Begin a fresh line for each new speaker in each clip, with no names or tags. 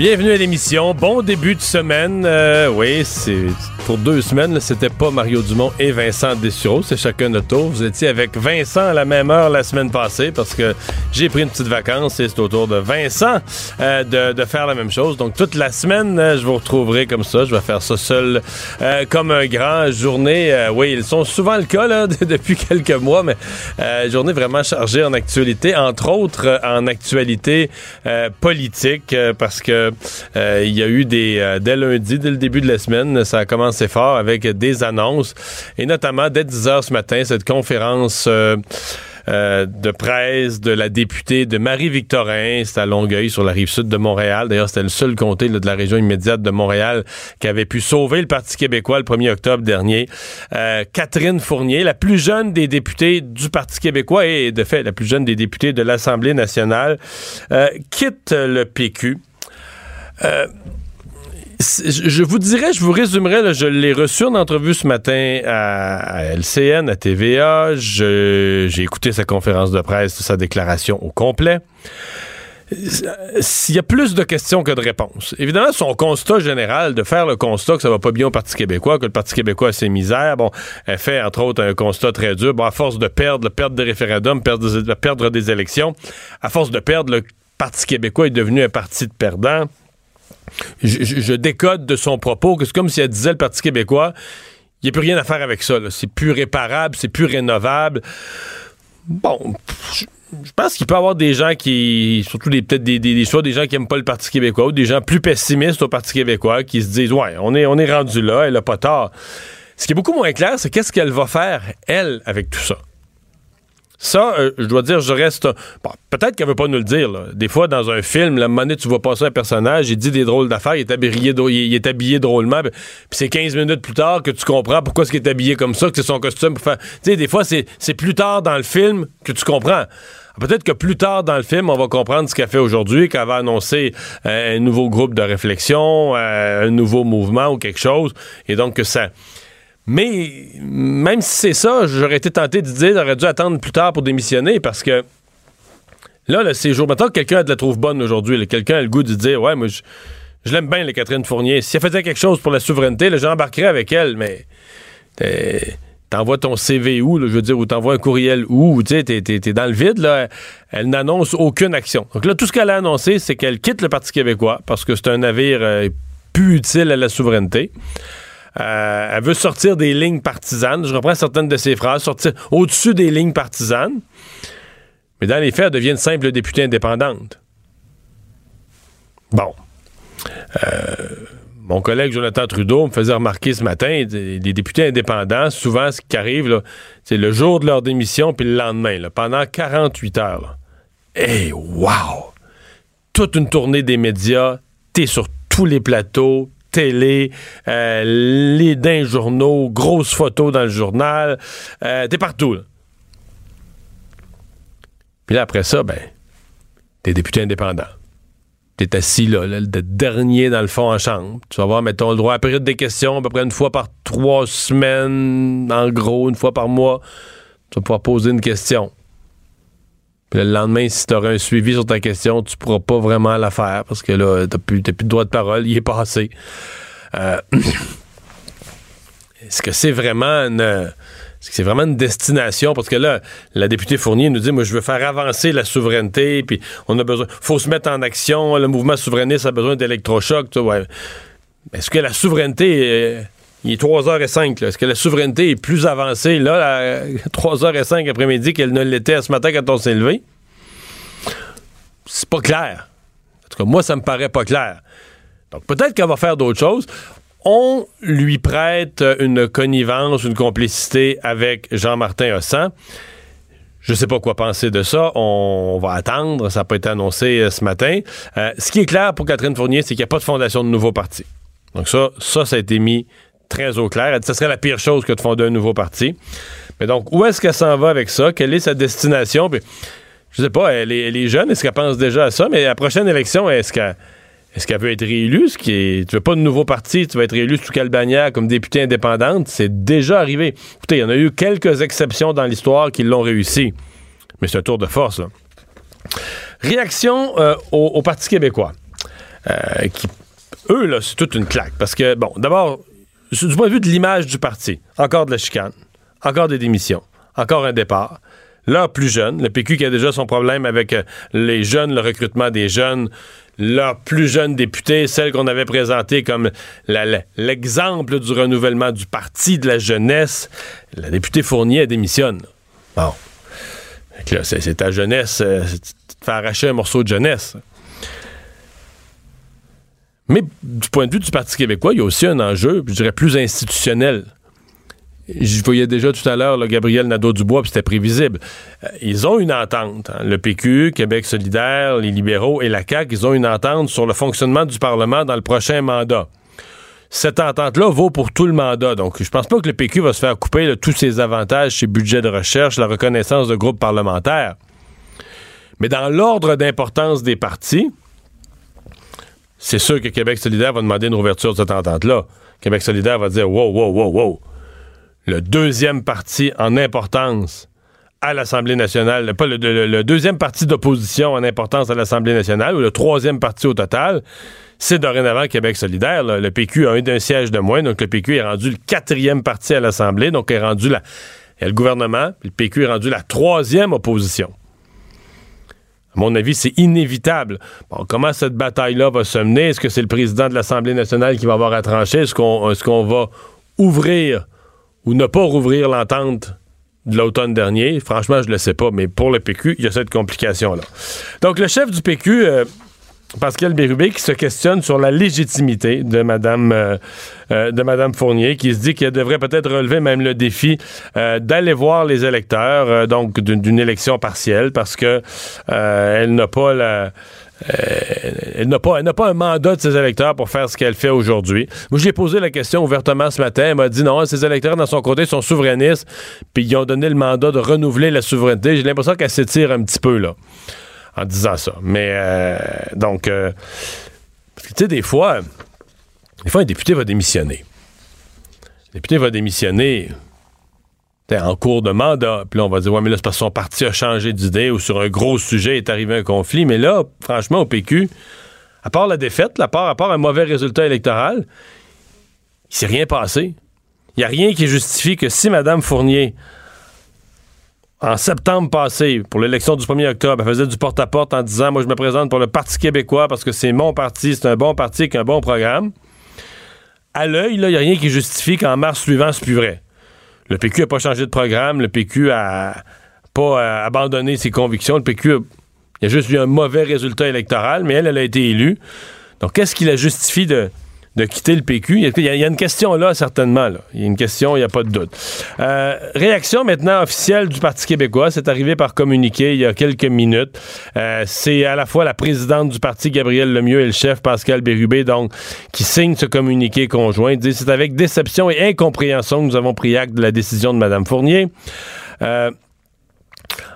Bienvenue à l'émission. Bon début de semaine. Euh, oui, c'est pour deux semaines, c'était pas Mario Dumont et Vincent Dessureau, c'est chacun notre tour. Vous étiez avec Vincent à la même heure la semaine passée parce que j'ai pris une petite vacance et c'est au tour de Vincent euh, de, faire la même chose. Donc toute la semaine, euh, je vous retrouverai comme ça. Je vais faire ça seul euh, comme un grand journée. oui, ils sont souvent le cas là, depuis quelques mois, mais journée vraiment chargée en actualité, entre autres en actualité politique parce que il y a eu des dès lundi, dès le début de la semaine, ça a commencé fort avec des annonces et notamment dès 10 heures ce matin, cette conférence euh, euh, de presse de la députée de Marie-Victorin, c'est à Longueuil, sur la rive sud de Montréal. D'ailleurs, c'était le seul comté de la région immédiate de Montréal qui avait pu sauver le Parti québécois le 1er octobre dernier. Euh, Catherine Fournier, la plus jeune des députés du Parti québécois et de fait la plus jeune des députés de l'Assemblée nationale, quitte le PQ je vous dirais, je vous résumerai, je l'ai reçu en entrevue ce matin à, LCN, à TVA. J'ai écouté sa conférence de presse, sa déclaration au complet. S'il y a plus de questions que de réponses. Évidemment, son constat général, de faire le constat que ça va pas bien au Parti québécois, que le Parti québécois a ses misères, bon, elle fait entre autres un constat très dur. Bon, à force de perdre, perdre des référendums, perdre, perdre des élections, à force de perdre, le Parti québécois est devenu un parti de perdants je, décode de son propos que c'est comme si elle disait le Parti québécois, il n'y a plus rien à faire avec ça. C'est plus réparable, c'est plus rénovable. Bon, je, pense qu'il peut y avoir des gens qui, surtout peut-être des, des, des gens qui n'aiment pas le Parti québécois ou des gens plus pessimistes au Parti québécois qui se disent, ouais, on est, on est rendu là, elle n'a pas tort. Ce qui est beaucoup moins clair, c'est qu'est-ce qu'elle va faire, elle, avec tout ça? Ça, euh, je dois dire, je reste. peut-être qu'elle veut pas nous le dire. Des fois, dans un film, la monnaie, tu vois passer un personnage, il dit des drôles d'affaires, il est habillé, il est habillé drôlement, puis c'est 15 minutes plus tard que tu comprends pourquoi est-ce qu'il est habillé comme ça, que c'est son costume pour. Tu sais, des fois, c'est plus tard dans le film que tu comprends. Peut-être que plus tard dans le film, on va comprendre ce qu'elle fait aujourd'hui, qu'elle va annoncer euh, un nouveau groupe de réflexion, euh, un nouveau mouvement ou quelque chose, et donc que ça mais même si c'est ça, j'aurais été tenté de dire j'aurais dû attendre plus tard pour démissionner parce que là, là c'est jour. Maintenant que quelqu'un la trouve bonne aujourd'hui, quelqu'un a le goût de dire Ouais, moi, je, l'aime bien, les Catherine Fournier. Si elle faisait quelque chose pour la souveraineté, j'embarquerais avec elle, mais t'envoies ton CV où, je veux dire, ou t'envoies un courriel où, tu sais, t'es, dans le vide, là. Elle n'annonce aucune action. Donc là, tout ce qu'elle a annoncé, c'est qu'elle quitte le Parti québécois parce que c'est un navire euh, plus utile à la souveraineté. Euh, elle veut sortir des lignes partisanes. Je reprends certaines de ses phrases, sortir au-dessus des lignes partisanes. Mais dans les faits, elle devient une simple députée indépendante. Bon. Euh, mon collègue Jonathan Trudeau me faisait remarquer ce matin, des, députés indépendants, souvent ce qui arrive, c'est le jour de leur démission puis le lendemain, pendant 48 heures. Et wow! Toute une tournée des médias, t'es sur tous les plateaux, télé, euh, les journaux, grosses photos dans le journal. Euh, t'es partout. Puis là, après ça, ben, t'es député indépendant. T'es assis là, le dernier dans le fond en chambre. Tu vas avoir, mettons, le droit à la période des questions, à peu près une fois par trois semaines, en gros, une fois par mois. Tu vas pouvoir poser une question. Puis le lendemain, si tu auras un suivi sur ta question, tu pourras pas vraiment la faire parce que là, tu plus, plus, de droit de parole, il est passé. Euh, est-ce que c'est vraiment une. c'est vraiment une destination? Parce que là, la députée Fournier nous dit, moi, je veux faire avancer la souveraineté, puis on a besoin, faut se mettre en action, le mouvement souverainiste a besoin d'électrochocs. Est-ce que la souveraineté, il est 3h05. Est-ce que la souveraineté est plus avancée? Là, à 3h05 après-midi qu'elle ne l'était ce matin quand on s'est levé? C'est pas clair. En tout cas, moi, ça me paraît pas clair. Donc, peut-être qu'elle va faire d'autres choses. On lui prête une connivence, une complicité avec Jean-Martin Hossan. Je ne sais pas quoi penser de ça. On, va attendre. Ça n'a pas été annoncé ce matin. ce qui est clair pour Catherine Fournier, c'est qu'il n'y a pas de fondation de nouveau parti. Donc ça, ça, ça a été mis très au clair. Elle dit ce serait la pire chose que de fonder un nouveau parti. Mais donc, où est-ce qu'elle s'en va avec ça? Quelle est sa destination? Puis, je sais pas, elle est, jeune, est-ce qu'elle pense déjà à ça? Mais la prochaine élection, est-ce qu'elle est-ce veut être réélue? Ce qui est, tu veux pas de nouveau parti, tu vas être réélue sous Calbania comme députée indépendante. C'est déjà arrivé. Écoutez, il y en a eu quelques exceptions dans l'histoire qui l'ont réussi. Mais c'est un tour de force, là. Réaction euh, au, Parti québécois. Euh, eux, là, c'est toute une claque. Parce que, bon, d'abord, du point de vue de l'image du parti, encore de la chicane, encore des démissions, encore un départ. Leur plus jeune, le PQ qui a déjà son problème avec euh, les jeunes, le recrutement des jeunes, leur plus jeune député, celle qu'on avait présentée comme l'exemple du renouvellement du parti de la jeunesse, la députée Fournier, démissionne. Bon. C'est ta jeunesse, euh, te faire arracher un morceau de jeunesse. Mais du point de vue du Parti québécois, il y a aussi un enjeu, je dirais, plus institutionnel. Je voyais déjà tout à l'heure Gabriel Nadeau-Dubois, puis c'était prévisible. Euh, ils ont une entente. Hein. Le PQ, Québec solidaire, les libéraux et la CAQ, ils ont une entente sur le fonctionnement du Parlement dans le prochain mandat. Cette entente-là vaut pour tout le mandat. Donc, je pense pas que le PQ va se faire couper tous ses avantages, ses budgets de recherche, la reconnaissance de groupes parlementaires. Mais dans l'ordre d'importance des partis, c'est sûr que Québec solidaire va demander une ouverture de cette entente-là. Québec solidaire va dire wow, wow, wow, wow. Le deuxième parti en importance à l'Assemblée nationale, pas le, deuxième parti d'opposition en importance à l'Assemblée nationale, ou le troisième parti au total, c'est dorénavant Québec solidaire. Le PQ a un d'un siège de moins, donc le PQ est rendu le quatrième parti à l'Assemblée, donc est rendu la, le gouvernement, le PQ est rendu la troisième opposition. À mon avis, c'est inévitable. Comment cette bataille-là va se mener? Est-ce que c'est le président de l'Assemblée nationale qui va avoir à trancher? Est-ce qu'on va ouvrir ou ne pas rouvrir l'entente de l'automne dernier? Franchement, je ne le sais pas, mais pour le PQ, il y a cette complication-là. Donc, le chef du PQ, Pascal Bérubé qui se questionne sur la légitimité euh, euh, de Madame Fournier, qui se dit qu'elle devrait peut-être relever même le défi euh, d'aller voir les électeurs, donc d'une élection partielle, parce que elle n'a pas elle pas, pas un mandat de ses électeurs pour faire ce qu'elle fait aujourd'hui. Moi, j'ai posé la question ouvertement ce matin. Elle m'a dit non, ses électeurs, dans son côté, sont souverainistes, puis ils ont donné le mandat de renouveler la souveraineté. J'ai l'impression qu'elle s'étire un petit peu, là en disant ça. Mais euh, donc, euh, tu sais, des fois, des fois, un député va démissionner. Un député va démissionner en cours de mandat. Puis là, on va dire, ouais, mais là, c'est parce que son parti a changé d'idée ou sur un gros sujet est arrivé un conflit. Mais là, franchement, au PQ, à part la défaite, à part, à part un mauvais résultat électoral, il s'est rien passé. Il n'y a rien qui justifie que si Mme Fournier en septembre passé, pour l'élection du 1er octobre, elle faisait du porte-à-porte en disant Moi, je me présente pour le Parti québécois parce que c'est mon parti, c'est un bon parti avec un bon programme. À l'œil, il n'y a rien qui justifie qu'en mars suivant, c'est plus vrai. Le PQ n'a pas changé de programme, le PQ a pas abandonné ses convictions, le PQ a, il a juste eu un mauvais résultat électoral, mais elle, elle a été élue. Donc, qu'est-ce qui la justifie de, de quitter le PQ. Il y, a, une question là, certainement. Il y a une question, il n'y a pas de doute. Euh, réaction maintenant officielle du Parti québécois. C'est arrivé par communiqué il y a quelques minutes. Euh, c'est à la fois la présidente du parti, Gabrielle Lemieux, et le chef, Pascal Bérubé, donc, qui signent ce communiqué conjoint. C'est avec déception et incompréhension que nous avons pris acte de la décision de Mme Fournier. Euh,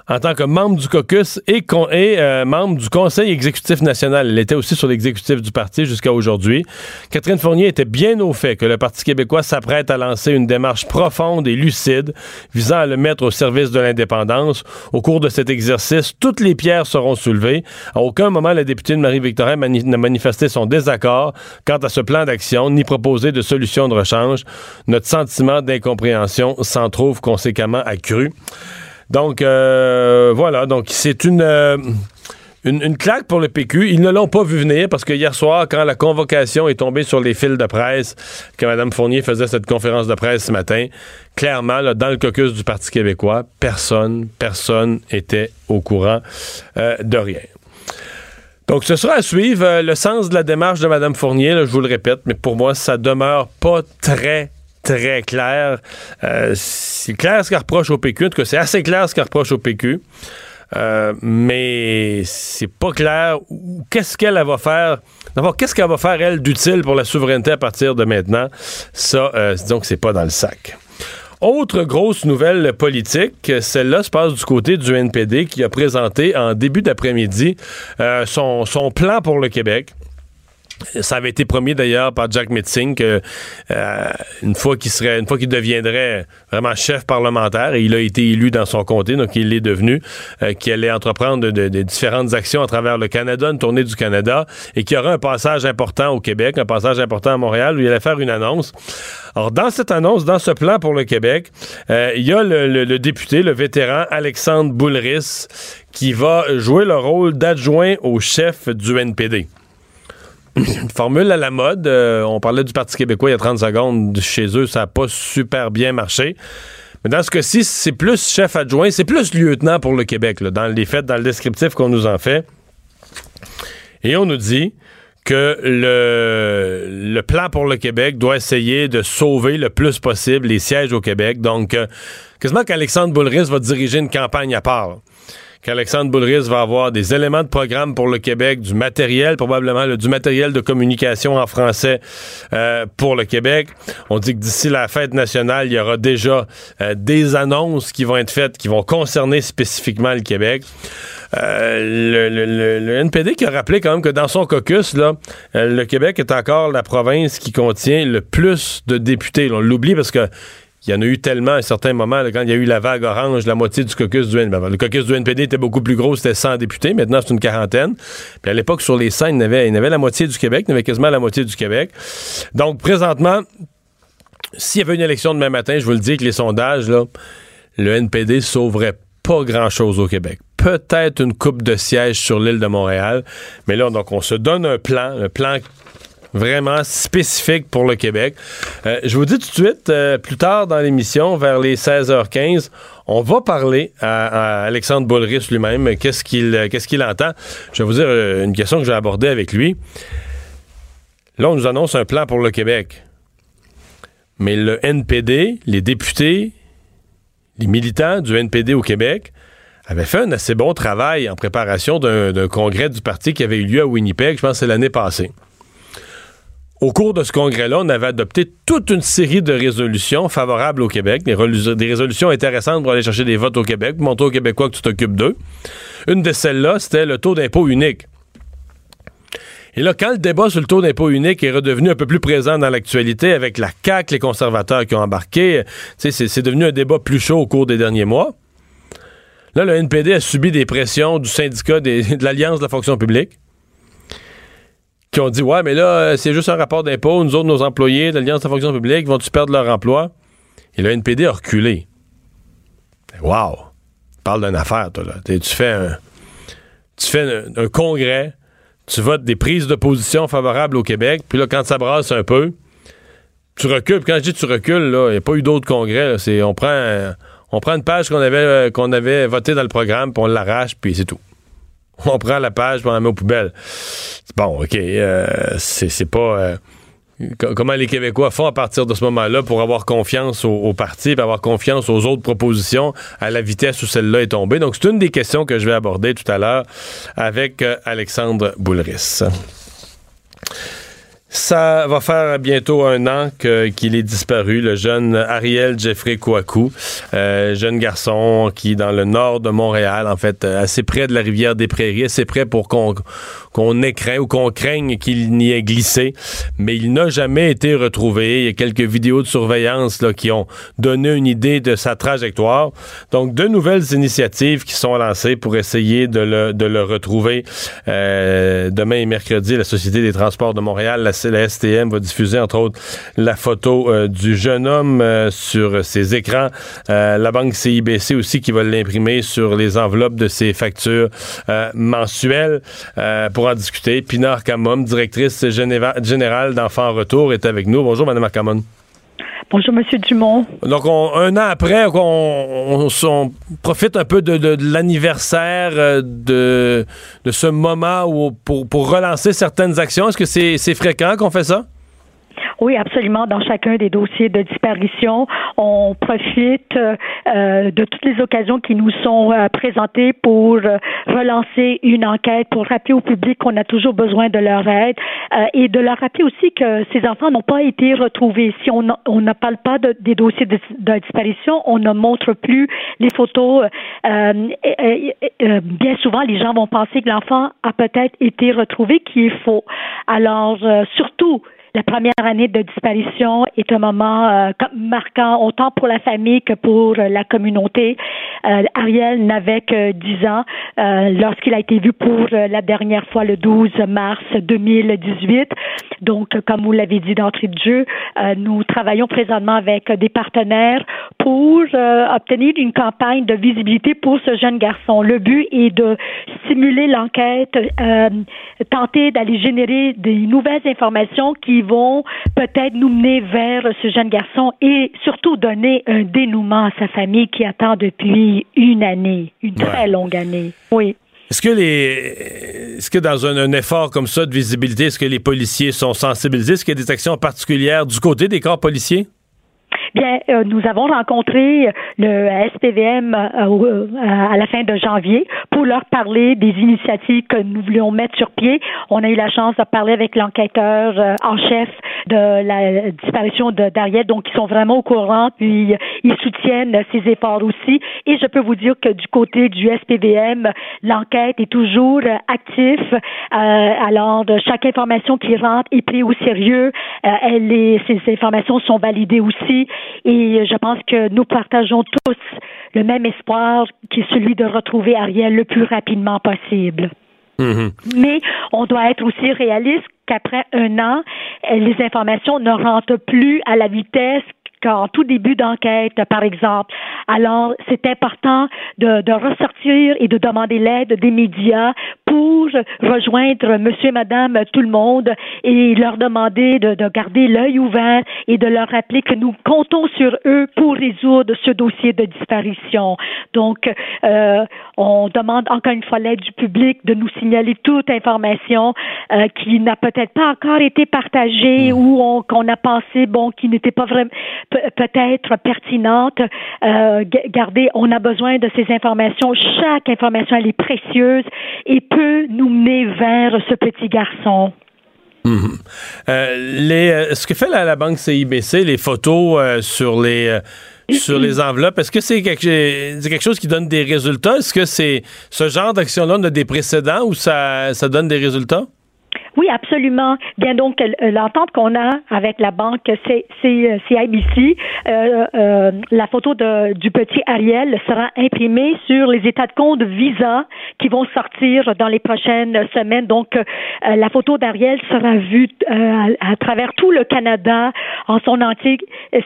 en tant que membre du caucus et, euh, membre du Conseil exécutif national. Elle était aussi sur l'exécutif du parti jusqu'à aujourd'hui. Catherine Fournier était bien au fait que le Parti québécois s'apprête à lancer une démarche profonde et lucide visant à le mettre au service de l'indépendance. Au cours de cet exercice, toutes les pierres seront soulevées. À aucun moment, la députée de Marie-Victorin n'a manifesté son désaccord quant à ce plan d'action ni proposé de solution de rechange. Notre sentiment d'incompréhension s'en trouve conséquemment accru. Donc, euh, voilà. Donc, c'est euh, une, une, claque pour le PQ. Ils ne l'ont pas vu venir parce que hier soir, quand la convocation est tombée sur les fils de presse, que Mme Fournier faisait cette conférence de presse ce matin, clairement, dans le caucus du Parti québécois, personne, personne était au courant euh, de rien. Donc, ce sera à suivre. le sens de la démarche de Mme Fournier, je vous le répète, mais pour moi, ça demeure pas très très clair. Euh, c'est clair ce qu'elle reproche au PQ. En tout cas, c'est assez clair ce qu'elle reproche au PQ. Euh, mais c'est pas clair qu'est-ce qu'elle va faire. D'abord, qu'est-ce qu'elle va faire, elle, d'utile pour la souveraineté à partir de maintenant? Ça, euh, disons que c'est pas dans le sac. Autre grosse nouvelle politique, celle-là se passe du côté du NPD qui a présenté en début d'après-midi euh, son, son plan pour le Québec. Ça avait été promis d'ailleurs par Jack Mitzing que euh, une fois qu'il serait, une fois qu'il deviendrait vraiment chef parlementaire, et il a été élu dans son comté, donc il l'est devenu, euh, qu'il allait entreprendre de, différentes actions à travers le Canada, une tournée du Canada, et qu'il y aura un passage important au Québec, un passage important à Montréal, où il allait faire une annonce. Alors dans cette annonce, dans ce plan pour le Québec, euh, il y a le, le, député, le vétéran Alexandre Boulris, qui va jouer le rôle d'adjoint au chef du NPD. Formule à la mode. Euh, on parlait du Parti québécois il y a 30 secondes. Chez eux, ça n'a pas super bien marché. Mais dans ce cas-ci, c'est plus chef adjoint, c'est plus lieutenant pour le Québec, dans les faits, dans le descriptif qu'on nous en fait. Et on nous dit que le, le plan pour le Québec doit essayer de sauver le plus possible les sièges au Québec. Donc, euh, quasiment qu'Alexandre Boulris va diriger une campagne à part qu'Alexandre Boulris va avoir des éléments de programme pour le Québec, du matériel, probablement du matériel de communication en français euh, pour le Québec. On dit que d'ici la fête nationale, il y aura déjà euh, des annonces qui vont être faites, qui vont concerner spécifiquement le Québec. Euh, le, NPD qui a rappelé quand même que dans son caucus, là, le Québec est encore la province qui contient le plus de députés. on l'oublie parce que il y en a eu tellement à un certain moment, quand il y a eu la vague orange, la moitié du caucus du NPD. Le caucus du NPD était beaucoup plus gros, c'était 100 députés. Maintenant, c'est une quarantaine. Puis à l'époque, sur les scènes, il y, avait, avait la moitié du Québec, il y avait quasiment la moitié du Québec. Donc, présentement, s'il y avait une élection demain matin, je vous le dis que les sondages, là, le NPD sauverait pas grand-chose au Québec. Peut-être une coupe de sièges sur l'île de Montréal. Mais là, donc, on se donne un plan, un plan vraiment spécifique pour le Québec. Euh, je vous dis tout de suite, euh, plus tard dans l'émission, vers les 16h15, on va parler à, Alexandre Boulris lui-même, qu'est-ce qu'il euh, qu'est-ce qu'il entend. Je vais vous dire une question que j'ai abordée avec lui. Là, on nous annonce un plan pour le Québec. Mais le NPD, les députés, les militants du NPD au Québec avaient fait un assez bon travail en préparation d'un congrès du parti qui avait eu lieu à Winnipeg, je pense que c'est l'année passée. Au cours de ce congrès-là, on avait adopté toute une série de résolutions favorables au Québec, des, résolutions intéressantes pour aller chercher des votes au Québec, montrer aux Québécois que tu t'occupes d'eux. Une de celles-là, c'était le taux d'impôt unique. Et là, quand le débat sur le taux d'impôt unique est redevenu un peu plus présent dans l'actualité avec la CAQ, les conservateurs qui ont embarqué, c'est devenu un débat plus chaud au cours des derniers mois. Là, le NPD a subi des pressions du syndicat de l'Alliance de la fonction publique qui ont dit Ouais, mais là, euh, c'est juste un rapport d'impôt. Nous autres, nos employés de l'Alliance de la fonction publique vont-tu perdre leur emploi? Et le NPD a reculé. Wow! Parle d'une affaire, toi, là. Tu fais un. Tu fais un, congrès, tu votes des prises de position favorables au Québec, puis là, quand ça brasse un peu, tu recules. quand je dis tu recules, là, il n'y a pas eu d'autres congrès. On prend, on prend une page qu'on avait, euh, qu'on avait votée dans le programme, puis on l'arrache, puis c'est tout. On prend la page, puis on la met aux poubelles. Bon, OK, euh, c'est pas... Euh, comment les Québécois font à partir de ce moment-là pour avoir confiance au, parti, et avoir confiance aux autres propositions à la vitesse où celle-là est tombée? Donc, c'est une des questions que je vais aborder tout à l'heure avec euh, Alexandre Boulris. Ça va faire bientôt un an qu'il est disparu, le jeune Ariel Jeffrey Kouakou, euh, jeune garçon qui, dans le nord de Montréal, en fait, assez près de la rivière des Prairies, assez près pour qu'on qu'on écraint ou qu'on craigne qu'il n'y ait glissé, mais il n'a jamais été retrouvé. Il y a quelques vidéos de surveillance là, qui ont donné une idée de sa trajectoire. Donc, deux nouvelles initiatives qui sont lancées pour essayer de le, de le retrouver. Euh, demain et mercredi, la Société des transports de Montréal, la, STM, va diffuser, entre autres, la photo euh, du jeune homme euh, sur ses écrans. la banque CIBC aussi qui va l'imprimer sur les enveloppes de ses factures mensuelles pour en discuter. Pinar Arcamon, directrice générale d'Enfants en Retour, est avec nous. Bonjour, Mme Arcamon.
Bonjour, M. Dumont.
Donc, un an après, on, profite un peu de, l'anniversaire euh, de, de ce moment où, pour, pour relancer certaines actions. Est-ce que c'est fréquent qu'on fait ça?
Oui, absolument. Dans chacun des dossiers de disparition, on profite euh, de toutes les occasions qui nous sont euh, présentées pour euh, relancer une enquête, pour rappeler au public qu'on a toujours besoin de leur aide et de leur rappeler aussi que ces enfants n'ont pas été retrouvés. Si on ne parle pas de, des dossiers de, disparition, on ne montre plus les photos. bien souvent, les gens vont penser que l'enfant a peut-être été retrouvé, qui est faux. Alors, surtout, la première année de disparition est un moment euh, marquant autant pour la famille que pour la communauté. Euh, Ariel n'avait que 10 ans euh, lorsqu'il a été vu pour la dernière fois le 12 mars 2018. Donc, comme vous l'avez dit d'entrée de jeu, nous travaillons présentement avec des partenaires pour obtenir une campagne de visibilité pour ce jeune garçon. Le but est de stimuler l'enquête, tenter d'aller générer des nouvelles informations qui vont peut-être nous mener vers ce jeune garçon et surtout donner un dénouement à sa famille qui attend depuis une année, une très longue année. Oui.
Est-ce que les est-ce que dans un, effort comme ça de visibilité, est-ce que les policiers sont sensibilisés? Est-ce qu'il y a des actions particulières du côté des corps policiers?
Bien, euh, nous avons rencontré le SPVM euh, euh, à la fin de janvier pour leur parler des initiatives que nous voulions mettre sur pied. On a eu la chance de parler avec l'enquêteur en chef de la disparition de Dariette, donc ils sont vraiment au courant, puis ils soutiennent ces efforts aussi. Et je peux vous dire que du côté du SPVM, l'enquête est toujours active. alors, de chaque information qui rentre est prise au sérieux. elle ces informations sont validées aussi. Et je pense que nous partageons tous le même espoir qui est celui de retrouver Ariel le plus rapidement possible. Mm-hmm. Mais on doit être aussi réaliste qu'après un an, les informations ne rentrent plus à la vitesse en tout début d'enquête, par exemple. Alors, c'est important de, de, ressortir et de demander l'aide des médias pour rejoindre monsieur et madame tout le monde et leur demander de, de garder l'œil ouvert et de leur rappeler que nous comptons sur eux pour résoudre ce dossier de disparition. Donc, euh, on demande encore une fois l'aide du public de nous signaler toute information euh, qui n'a peut-être pas encore été partagée mmh. ou qu'on a pensé, bon, qui n'était pas vraiment peut-être pertinente. Euh, gardez, on a besoin de ces informations. Chaque information, elle est précieuse et peut nous mener vers ce petit garçon.
Mhm. Euh, les, euh, ce que fait la, banque CIBC, les photos sur les sur les enveloppes, est-ce que c'est quelque, quelque, chose qui donne des résultats? Est-ce que c'est ce genre d'action-là a des précédents ou ça, ça donne des résultats?
Oui, absolument. Bien donc l'entente qu'on a avec la banque CIBC, euh, euh, la photo de, du petit Ariel sera imprimée sur les états de compte Visa qui vont sortir dans les prochaines semaines. Donc euh, la photo d'Ariel sera vue euh, à, travers tout le Canada en son entier.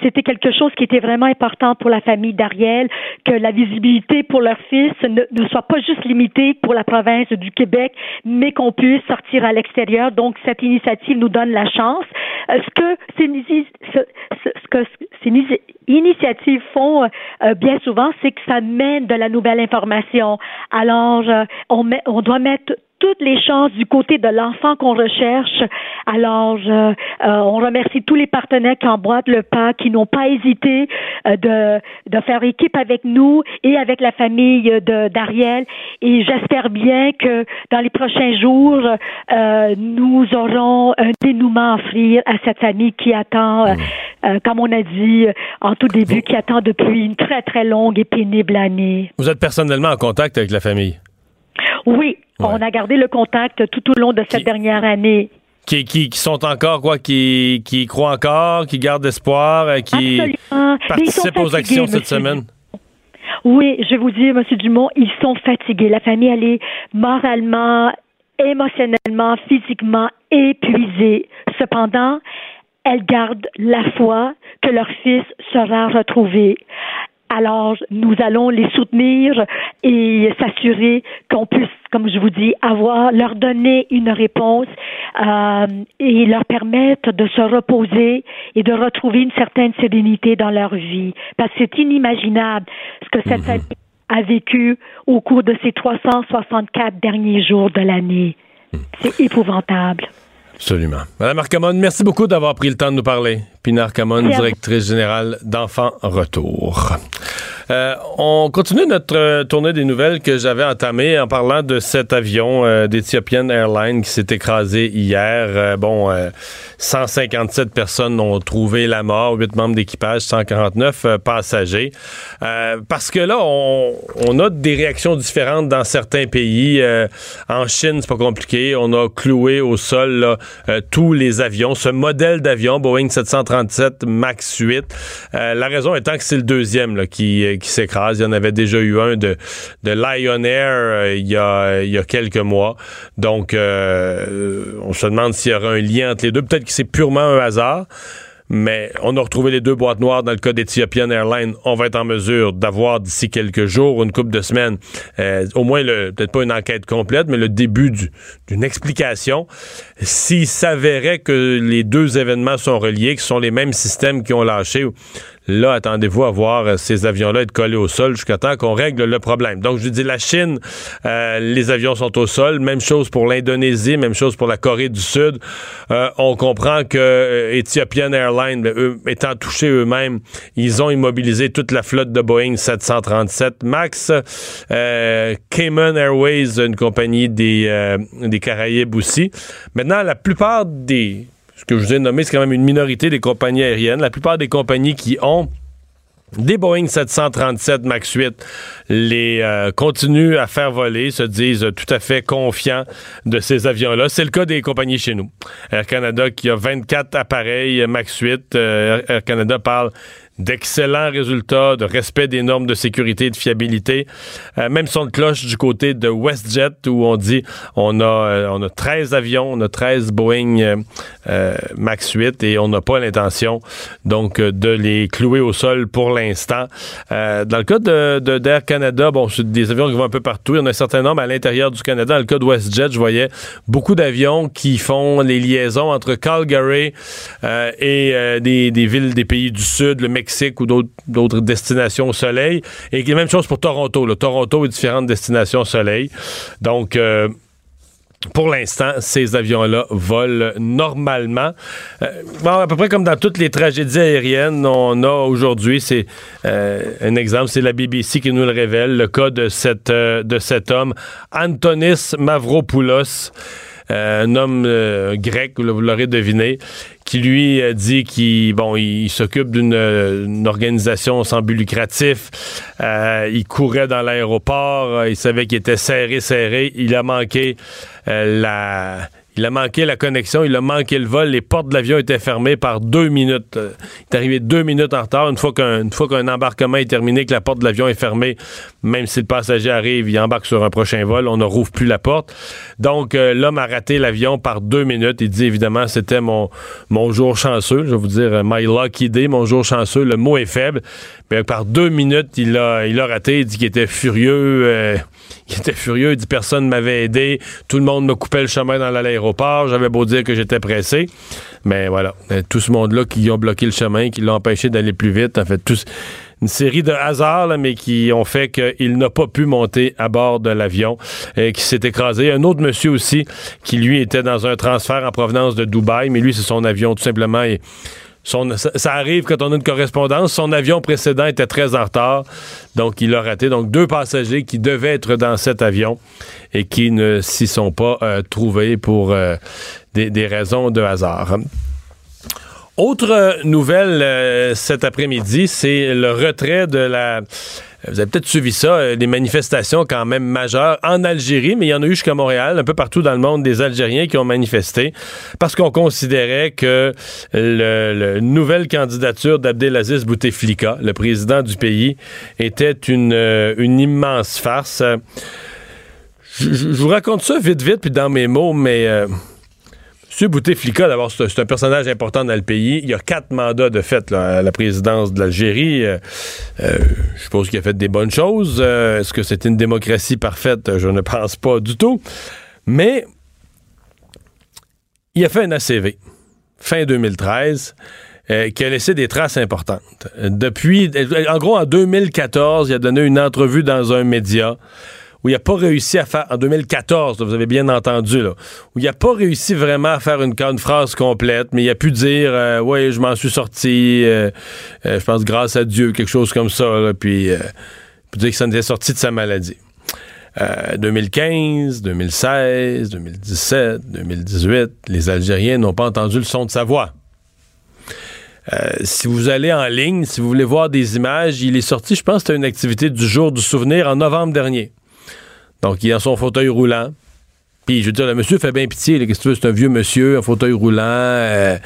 C'était quelque chose qui était vraiment important pour la famille d'Ariel, que la visibilité pour leur fils ne, ne soit pas juste limitée pour la province du Québec, mais qu'on puisse sortir à l'extérieur donc, cette initiative nous donne la chance. Euh, ce que ces, initiatives font euh, bien souvent, c'est que ça mène de la nouvelle information. Alors, euh, on, on doit mettre toutes les chances du côté de l'enfant qu'on recherche. Alors, euh, on remercie tous les partenaires qui emboîtent le pas, qui n'ont pas hésité euh, de, de faire équipe avec nous et avec la famille de d'Ariel. Et j'espère bien que dans les prochains jours, euh, nous aurons un dénouement à offrir à cette famille qui attend, mmh. comme on a dit en tout début, qui attend depuis une très, très longue et pénible année.
Vous êtes personnellement en contact avec la famille?
Oui, on a gardé le contact tout au long de cette dernière année.
Qui, qui, sont encore quoi, qui, qui croient encore, qui gardent espoir, euh, qui participent aux actions cette semaine?
Oui, je vais vous dire, M. Dumont, ils sont fatigués. La famille, elle est moralement, émotionnellement, physiquement épuisée. Cependant, elle garde la foi que leur fils sera retrouvé. Alors, nous allons les soutenir et s'assurer qu'on puisse, comme je vous dis, avoir, leur donner une réponse euh, et leur permettre de se reposer et de retrouver une certaine sérénité dans leur vie. Parce que c'est inimaginable ce que cette mhm. famille a vécu au cours de ces 364 derniers jours de l'année. Mhm. C'est épouvantable.
Absolument. Madame Arcamon, merci beaucoup d'avoir pris le temps de nous parler. Pina Arcamon, directrice générale d'Enfants Retour. Euh, on continue notre euh, tournée des nouvelles que j'avais entamée en parlant de cet avion euh, d'Ethiopian Airlines qui s'est écrasé hier. bon, 157 personnes ont trouvé la mort, 8 membres d'équipage, 149 passagers. parce que là, on, on, a des réactions différentes dans certains pays. en Chine, c'est pas compliqué. On a cloué au sol là, tous les avions. Ce modèle d'avion, Boeing 737 MAX 8. la raison étant que c'est le deuxième qui qui s'écrase. Il y en avait déjà eu un de, de Lion Air euh, il, y a, il y a quelques mois. Donc, euh, on se demande s'il y aura un lien entre les deux. Peut-être que c'est purement un hasard mais on a retrouvé les deux boîtes noires dans le cas d'Ethiopian Airlines. On va être en mesure d'avoir d'ici quelques jours, une couple de semaines, euh, au moins peut-être pas une enquête complète, mais le début d'une explication. S'il s'avérait que les deux événements sont reliés, que ce sont les mêmes systèmes qui ont lâché, Là, attendez-vous à voir euh, ces avions-là être collés au sol jusqu'à temps qu'on règle le problème. Donc, je dis la Chine, euh, les avions sont au sol. Même chose pour l'Indonésie, même chose pour la Corée du Sud. Euh, on comprend que Ethiopian Airlines, ben, eux, étant touchés eux-mêmes, ils ont immobilisé toute la flotte de Boeing 737 MAX. Cayman Airways, une compagnie des, des Caraïbes aussi. Maintenant, la plupart des ce que je vous ai nommé, c'est quand même une minorité des compagnies aériennes. La plupart des compagnies qui ont des Boeing 737 MAX 8 les euh, continuent à faire voler, se disent tout à fait confiants de ces avions-là. C'est le cas des compagnies chez nous. Air Canada qui a 24 appareils MAX 8. Euh, Air Canada parle d'excellents résultats, de respect des normes de sécurité et de fiabilité. Euh, même son de cloche du côté de WestJet où on dit on a euh, on a 13 avions, on a 13 Boeing euh, Max 8 et on n'a pas l'intention donc de les clouer au sol pour l'instant. dans le cas de d'Air Canada, bon, c'est des avions qui vont un peu partout, il y en a un certain nombre à l'intérieur du Canada. Dans le cas de WestJet, je voyais beaucoup d'avions qui font les liaisons entre Calgary et des, des villes des pays du sud, le Mexique ou d'autres destinations au soleil. Et la même chose pour Toronto. Le Toronto est différentes destinations au soleil. Donc, euh, pour l'instant, ces avions-là volent normalement. Euh, bon, à peu près comme dans toutes les tragédies aériennes, on a aujourd'hui, c'est euh, un exemple, c'est la BBC qui nous le révèle, le cas de, cette, de cet homme, Antonis Mavropoulos. Un homme grec, vous l'aurez deviné, qui lui dit qu'il bon, il s'occupe d'une organisation sans but lucratif. Euh, il courait dans l'aéroport, il savait qu'il était serré, serré. Il a manqué euh, la il a manqué la connexion, il a manqué le vol. Les portes de l'avion étaient fermées par deux minutes. Euh, il est arrivé deux minutes en retard. Une fois qu'un embarquement est terminé, que la porte de l'avion est fermée, même si le passager arrive, il embarque sur un prochain vol, on ne rouvre plus la porte. Donc euh, l'homme a raté l'avion par deux minutes. Il dit évidemment c'était mon mon jour chanceux. Je vais vous dire my lucky day, mon jour chanceux. Le mot est faible. Mais par deux minutes, il a il raté. Il dit qu'il était furieux. Euh, il était furieux. Il dit personne ne m'avait aidé. Tout le monde me coupait le chemin dans l'aéroport. J'avais beau dire que j'étais pressé. Mais voilà. Euh, tout ce monde-là qui ont bloqué le chemin, qui l'ont empêché d'aller plus vite. En fait, tous une série de hasards, mais qui ont fait qu'il n'a pas pu monter à bord de l'avion et qui s'est écrasé. Un autre monsieur aussi qui, lui, était dans un transfert en provenance de Dubaï, mais lui, c'est son avion tout simplement. Et ça, arrive quand on a une correspondance. Son avion précédent était très en retard, donc il a raté. Donc deux passagers qui devaient être dans cet avion et qui ne s'y sont pas euh, trouvés pour euh, des, raisons de hasard. Autre nouvelle euh, cet après-midi, c'est le retrait de la vous avez peut-être suivi ça, euh, des manifestations quand même majeures en Algérie, mais il y en a eu jusqu'à Montréal, un peu partout dans le monde, des Algériens qui ont manifesté parce qu'on considérait que la nouvelle candidature d'Abdelaziz Bouteflika, le président du pays, était une, euh, immense farce. Je, vous raconte ça vite, vite, puis dans mes mots, mais... Euh, M. Bouteflika, d'abord, c'est un personnage important dans le pays. Il y a quatre mandats de fait à la présidence de l'Algérie. Euh, euh, je suppose qu'il a fait des bonnes choses. Euh, est-ce que c'est une démocratie parfaite? Je ne pense pas du tout. Mais il a fait un ACV fin 2013 qui a laissé des traces importantes. Depuis, en gros, en 2014, il a donné une entrevue dans un média où il n'a pas réussi à faire, en 2014, vous avez bien entendu, où il n'a pas réussi vraiment à faire une, phrase complète, mais il a pu dire, euh, oui, je m'en suis sorti, euh, euh, je pense grâce à Dieu, quelque chose comme ça, puis pour dire qu'il s'en était sorti de sa maladie. 2015, 2016, 2017, 2018, les Algériens n'ont pas entendu le son de sa voix. si vous allez en ligne, si vous voulez voir des images, il est sorti, je pense, c'était une activité du jour du souvenir en novembre dernier. Donc, il est dans son fauteuil roulant. Puis, je veux dire, le monsieur fait bien pitié. Qu'est-ce que tu veux? C'est un vieux monsieur, un fauteuil roulant, euh,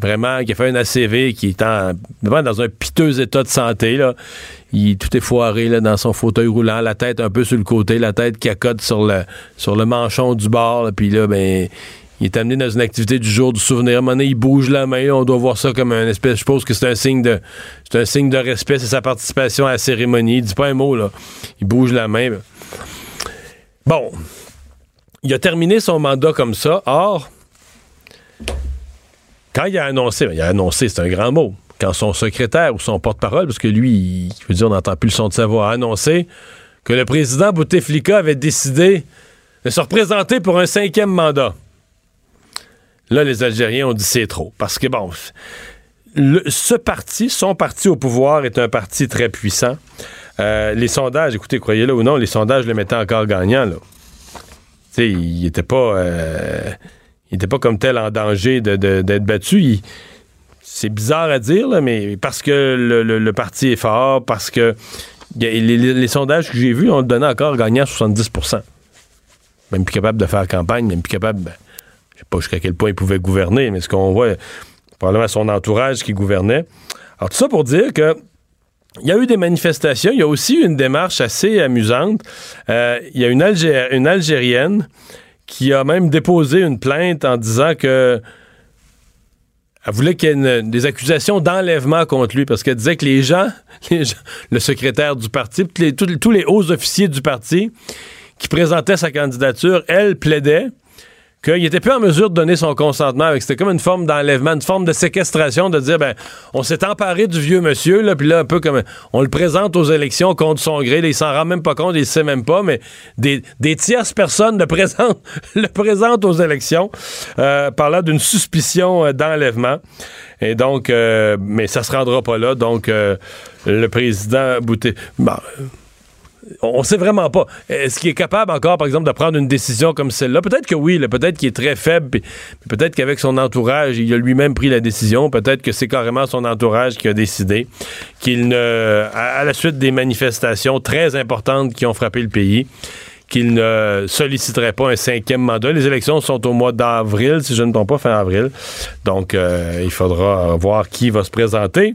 vraiment, qui a fait un ACV, qui est en, dans un piteux état de santé. Là. Il, tout est foiré là, dans son fauteuil roulant, la tête un peu sur le côté, la tête qui accote sur le, sur le manchon du bord. Puis là, ben il est amené dans une activité du jour du souvenir. À un moment donné, il bouge la main. On doit voir ça comme un espèce. Je suppose que c'est un signe de. C'est un signe de respect. C'est sa participation à la cérémonie. Il dit pas un mot, là. Il bouge la main. Bon, il a terminé son mandat comme ça. Or, quand il a annoncé, ben, il a annoncé, c'est un grand mot, quand son secrétaire ou son porte-parole, parce que lui, je veux dire, on n'entend plus le son de sa voix, a annoncé que le président Bouteflika avait décidé de se représenter pour un cinquième mandat. Là, les Algériens ont dit c'est trop. Parce que, bon, ce parti, son parti au pouvoir est un parti très puissant. Euh, les sondages, écoutez, croyez-le ou non, les sondages le mettaient encore gagnant. Là. il n'était pas, euh, pas comme tel en danger d'être battu. c'est bizarre à dire, mais parce que le, parti est fort, parce que les, sondages que j'ai vus ont donné encore gagnant à 70% Même plus capable de faire campagne, même plus capable. Ben, je sais pas jusqu'à quel point il pouvait gouverner, mais ce qu'on voit, probablement son entourage qui gouvernait. Alors, tout ça pour dire que il y a eu des manifestations. Il y a aussi une démarche assez amusante. Euh, il y a une, une, Algérienne qui a même déposé une plainte en disant que elle voulait qu'il y ait des accusations d'enlèvement contre lui parce qu'elle disait que les gens, le secrétaire du parti, tous les hauts officiers du parti qui présentaient sa candidature, elle plaidait qu'il n'était plus en mesure de donner son consentement avec. C'était comme une forme d'enlèvement, une forme de séquestration, de dire, ben, on s'est emparé du vieux monsieur, là, puis là, un peu comme, on le présente aux élections contre son gré, là, il s'en rend même pas compte, il sait même pas, mais des, tierces personnes le présentent, le présentent aux élections, euh, parlant d'une suspicion euh, d'enlèvement. Et donc, euh, mais ça se rendra pas là, donc, le président Bouté... Bon, on sait vraiment pas. Est-ce qu'il est capable encore, par exemple, de prendre une décision comme celle-là? Peut-être que oui, peut-être qu'il est très faible, peut-être qu'avec son entourage, il a lui-même pris la décision, peut-être que c'est carrément son entourage qui a décidé qu'il ne, à, la suite des manifestations très importantes qui ont frappé le pays, qu'il ne solliciterait pas un cinquième mandat. Les élections sont au mois d'avril, si je ne me trompe pas, fin avril. Donc, euh, il faudra voir qui va se présenter.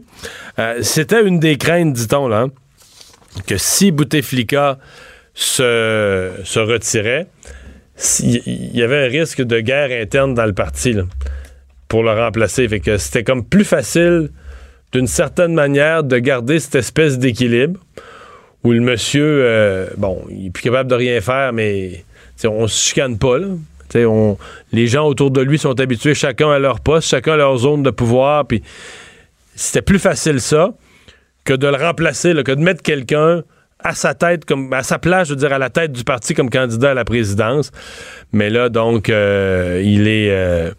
Euh, c'était une des craintes, dit-on, là. Hein que si Bouteflika se, retirait, il y avait un risque de guerre interne dans le parti pour le remplacer. Fait que c'était comme plus facile, d'une certaine manière, de garder cette espèce d'équilibre où le monsieur, euh, bon, il est plus capable de rien faire, mais on se chicane pas. les gens autour de lui sont habitués chacun à leur poste, chacun à leur zone de pouvoir. C'était plus facile ça que de le remplacer, que de mettre quelqu'un à sa tête, comme à sa place, je veux dire, à la tête du parti comme candidat à la présidence. Mais là, donc, euh, il est. Euh,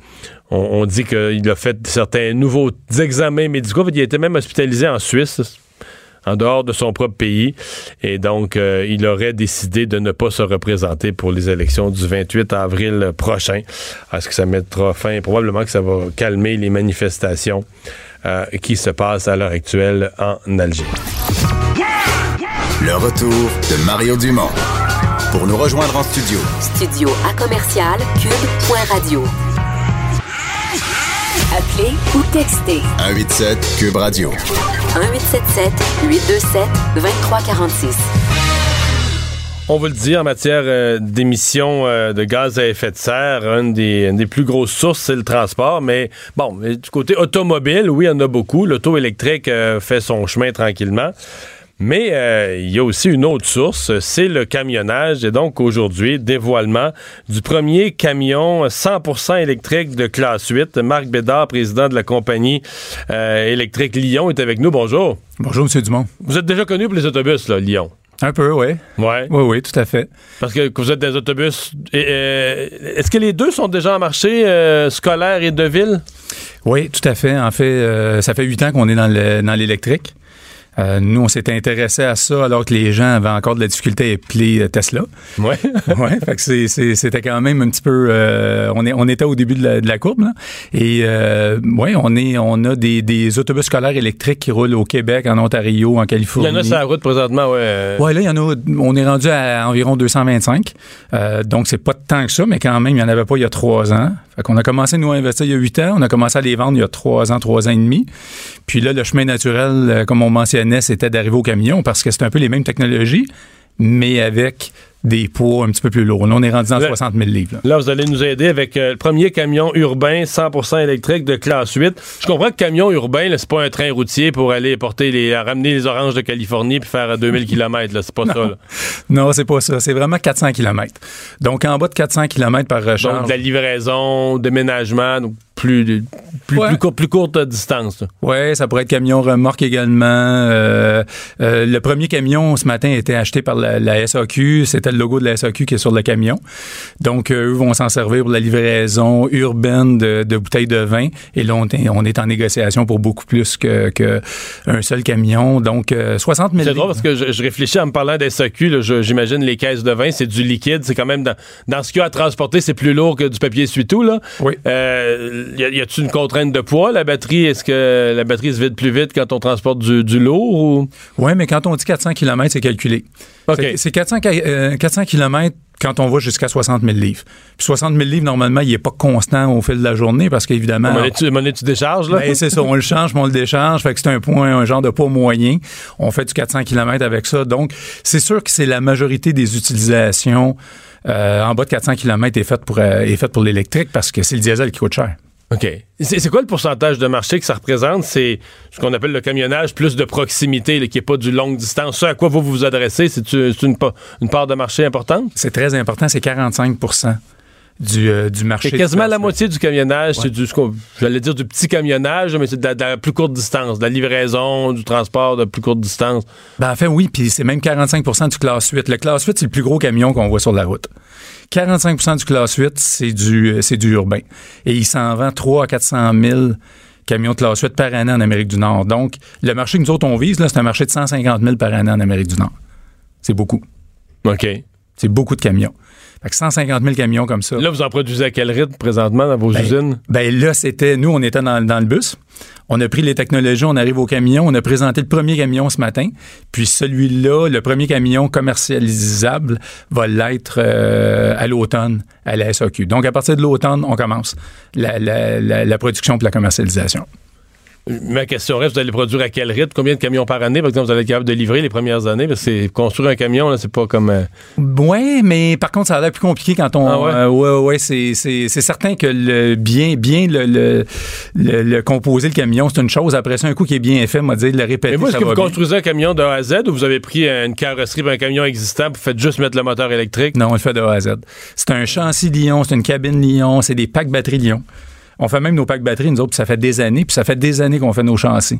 on, dit qu'il a fait certains nouveaux examens médicaux. il a été même hospitalisé en Suisse, en dehors de son propre pays. Et donc, euh, il aurait décidé de ne pas se représenter pour les élections du 28 avril prochain. Est-ce que ça mettra fin? Probablement que ça va calmer les manifestations euh, qui se passe à l'heure actuelle en Algérie.
Le retour de Mario Dumont. Pour nous rejoindre en studio.
Studio à commercial cube.radio. Appelez ou textez.
187 cube radio.
1877 827 2346.
On vous le dit, en matière euh, d'émissions euh, de gaz à effet de serre, une des, plus grosses sources, c'est le transport. Mais bon, du côté automobile, oui, il y en a beaucoup. L'auto électrique euh, fait son chemin tranquillement. Mais il y a aussi une autre source, c'est le camionnage. Et donc aujourd'hui, dévoilement du premier camion 100% électrique de classe 8. Marc Bédard, président de la compagnie électrique Lyon, est avec nous. Bonjour.
Bonjour, M. Dumont.
Vous êtes déjà connu pour les autobus, là, Lyon?
Un peu, oui.
Ouais.
Oui, oui, tout à fait.
Parce que vous êtes des autobus. euh, Est-ce que les deux sont déjà en marché, euh, scolaire et de ville?
Oui, tout à fait. En fait, euh, ça fait huit ans qu'on est dans le- dans l'électrique. Euh, nous, on s'était intéressé à ça alors que les gens avaient encore de la difficulté à appeler euh, Tesla.
Ouais.
ouais, fait que c'était quand même un petit peu. euh, on, est, on était au début de la, de la courbe, là. Et euh, ouais, on est, on a des, des autobus scolaires électriques qui roulent au Québec, en Ontario, en
Il
Californie.
y en a sur la route présentement, ouais.
Ouais, là, il y en a. On est rendu à environ 225. Euh, donc, c'est pas tant que ça, mais quand même, il n'y en avait pas il y a trois ans. Fait qu'on a commencé, nous, à investir il y a huit ans. On a commencé à les vendre il y a trois ans, trois ans et demi. Puis là, le chemin naturel, comme on mentionnait, c'était d'arriver au camion parce que c'est un peu les mêmes technologies, mais avec des poids un petit peu plus lourds. Là, on est rendu dans
Le-
60 000 livres. là.
Là, vous allez nous aider avec euh, le premier camion urbain 100% électrique de classe 8. Je comprends que camion urbain, c'est pas un train routier pour aller porter les, ramener les oranges de Californie puis faire euh, 2000 km. Là, c'est pas ça. Là.
Non, c'est pas ça. C'est vraiment 400 km. Donc, en bas de 400 km par recharge.
Donc, de la livraison, déménagement, donc plus, plus,
Ouais.
plus, cour- plus courte distance.
Oui, ça pourrait être camion remorque également. Euh, euh, le premier camion ce matin a été acheté par la, la SAQ. C'était le logo de la SAQ qui est sur le camion. Donc, euh, eux vont s'en servir pour la livraison urbaine de, de bouteilles de vin. Et là, on est, on est en négociation pour beaucoup plus que, que seul camion. Donc, euh, 60 000
C'est drôle parce que je, je réfléchis en me parlant des SAQ, j'imagine les caisses de vin, c'est du liquide, c'est quand même dans, dans ce qu'il y a à transporter, c'est plus lourd que du papier essuie-tout. Là.
Oui.
Y a- y a-tu une contrainte de poids, la batterie? Est-ce que la batterie se vide plus vite quand on transporte du, du lourd? Ou...
Oui, mais quand on dit 400 km, c'est calculé.
OK.
C'est- C'est 400, ca- euh, 400 km quand on va jusqu'à 60 000 livres. Puis 60 000 livres, normalement, il n'est pas constant au fil de la journée parce qu'évidemment...
Monnaie tu, monnaie tu décharges, là?
Ben, c'est ça, on le change, mais on le décharge. Fait que c'est un point, un genre de poids moyen. On fait du 400 km avec ça. Donc, c'est sûr que c'est la majorité des utilisations euh, en bas de 400 km est faite pour, euh, est faite pour l'électrique parce que c'est le diesel qui coûte cher.
OK. C'est quoi le pourcentage de marché que ça représente? C'est ce qu'on appelle le camionnage plus de proximité, qui n'est pas du longue distance. Ce à quoi vous vous adressez, c'est une, une part de marché importante?
C'est très important, c'est 45 du, euh, du marché.
C'est quasiment la moitié du camionnage, c'est du, ce j'allais dire du petit camionnage, mais c'est de, la- de la plus courte distance, de la livraison, du transport de plus courte distance.
Ben, en fait, oui, puis c'est même 45 du classe 8. Le classe 8, c'est le plus gros camion qu'on voit sur la route. 45 du classe 8, c'est du, euh, c'est du urbain. Et il s'en vend 3 à 400 000 camions de classe 8 par année en Amérique du Nord. Donc, le marché que nous autres, on vise, là, c'est un marché de 150 000 par année en Amérique du Nord. C'est beaucoup.
OK.
C'est beaucoup de camions. Fait que 150 000 camions comme ça.
Là, vous en produisez à quel rythme présentement dans vos
Ben,
usines?
Ben là, c'était, nous, on était dans, dans le bus. On a pris les technologies, on arrive au camion, on a présenté le premier camion ce matin. Puis celui-là, le premier camion commercialisable va l'être euh, à l'automne à la SAQ. Donc à partir de l'automne, on commence la, la- la- la production pour la commercialisation.
Ma question reste, vous allez produire à quel rythme? Combien de camions par année? Par exemple, vous allez être capable de livrer les premières années? Parce que construire un camion, là, c'est pas comme... euh,
Ouais, mais par contre, ça a l'air plus compliqué quand on.
Ah ouais?
euh, ouais, ouais, c'est, c'est, c'est certain que le bien, bien le, le, le- le composer le camion, c'est une chose. Après ça, un coup qui est bien fait, m'a dit de le répéter.
Mais vous, est-ce que vous
bien.
construisez un camion de A à Z ou vous avez pris une carrosserie un camion existant vous faites juste mettre le moteur électrique?
Non, on le fait de A à Z. C'est un châssis Lyon, c'est une cabine Lyon, c'est des packs batteries Lyon. On fait même nos packs batteries, nous autres, puis ça fait des années, puis ça fait des années qu'on fait nos châssis.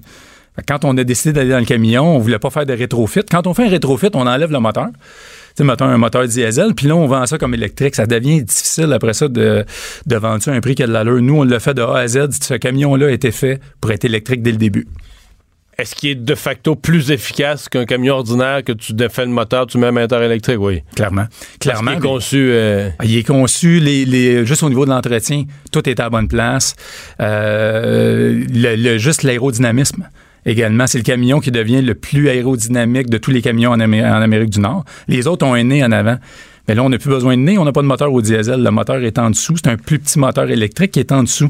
Quand on a décidé d'aller dans le camion, on voulait pas faire de rétrofit. Quand on fait un rétrofit, on enlève le moteur. Tu sais, un moteur diesel, puis là, on vend ça comme électrique. Ça devient difficile après ça de, de vendre ça à un prix qui a de l'allure. Nous, on le fait de A à Z. Ce camion-là a été fait pour être électrique dès le début.
Est-ce qu'il est de facto plus efficace qu'un camion ordinaire que tu défais le moteur, tu mets un moteur électrique? Oui.
Clairement. Clairement.
Qu'il est conçu... euh,
Il est conçu, les, les- juste au niveau de l'entretien, tout est à la bonne place. Euh, le, le- juste l'aérodynamisme. Également, c'est le camion qui devient le plus aérodynamique de tous les camions en, en Amérique du Nord. Les autres ont un nez en avant. Mais là, on n'a plus besoin de nez, on n'a pas de moteur au diesel. Le moteur est en dessous. C'est un plus petit moteur électrique qui est en dessous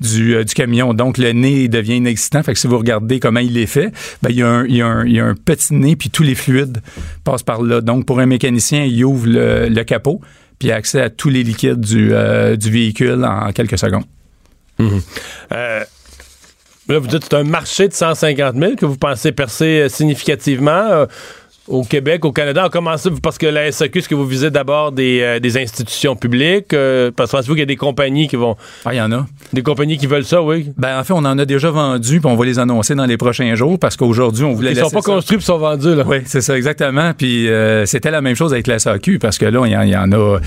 du, euh, camion. Donc, le nez devient inexistant. Fait que si vous regardez comment il est fait, ben, il, y a un, petit nez, puis tous les fluides passent par là. Donc, pour un mécanicien, il ouvre le, capot, puis il a accès à tous les liquides du, euh, véhicule en quelques secondes.
euh, là, vous dites c'est un marché de 150 000 que vous pensez percer significativement. Au Québec, au Canada, en commençant parce que la SAQ, est-ce que vous visez d'abord des, euh, des institutions publiques? Euh, parce que pensez-vous qu'il y a des compagnies qui vont.
Ah, il y en a.
Des compagnies qui veulent ça, oui?
Ben, en fait, on en a déjà vendu, puis on va les annoncer dans les prochains jours parce qu'aujourd'hui, on voulait.
Ils sont pas construits, puis sont vendus, là.
Oui, c'est ça, exactement. Puis euh, c'était la même chose avec la SAQ parce que là, il y, en a.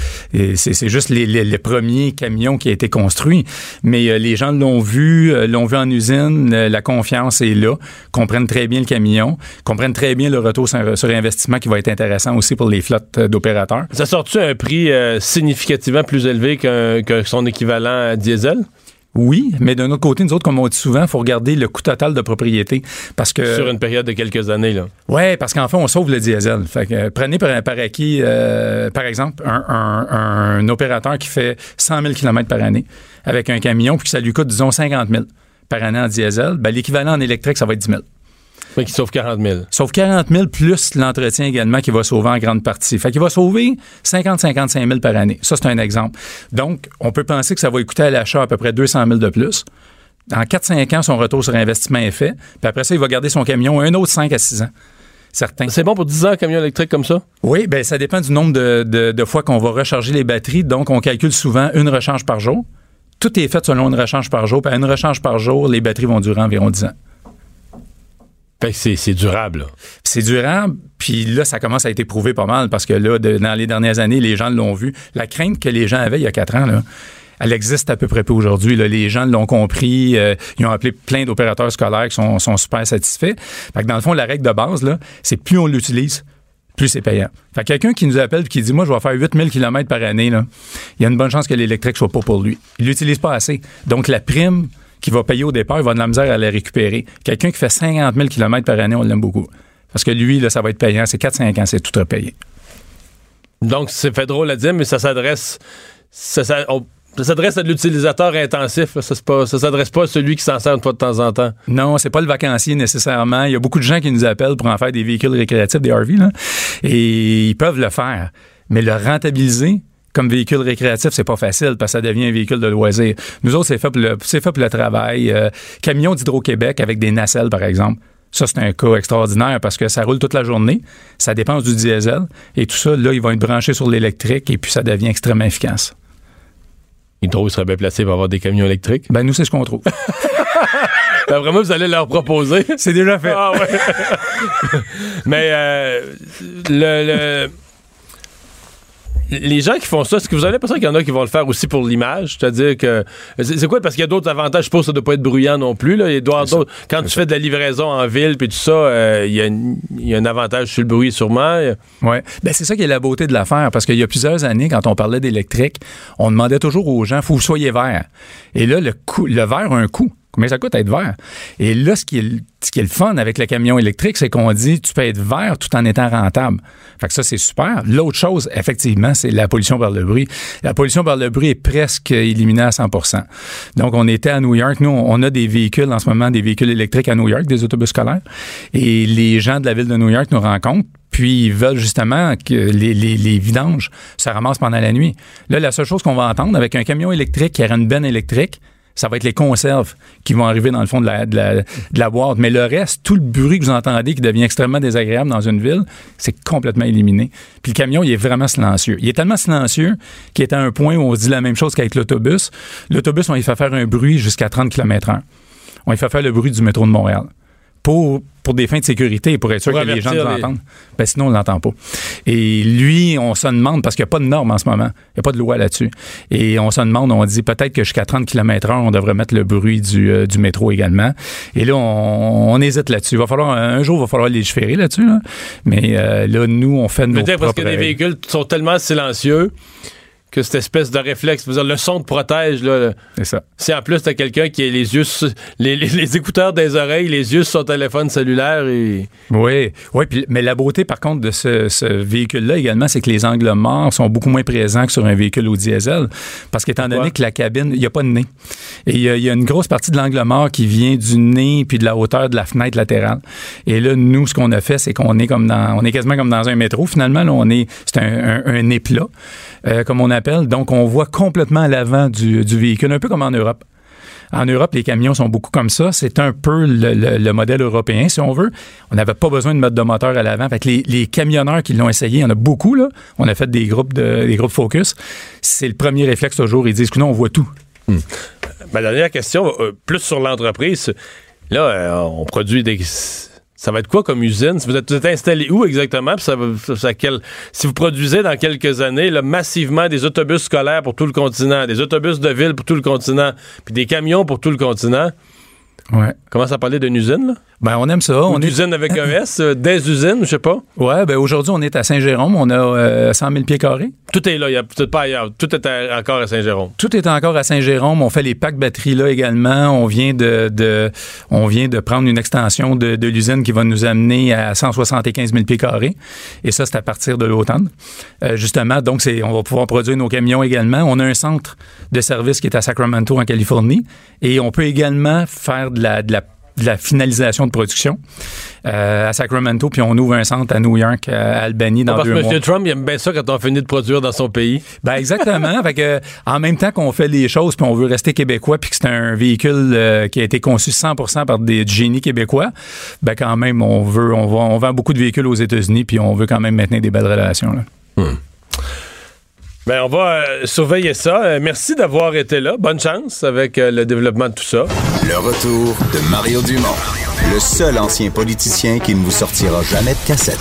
C'est juste les, les, premiers camions qui ont été construits. Mais les gens l'ont vu, l'ont vu en usine, la confiance est là, comprennent très bien le camion, comprennent très bien le retour sur, sur investissement qui va être intéressant aussi pour les flottes euh, d'opérateurs.
Ça sort-tu un prix euh, significativement plus élevé que son équivalent diesel?
Oui, mais d'un autre côté, nous autres, comme on dit souvent, il faut regarder le coût total de propriété. Parce que,
Sur une période de quelques années, là.
Oui, parce qu'en fait, on sauve le diesel. Euh, prenez par, acquis, par exemple, un, opérateur qui fait 100 000 km par année avec un camion, puis que ça lui coûte, disons, 50 000 par année en diesel. Ben, l'équivalent en électrique, ça va être 10 000.
Mais qui sauve 40 000.
Sauve 40 000 plus l'entretien également qui va sauver en grande partie. Fait qu'il va sauver 50-55 000 par année. Ça, c'est un exemple. Donc, on peut penser que ça va coûter à l'achat à peu près 200 000 de plus. En 4-5 ans, son retour sur investissement est fait. Puis après ça, il va garder son camion un autre 5 à 6 ans. Certains.
C'est bon pour 10 ans, un camion électrique comme ça?
Oui, bien, ça dépend du nombre de, de fois qu'on va recharger les batteries. Donc, on calcule souvent une recharge par jour. Tout est fait selon une recharge par jour. Puis à une recharge par jour, les batteries vont durer environ 10 ans.
Que c'est durable.
C'est durable, puis là, ça commence à être prouvé pas mal parce que là, dans les dernières années, les gens l'ont vu. La crainte que les gens avaient il y a quatre ans, elle existe à peu près peu aujourd'hui. Les gens l'ont compris. Euh, ils ont appelé plein d'opérateurs scolaires qui sont, super satisfaits. Dans le fond, la règle de base, c'est plus on l'utilise, plus c'est payant. Fait que quelqu'un qui nous appelle et qui dit, moi, je vais faire 8000 km par année, il y a une bonne chance que l'électrique soit pas pour lui. Il l'utilise pas assez. Donc, la prime qui va payer au départ, il va de la misère à la récupérer. Quelqu'un qui fait 50 000 km par année, on l'aime beaucoup. Parce que lui, là, ça va être payant. C'est 4-5 ans, c'est tout repayé.
Donc, c'est fait drôle à dire, mais ça s'adresse. Ça, s'adresse à l'utilisateur intensif. Ça ne s'adresse pas à celui qui s'en sert une fois de temps en temps.
Non, c'est pas le vacancier nécessairement. Il y a beaucoup de gens qui nous appellent pour en faire des véhicules récréatifs, des RV, là, et ils peuvent le faire. Mais le rentabiliser, comme véhicule récréatif, c'est pas facile parce que ça devient un véhicule de loisir. Nous autres, c'est fait pour le, c'est fait pour le travail. Euh, camion d'Hydro-Québec avec des nacelles, par exemple. Ça, c'est un cas extraordinaire parce que ça roule toute la journée, ça dépense du diesel et tout ça, là, ils vont être branchés sur l'électrique et puis ça devient extrêmement efficace.
Hydro serait bien placé pour avoir des camions électriques?
Ben, nous, c'est ce qu'on trouve.
ben, vraiment, vous allez leur proposer.
C'est déjà fait.
Ah, ouais. Mais euh, le les gens qui font ça, est-ce que vous avez l'impression qu'il y en a qui vont le faire aussi pour l'image? C'est-à-dire que. C'est quoi? Parce qu'il y a d'autres avantages. Je suppose que ça ne doit pas être bruyant non plus. Là. Il doit Quand tu fais de la livraison en ville puis tout ça, euh, il, y a un avantage sur le bruit sûrement.
Oui. Ben, c'est ça qui est la beauté de l'affaire. Parce qu'il y a plusieurs années, quand on parlait d'électrique, on demandait toujours aux gens, faut que vous soyez vert. Et là, le, le verre a un coût. Combien ça coûte être vert? Et là, ce qui est, le fun avec le camion électrique, c'est qu'on dit tu peux être vert tout en étant rentable. Fait que ça, c'est super. L'autre chose, effectivement, c'est la pollution par le bruit. La pollution par le bruit est presque éliminée à 100% Donc, on était à New York. Nous, on a des véhicules en ce moment, des véhicules électriques à New York, des autobus scolaires. Et les gens de la ville de New York nous rencontrent puis ils veulent justement que les, les, vidanges se ramassent pendant la nuit. Là, la seule chose qu'on va entendre avec un camion électrique qui aura une benne électrique, ça va être les conserves qui vont arriver dans le fond de la, boîte. Mais le reste, tout le bruit que vous entendez qui devient extrêmement désagréable dans une ville, c'est complètement éliminé. Puis le camion, il est vraiment silencieux. Il est tellement silencieux qu'il est à un point où on se dit la même chose qu'avec l'autobus. L'autobus, on y fait faire un bruit jusqu'à 30 km/h. On y fait faire le bruit du métro de Montréal pour, pour des fins de sécurité, pour être sûr que les gens nous entendent. Ben, sinon, on ne l'entend pas. Et lui, on se demande, parce qu'il n'y a pas de normes en ce moment, il n'y a pas de loi là-dessus. Et on se demande, on dit peut-être que jusqu'à 30 km/h, on devrait mettre le bruit du, euh, du métro également. Et là, on, hésite là-dessus. Il va falloir, un jour, il va falloir légiférer là-dessus. Mais euh, là, nous, on fait nos
Peut-être parce que les véhicules sont tellement silencieux que cette espèce de réflexe, dire, le son te protège. Là,
c'est ça.
Si en plus t'as quelqu'un qui a les yeux, les, écouteurs des oreilles, les yeux sur son téléphone cellulaire. Et...
Oui, oui. mais la beauté, par contre, de ce, véhicule-là également, c'est que les angles morts sont beaucoup moins présents que sur un véhicule au diesel, parce qu'étant donné que la cabine, il n'y a pas de nez. Et il y, a une grosse partie de l'angle mort qui vient du nez puis de la hauteur de la fenêtre latérale. Et là, nous, ce qu'on a fait, c'est qu'on est comme dans, on est quasiment comme dans un métro. Finalement, là, on est, c'est un, un, nez plat, euh, comme on Donc, on voit complètement l'avant du, véhicule, un peu comme en Europe. En Europe, les camions sont beaucoup comme ça. C'est un peu le, le- le modèle européen, si on veut. On n'avait pas besoin de mettre de moteur à l'avant. Fait que les, camionneurs qui l'ont essayé, il y en a beaucoup. On a fait des groupes groupes focus. C'est le premier réflexe toujours. Ils disent que non, on voit tout.
Ma dernière question, euh, plus sur l'entreprise. Là, euh, on produit des. Ça va être quoi comme usine? Vous êtes, vous êtes installé où exactement? Puis ça, va- ça- quel- si vous produisez dans quelques années là, massivement des autobus scolaires pour tout le continent, des autobus de ville pour tout le continent, puis des camions pour tout le continent,
Ouais.
commence à parler d'une usine, là?
Ben, on aime ça.
Ou
On est,
d'usine avec un S, euh, des usines, je sais pas.
ouais, ben, aujourd'hui, on est à Saint-Jérôme. On a euh, 100 000 pieds carrés.
Tout est là, il y a peut-être pas ailleurs. Tout est à- encore à Saint-Jérôme.
Tout est encore à Saint-Jérôme. On fait les packs batteries là également. On vient de, de- on vient de prendre une extension de, de l'usine qui va nous amener à 175 000 pieds carrés. Et ça, c'est à partir de l'automne. Euh, justement, donc, c'est, on va pouvoir produire nos camions également. On a un centre de service qui est à Sacramento, en Californie. Et on peut également faire de la, de la de la finalisation de production euh, à Sacramento, puis on ouvre un centre à New York, à Albany, dans
Parce
deux
que
mois.
M. Trump, il aime bien ça quand on finit de produire dans son pays.
Ben exactement. fait que, en même temps qu'on fait les choses, puis on veut rester québécois, puis que c'est un véhicule euh, qui a été conçu 100% par des du génie québécois, ben quand même, on veut, on, va, on vend beaucoup de véhicules aux États-Unis, puis on veut quand même maintenir des belles relations. Là.
Ben, on va euh, surveiller ça. Euh, merci d'avoir été là. Bonne chance avec euh, le développement de tout ça.
Le retour de Mario Dumont, le seul ancien politicien qui ne vous sortira jamais de cassette.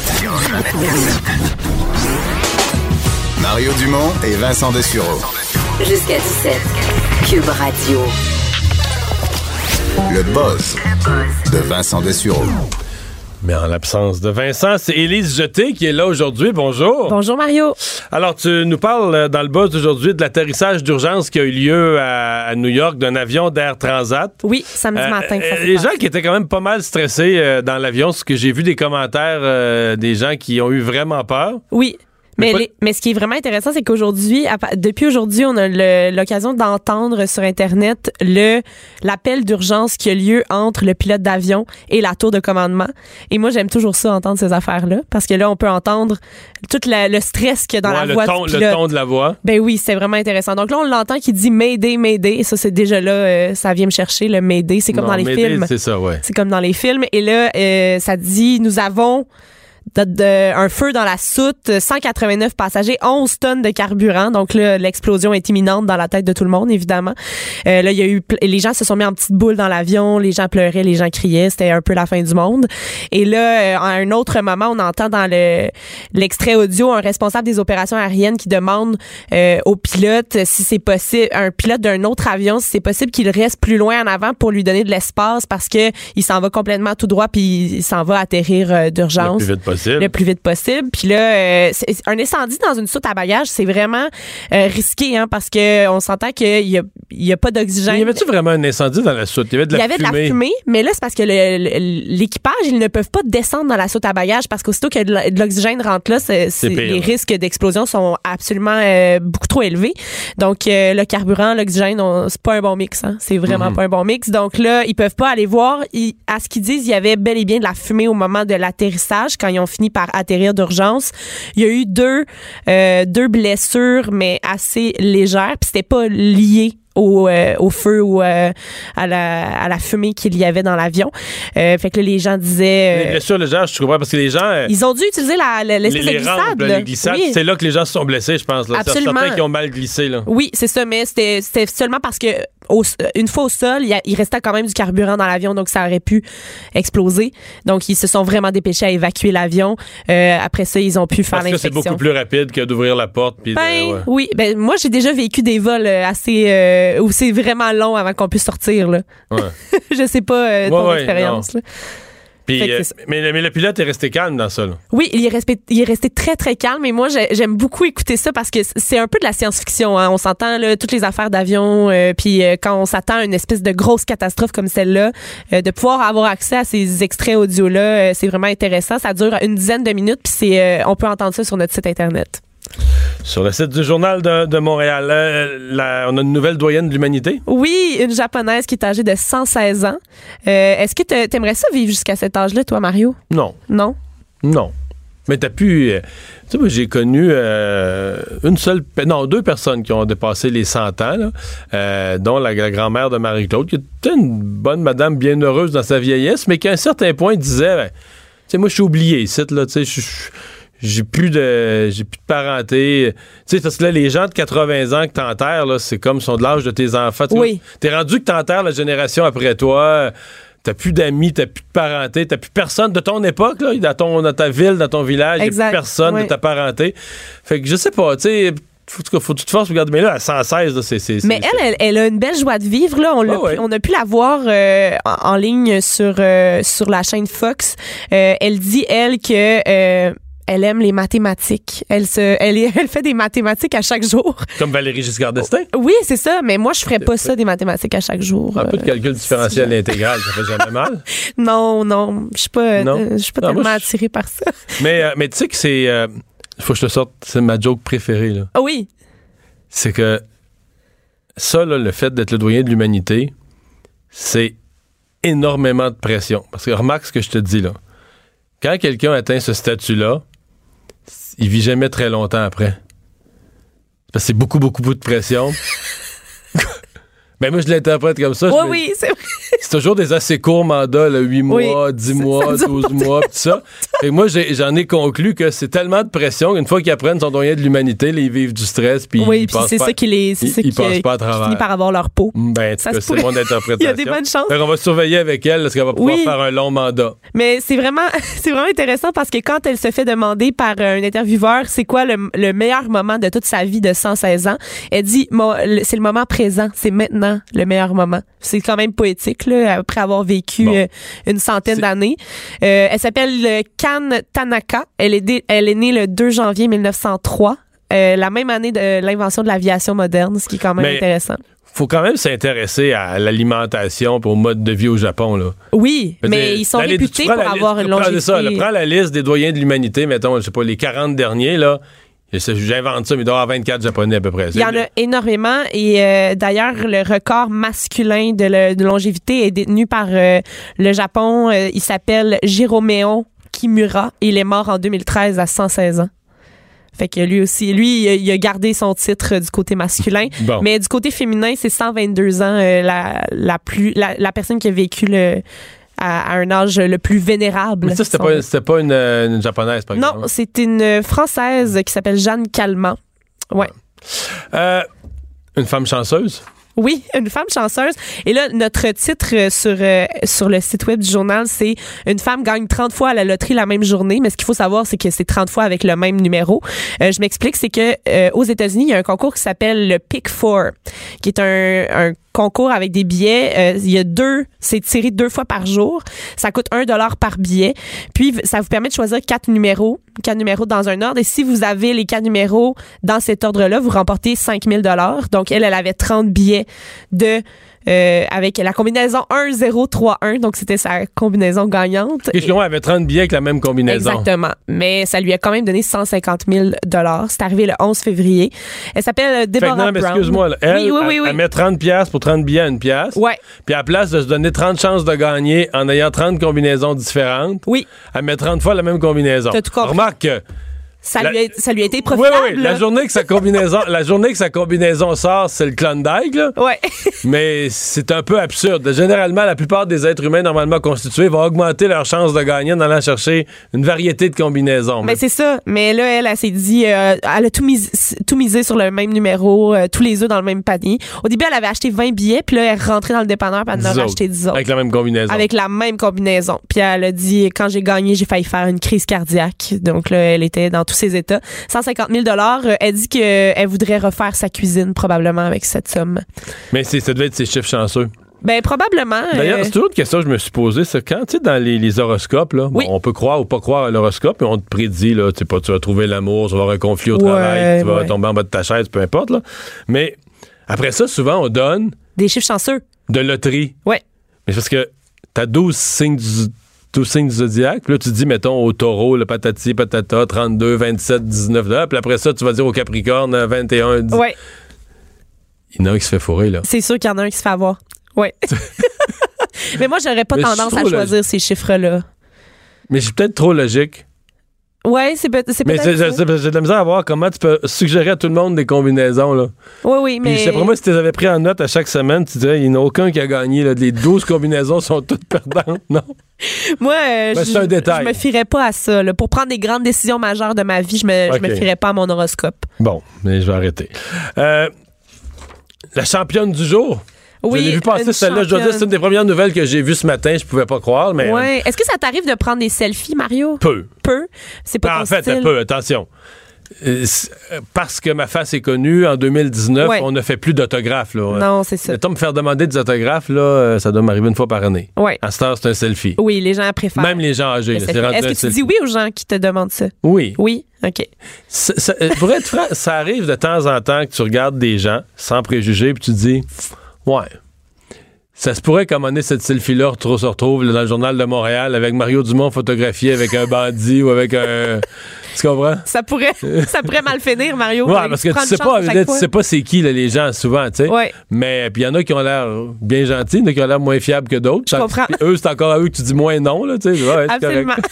Mario Dumont et Vincent Dessureau.
Jusqu'à 17. Cube Radio.
Le buzz de Vincent Dessureau.
Mais en l'absence de Vincent, c'est Élise Jeté qui est là aujourd'hui. Bonjour.
Bonjour Mario.
Alors, tu nous parles euh, dans le buzz d'aujourd'hui de l'atterrissage d'urgence qui a eu lieu à, à New York d'un avion d'Air Transat.
Oui, samedi
Euh,
matin. que ça
euh, les gens qui étaient quand même pas mal stressés euh, dans l'avion, ce que j'ai vu des commentaires euh, des gens qui ont eu vraiment peur.
Oui.
Mais
Mais,
pas-
les- mais ce qui est vraiment intéressant, c'est qu'aujourd'hui, depuis aujourd'hui, on a l'occasion d'entendre sur Internet le l'appel d'urgence qui a lieu entre le pilote d'avion et la tour de commandement. Et moi, j'aime toujours ça, entendre ces affaires-là, parce que là, on peut entendre tout la- le stress qu'il y a dans
Ouais,
la
le,
voix
ton,
du
le ton de la voix.
Ben oui, c'est vraiment intéressant. Donc là, on l'entend qui dit Mayday, Mayday. Et ça, c'est déjà là, euh, ça vient me chercher, le Mayday. C'est comme
Non,
dans les films.
C'est ça, ouais.
C'est comme dans les films. Et là, euh, ça dit, nous avons un feu dans la soute, 189 passagers, 11 tonnes de carburant. Donc là, l'explosion est imminente dans la tête de tout le monde, évidemment. Euh, là, il y a eu, les gens se sont mis en petites boules dans l'avion, les gens pleuraient, les gens criaient, c'était un peu la fin du monde. Et là, euh, à un autre moment, on entend dans le l'extrait audio un responsable des opérations aériennes qui demande euh, au pilote si c'est possible, un pilote d'un autre avion, si c'est possible qu'il reste plus loin en avant pour lui donner de l'espace parce que il s'en va complètement tout droit puis il s'en va atterrir d'urgence. Le plus vite possible. Puis là, euh, un incendie dans une soute à bagages, c'est vraiment euh, risqué hein, parce que on s'entend qu'il y a, il y a pas d'oxygène.
Y avait-tu vraiment un incendie dans la soute? Il y avait de la
y avait
fumée.
de la fumée, mais là, c'est parce que l'équipage, ils ne peuvent pas descendre dans la soute à bagages parce qu'aussitôt que de l'oxygène rentre là,
pire,
les risques d'explosion sont absolument euh, beaucoup trop élevés. Donc, euh, le carburant, l'oxygène, c'est pas un bon mix. Hein. C'est vraiment pas un bon mix. Donc là, ils peuvent pas aller voir. Ils- à ce qu'ils disent, il y avait bel et bien de la fumée au moment de l'atterrissage quand ils ont fini par atterrir d'urgence. Il y a eu deux, euh, deux blessures, mais assez légères. Puis c'était pas lié au, euh, au feu ou euh, à, la, à la fumée qu'il y avait dans l'avion. Euh, fait que là, les gens disaient...
Les
euh,
blessures légères, je comprends, parce que les gens. euh,
ils ont dû utiliser la, la-
les,
l'espèce de
les
glissade.
là, les glissades,
Oui.
c'est là que les gens se sont blessés, je pense. Là.
Absolument.
Certains qui ont mal glissé. Là.
Oui, c'est ça, mais c'était c'était seulement parce que au- une fois au sol, il, y a- il restait quand même du carburant dans l'avion, donc ça aurait pu exploser. Donc ils se sont vraiment dépêchés à évacuer l'avion. Euh, après ça, ils ont pu faire
Parce que c'est
l'inspection.
beaucoup plus rapide que d'ouvrir la porte. Puis de-
Ben
ouais.
oui, ben moi j'ai déjà vécu des vols euh, assez euh, où c'est vraiment long avant qu'on puisse sortir là.
Ouais.
Je sais pas euh, ton
ouais,
expérience.
Puis, euh, mais, mais le pilote est resté calme dans ça. là.
Oui, il est, resté, il est resté très, très calme. Et moi, j'ai- j'aime beaucoup écouter ça parce que c'est un peu de la science-fiction. hein. On s'entend, toutes les affaires d'avion. euh, puis euh, quand on s'attend à une espèce de grosse catastrophe comme celle-là, euh, de pouvoir avoir accès à ces extraits audio-là, euh, c'est vraiment intéressant. Ça dure une dizaine de minutes. Puis c'est, euh, on peut entendre ça sur notre site Internet.
Sur le site du Journal de, de Montréal, euh, la- on a une nouvelle doyenne de l'humanité.
Oui, une japonaise qui est âgée de 116 ans. Euh, Est-ce que tu aimerais ça vivre jusqu'à cet âge-là, toi, Mario?
Non,
Non?
non. Mais t'as pu. euh, tu sais, moi, j'ai connu euh, une seule. Non, deux personnes qui ont dépassé les 100 ans, là, euh, dont la, la grand-mère de Marie-Claude, qui était une bonne madame bien heureuse dans sa vieillesse, mais qui à un certain point disait ben, Tu sais, moi, je suis oublié ici, là, tu sais, je- je- j'ai plus de j'ai plus de parenté. Tu sais, parce que là, les gens de 80 ans que t'enterres, là, c'est comme sont de l'âge de tes enfants. Tu sais,
Oui.
T'es rendu que t'enterres la génération après toi. T'as plus d'amis, t'as plus de parenté, t'as plus personne de ton époque, là, dans, ton, dans ta ville, dans ton village, y a plus
Exact,
personne de ta parenté. Fait que je sais pas, tu sais, faut, faut, faut que tu te forces, regarde, mais là, à 116, là, c'est.
Mais elle, elle, elle a une belle joie de vivre. Là. On, l'a
Ah ouais.
pu- on a pu la voir euh, en, en ligne sur, euh, sur la chaîne Fox. Euh, elle dit, elle, que... elle aime les mathématiques. Elle se, elle, elle fait des mathématiques à chaque jour.
Comme Valérie Giscard d'Estaing?
Oui, c'est ça. Mais moi, je ferais pas ça des mathématiques à chaque jour.
Un peu de
Euh,
calcul différentiel intégral, ça fait jamais mal?
non, non, je suis pas, je suis pas
Non, moi,
tellement
je-
attirée par ça.
Mais, euh, mais tu sais que c'est. euh, faut que je te sorte, c'est ma joke préférée, là.
Ah oui,
c'est que ça, là, le fait d'être le doyen de l'humanité, c'est énormément de pression. Parce que remarque ce que je te dis là. Quand quelqu'un atteint ce statut-là, il vit jamais très longtemps après. Parce que c'est beaucoup, beaucoup, beaucoup de pression. Ben moi, je l'interprète comme ça.
Oui,
me-
oui, c'est vrai.
c'est toujours des assez courts mandats, là, 8
Oui.
mois, 10
Ça-
mois,
ça dure
12
pas
mois, pis tout ça. Que moi, j'en ai, conclu que c'est tellement de pression qu'une fois qu'ils apprennent son doyen de l'humanité, ils vivent du stress, puis
Oui,
ils
puis
passent
c'est ça qui les, c'est
ils-
ça
ils
qui,
passent pas à
qui
travers.
finit par avoir leur peau.
Ben, en tout
Ça
cas,
se
c'est
pourrait.
mon interprétation.
Il y a des bonnes chances.
Fait qu'on va surveiller avec elle, parce qu'elle va pouvoir
Oui.
faire un long mandat.
Mais c'est vraiment, c'est vraiment intéressant parce que quand elle se fait demander par un intervieweur c'est quoi le, le meilleur moment de toute sa vie de 116 ans, elle dit c'est le moment présent, c'est maintenant le meilleur moment. C'est quand même poétique là, après avoir vécu
Bon.
euh, une centaine d'années. Euh, elle s'appelle euh, Kan Tanaka. Elle est, elle est née le 2 janvier 1903. euh, la même année de l'invention de l'aviation moderne, ce qui est quand même
Mais-
intéressant.
Faut quand même s'intéresser à l'alimentation et au mode de vie au Japon, là.
Oui, mais ils sont réputés pour avoir
liste-
une longévité.
ça, là, prends la liste des doyens de l'humanité, mettons, je sais pas, les 40 derniers, là. J'invente ça, mais il doit y avoir 24 japonais à peu près.
Il y en a énormément et euh, d'ailleurs le record masculin de, le- de longévité est détenu par euh, le Japon. Euh, il s'appelle Jiromeo Kimura il est mort en 2013 à 116 ans. Fait que lui aussi, lui, il a, gardé son titre du côté masculin,
Bon.
mais du côté féminin, c'est 122 ans la, la plus la, la personne qui a vécu le, à, à un âge le plus vénérable.
Mais ça, c'était pas,
veut.
c'était pas une, euh, une japonaise, par exemple.
Non, c'est une française qui s'appelle Jeanne Calment. Ouais.
Euh, une femme chanceuse?
Oui, une femme chanceuse. Et là, notre titre euh, sur, euh, sur le site web du journal, c'est Une femme gagne 30 fois à la loterie la même journée. Mais ce qu'il faut savoir, c'est que c'est 30 fois avec le même numéro. Euh, je m'explique, c'est que euh, aux États-Unis, il y a un concours qui s'appelle le Pick Four, qui est un, un concours avec des billets. Euh, il y a deux, c'est tiré deux fois par jour. Ça coûte un dollar par billet. Puis, ça vous permet de choisir quatre numéros, quatre numéros dans un ordre. Et si vous avez les quatre numéros dans cet ordre-là, vous remportez 5000 dollars. Donc, elle, elle avait 30 billets de euh, avec la combinaison 1-0-3-1. Donc, c'était sa combinaison gagnante.
Elle avait 30 billets avec la même combinaison.
Exactement. Mais ça lui a quand même donné 150 000 C'est arrivé le 11 février. Elle s'appelle Deborah Brown.
excuse-moi, elle,
oui, oui, oui,
elle,
oui.
elle met 30 pièces pour 30 billets à une pièce.
Ouais.
Puis à la place de se donner 30 chances de gagner en ayant 30 combinaisons différentes,
Oui.
elle met 30 fois la même combinaison.
T'as tout compris.
Remarque que
Ça,
La-
lui, a, ça lui a été
oui,
profitable.
oui, oui, la journée que sa combinaison, la journée que sa combinaison sort, c'est le Klondike, là.
Ouais.
Mais c'est un peu absurde. Généralement, la plupart des êtres humains normalement constitués vont augmenter leur chance de gagner en allant chercher une variété de combinaisons.
Mais c'est ça. Mais là, elle, elle s'est dit, euh, elle a tout, mis, tout misé sur le même numéro, euh, tous les œufs dans le même panier. Au début, elle avait acheté 20 billets, puis là, elle est rentrée dans le dépanneur, puis elle en a
autres.
10 autres.
Avec la même combinaison.
Avec la même combinaison. Puis elle a dit, quand j'ai gagné, j'ai failli faire une crise cardiaque. Donc là, elle était dans tous ses états. 150 000 Elle dit qu'elle voudrait refaire sa cuisine probablement avec cette somme.
Mais ça devait être ses chiffres chanceux.
Ben probablement.
D'ailleurs,
euh,
c'est toujours une question que je me suis posée. C'est quand, tu sais, dans les, les horoscopes, là, bon, on peut croire ou pas croire à l'horoscope, mais on te prédit, là, tu pas, tu vas trouver l'amour, tu vas avoir un conflit au
Ouais,
travail, tu vas
ouais.
tomber en bas de ta chaise, peu importe, là. Mais après ça, souvent, on donne
des chiffres chanceux.
de loterie.
Ouais.
Mais parce que t'as 12 signes du 12 signes du zodiaque. Puis là, tu dis, mettons, au taureau, le patati, patata, 32, 27, 19, là. Puis après ça, tu vas dire au capricorne, 21, 10.
Ouais.
Il y en a un qui se fait fourrer, là.
C'est sûr qu'il y en a un qui se fait avoir. Ouais. Mais moi, j'aurais pas
Mais je
tendance à
trouve
choisir ces chiffres-là.
Mais je suis peut-être trop logique.
Ouais, c'est peut- c'est
Mais
peut-être. ça.
j'ai de la misère à voir comment tu peux suggérer à tout le monde des combinaisons. Là.
Oui, oui,
Puis,
mais.
d'après moi, si tu les avais pris en note à chaque semaine, tu dirais, il n'y en a aucun qui a gagné. Là. Les 12 combinaisons sont toutes perdantes. Non?
Moi, euh,
Ben,
je,
un détail.
je me fierais pas à ça. là. Pour prendre des grandes décisions majeures de ma vie, je me, je me fierais pas à mon horoscope.
Bon, mais je vais arrêter. Euh, la championne du jour?
Oui,
je l'ai vu passer celle-là. Je dois dire, c'est une des premières nouvelles que j'ai vues ce matin. Je pouvais pas croire, mais. euh,
Ouais. Est-ce que ça t'arrive de prendre des selfies, Mario?
peu.
Peu? C'est pas
Ben,
ton
en fait,
style?
peu, attention. Euh, euh, Parce que ma face est connue, en 2019,
Ouais.
on ne fait plus d'autographes. là.
Non, c'est ça.
Mettons, me faire demander des autographes, là, euh, ça doit m'arriver une fois par année.
Ouais.
À cette heure, c'est un selfie.
Oui, les gens préfèrent.
Même les gens âgés.
le Est-ce que tu
selfie.
dis oui aux gens qui te demandent ça?
Oui.
Oui? OK.
Ça- ça- euh, pour être franc, ça arrive de temps en temps que tu regardes des gens sans préjugés puis tu te dis, ouais. Ça se pourrait qu'à un moment donné, cette selfie-là se retrouve là, dans le journal de Montréal avec Mario Dumont photographié avec un bandit ou avec un. Tu comprends?
Ça pourrait, ça pourrait mal finir, Mario.
Ouais, parce que tu sais pas, tu sais pas c'est qui là, les gens souvent, tu sais.
Ouais.
Mais puis il y en a qui ont l'air bien gentils, il y en a qui ont l'air moins fiables que d'autres.
Je comprends.
Eux, c'est encore à eux que tu dis moins non, là, tu sais. Ouais,
Absolument.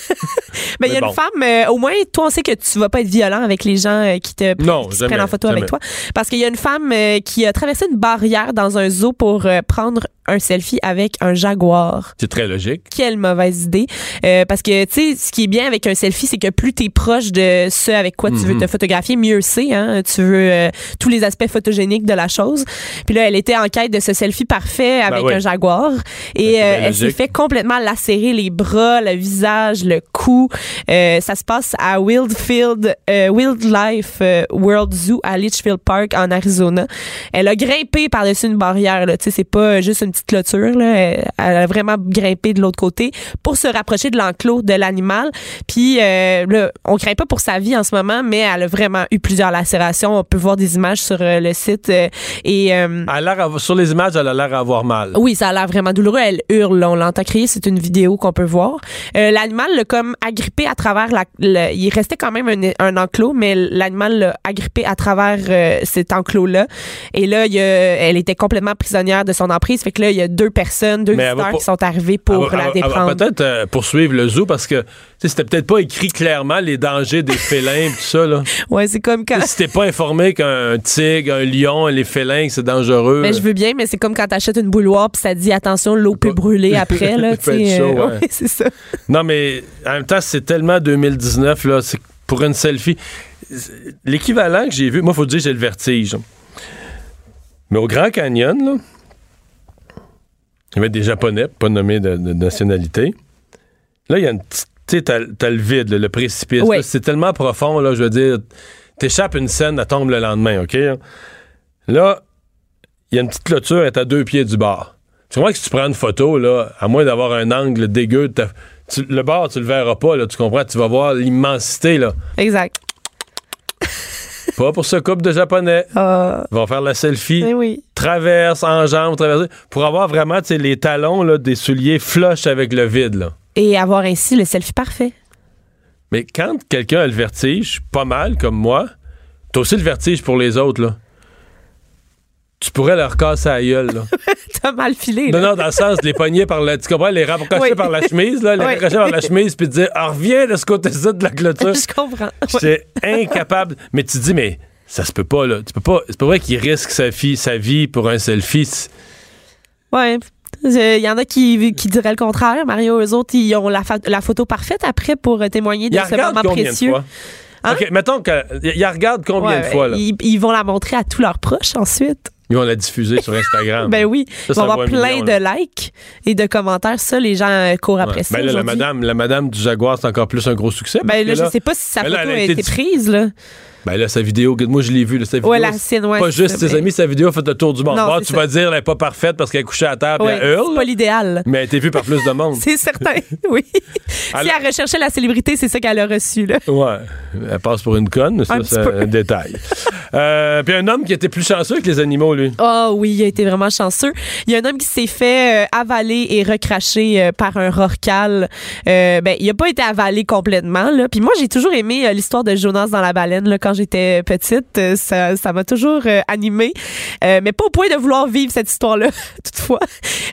Mais il y a une femme, euh, au moins, toi, on sait que tu vas pas être violent avec les gens euh, qui te
Non,
qui se
jamais,
prennent en photo
jamais.
avec toi. Parce qu'il y a une femme euh, qui a traversé une barrière dans un zoo pour prendre un selfie avec un jaguar.
C'est très logique.
Quelle mauvaise idée. Euh, parce que, tu sais, ce qui est bien avec un selfie, c'est que plus tu es proche de ce avec quoi tu
Mhm.
veux te photographier, mieux c'est. Hein? Tu veux euh, tous les aspects photogéniques de la chose. Puis là, elle était en quête de ce selfie parfait avec
Ben oui.
un jaguar.
Ben,
Et
c'est
euh, elle s'est fait complètement lacérer les bras, le visage, le cou. Euh, ça se passe à Wildfield, euh, Wildlife euh, World Zoo à Litchfield Park en Arizona. Elle a grimpé par-dessus une barrière. Tu sais, C'est pas juste une petite clôture. Là. Elle a vraiment grimpé de l'autre côté pour se rapprocher de l'enclos de l'animal. Puis euh, là, on craint pas pour sa vie en ce moment, mais elle a vraiment eu plusieurs lacérations. On peut voir des images sur euh, le site. euh, et euh,
Elle a sur les images, elle a l'air avoir mal.
oui, ça a l'air vraiment douloureux. Elle hurle, on l'entend crier. C'est une vidéo qu'on peut voir. Euh, l'animal l'a comme agrippé à travers la. le- il restait quand même un, un enclos, mais l'animal l'a agrippé à travers euh, cet enclos-là. Et là, il elle était complètement prisonnière de son emprise. Fait que là, il y a deux personnes, deux visiteurs qui sont arrivés pour
Elle va-
la déprendre.
peut-être euh, poursuivre le zoo parce que c'était peut-être pas écrit clairement les dangers des félins tout ça. Là.
Ouais, c'est comme quand.
si t'es pas informé qu'un tigre, un lion, les félins, c'est dangereux.
Mais je veux bien, mais c'est comme quand t'achètes une bouilloire puis ça dit attention, l'eau peut brûler après là. Euh,
ouais.
ouais, c'est ça.
Non, mais en même temps, c'est tellement 2019, là, c'est pour une selfie. L'équivalent que j'ai vu, moi, faut dire, j'ai le vertige. Mais au Grand Canyon, là, il y avait des Japonais, pas nommés de, de nationalité. Là, il y a une petite. Tu sais, t'as, t'as le vide, le précipice.
Oui.
là, c'est tellement profond, là, je veux dire. T'échappes une scène, elle tombe le lendemain, OK? Là, il y a une petite clôture, elle est à deux pieds du bar. Tu comprends que si tu prends une photo, là, à moins d'avoir un angle dégueu, tu- le bar, tu le verras pas, là, tu comprends? Tu vas voir l'immensité, là.
Exact.
Pas pour ce couple de Japonais.
Ah,
Ils vont faire la selfie,
mais oui.
traverse, en jambes, traverser, pour avoir vraiment, les talons, là, des souliers flush avec le vide, là.
Et avoir ainsi le selfie parfait.
Mais quand quelqu'un a le vertige, pas mal comme moi, t'as aussi le vertige pour les autres, là. Tu pourrais leur casser la gueule, là.
Mal filé.
Non,
là.
non, dans le sens, les pogner par la. Tu comprends? Les raccrocher
Oui.
par la chemise, là, les
Oui.
raccrocher par la chemise, puis dire, ah, reviens de ce côté-ci de la clôture.
Je comprends.
J'étais incapable. Mais tu dis, mais ça se peut pas, là. Tu peux pas. C'est pas vrai qu'il risque sa, fille, sa vie pour un selfie.
Ouais. Il y en a qui, qui diraient le contraire. Mario, eux autres, ils ont la, la photo parfaite après pour euh, témoigner de ce moment
combien
précieux.
de fois?
Hein?
OK, mettons qu'il regarde combien
Ouais,
de fois, là?
Ils, ils vont la montrer à tous leurs proches ensuite.
Ils vont la diffuser sur Instagram.
Ben oui.
Ça,
Ils
ça
vont avoir
vaut un
plein
million,
de
là.
likes et de commentaires. Ça, les gens euh, courent après
Ouais.
ça.
Ben là, la madame, la madame du Jaguar, c'est encore plus un gros succès.
Ben là,
là,
je sais pas si sa
ben
photo
a été
prise, là.
Ben là, sa vidéo, moi je l'ai vue, là, sa vidéo.
Ouais, la sienne, ouais,
pas juste ses
mais-
amis, sa vidéo a fait le tour du monde.
Non,
Bon,
c'est
tu
ça.
vas dire, elle est pas parfaite parce qu'elle est couchée à terre et
Ouais,
elle hurle.
c'est pas l'idéal.
Mais elle a été vue par plus de monde.
C'est certain, oui.
Elle-
Si elle recherchait la célébrité, c'est ça qu'elle a reçu, là.
Ouais, elle passe pour une conne, mais ça, c'est un détail. Euh, puis un homme qui était plus chanceux que les animaux, lui.
Oh oui, il a été vraiment chanceux. Il y a un homme qui s'est fait euh, avaler et recracher euh, par un rorcal. Ben, il a pas été avalé complètement là. Puis moi, j'ai toujours aimé l'histoire de Jonas dans la baleine là. Quand quand j'étais petite. Euh, ça, ça m'a toujours euh, animée, euh, mais pas au point de vouloir vivre cette histoire-là. toutefois,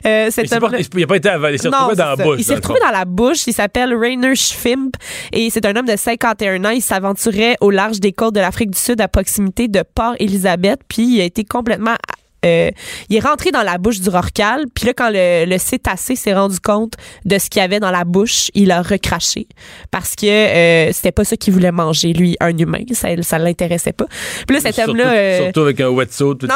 cet
Il n'a pas été avalé, il s'est retrouvé dans la bouche.
Il s'est retrouvé dans la bouche. Il s'appelle Rainer Schwimp et c'est un homme de 51 ans. Il s'aventurait au large des côtes de l'Afrique du Sud à proximité de Port Elizabeth. Puis il a été complètement euh, il est rentré dans la bouche du rorcal, puis là, quand le, le cétacé s'est rendu compte de ce qu'il y avait dans la bouche, il a recraché parce que euh, c'était pas ça qu'il voulait manger, lui, un humain. Ça, ça l'intéressait pas. Puis là, cet homme-là... euh,
surtout avec un wetsuit,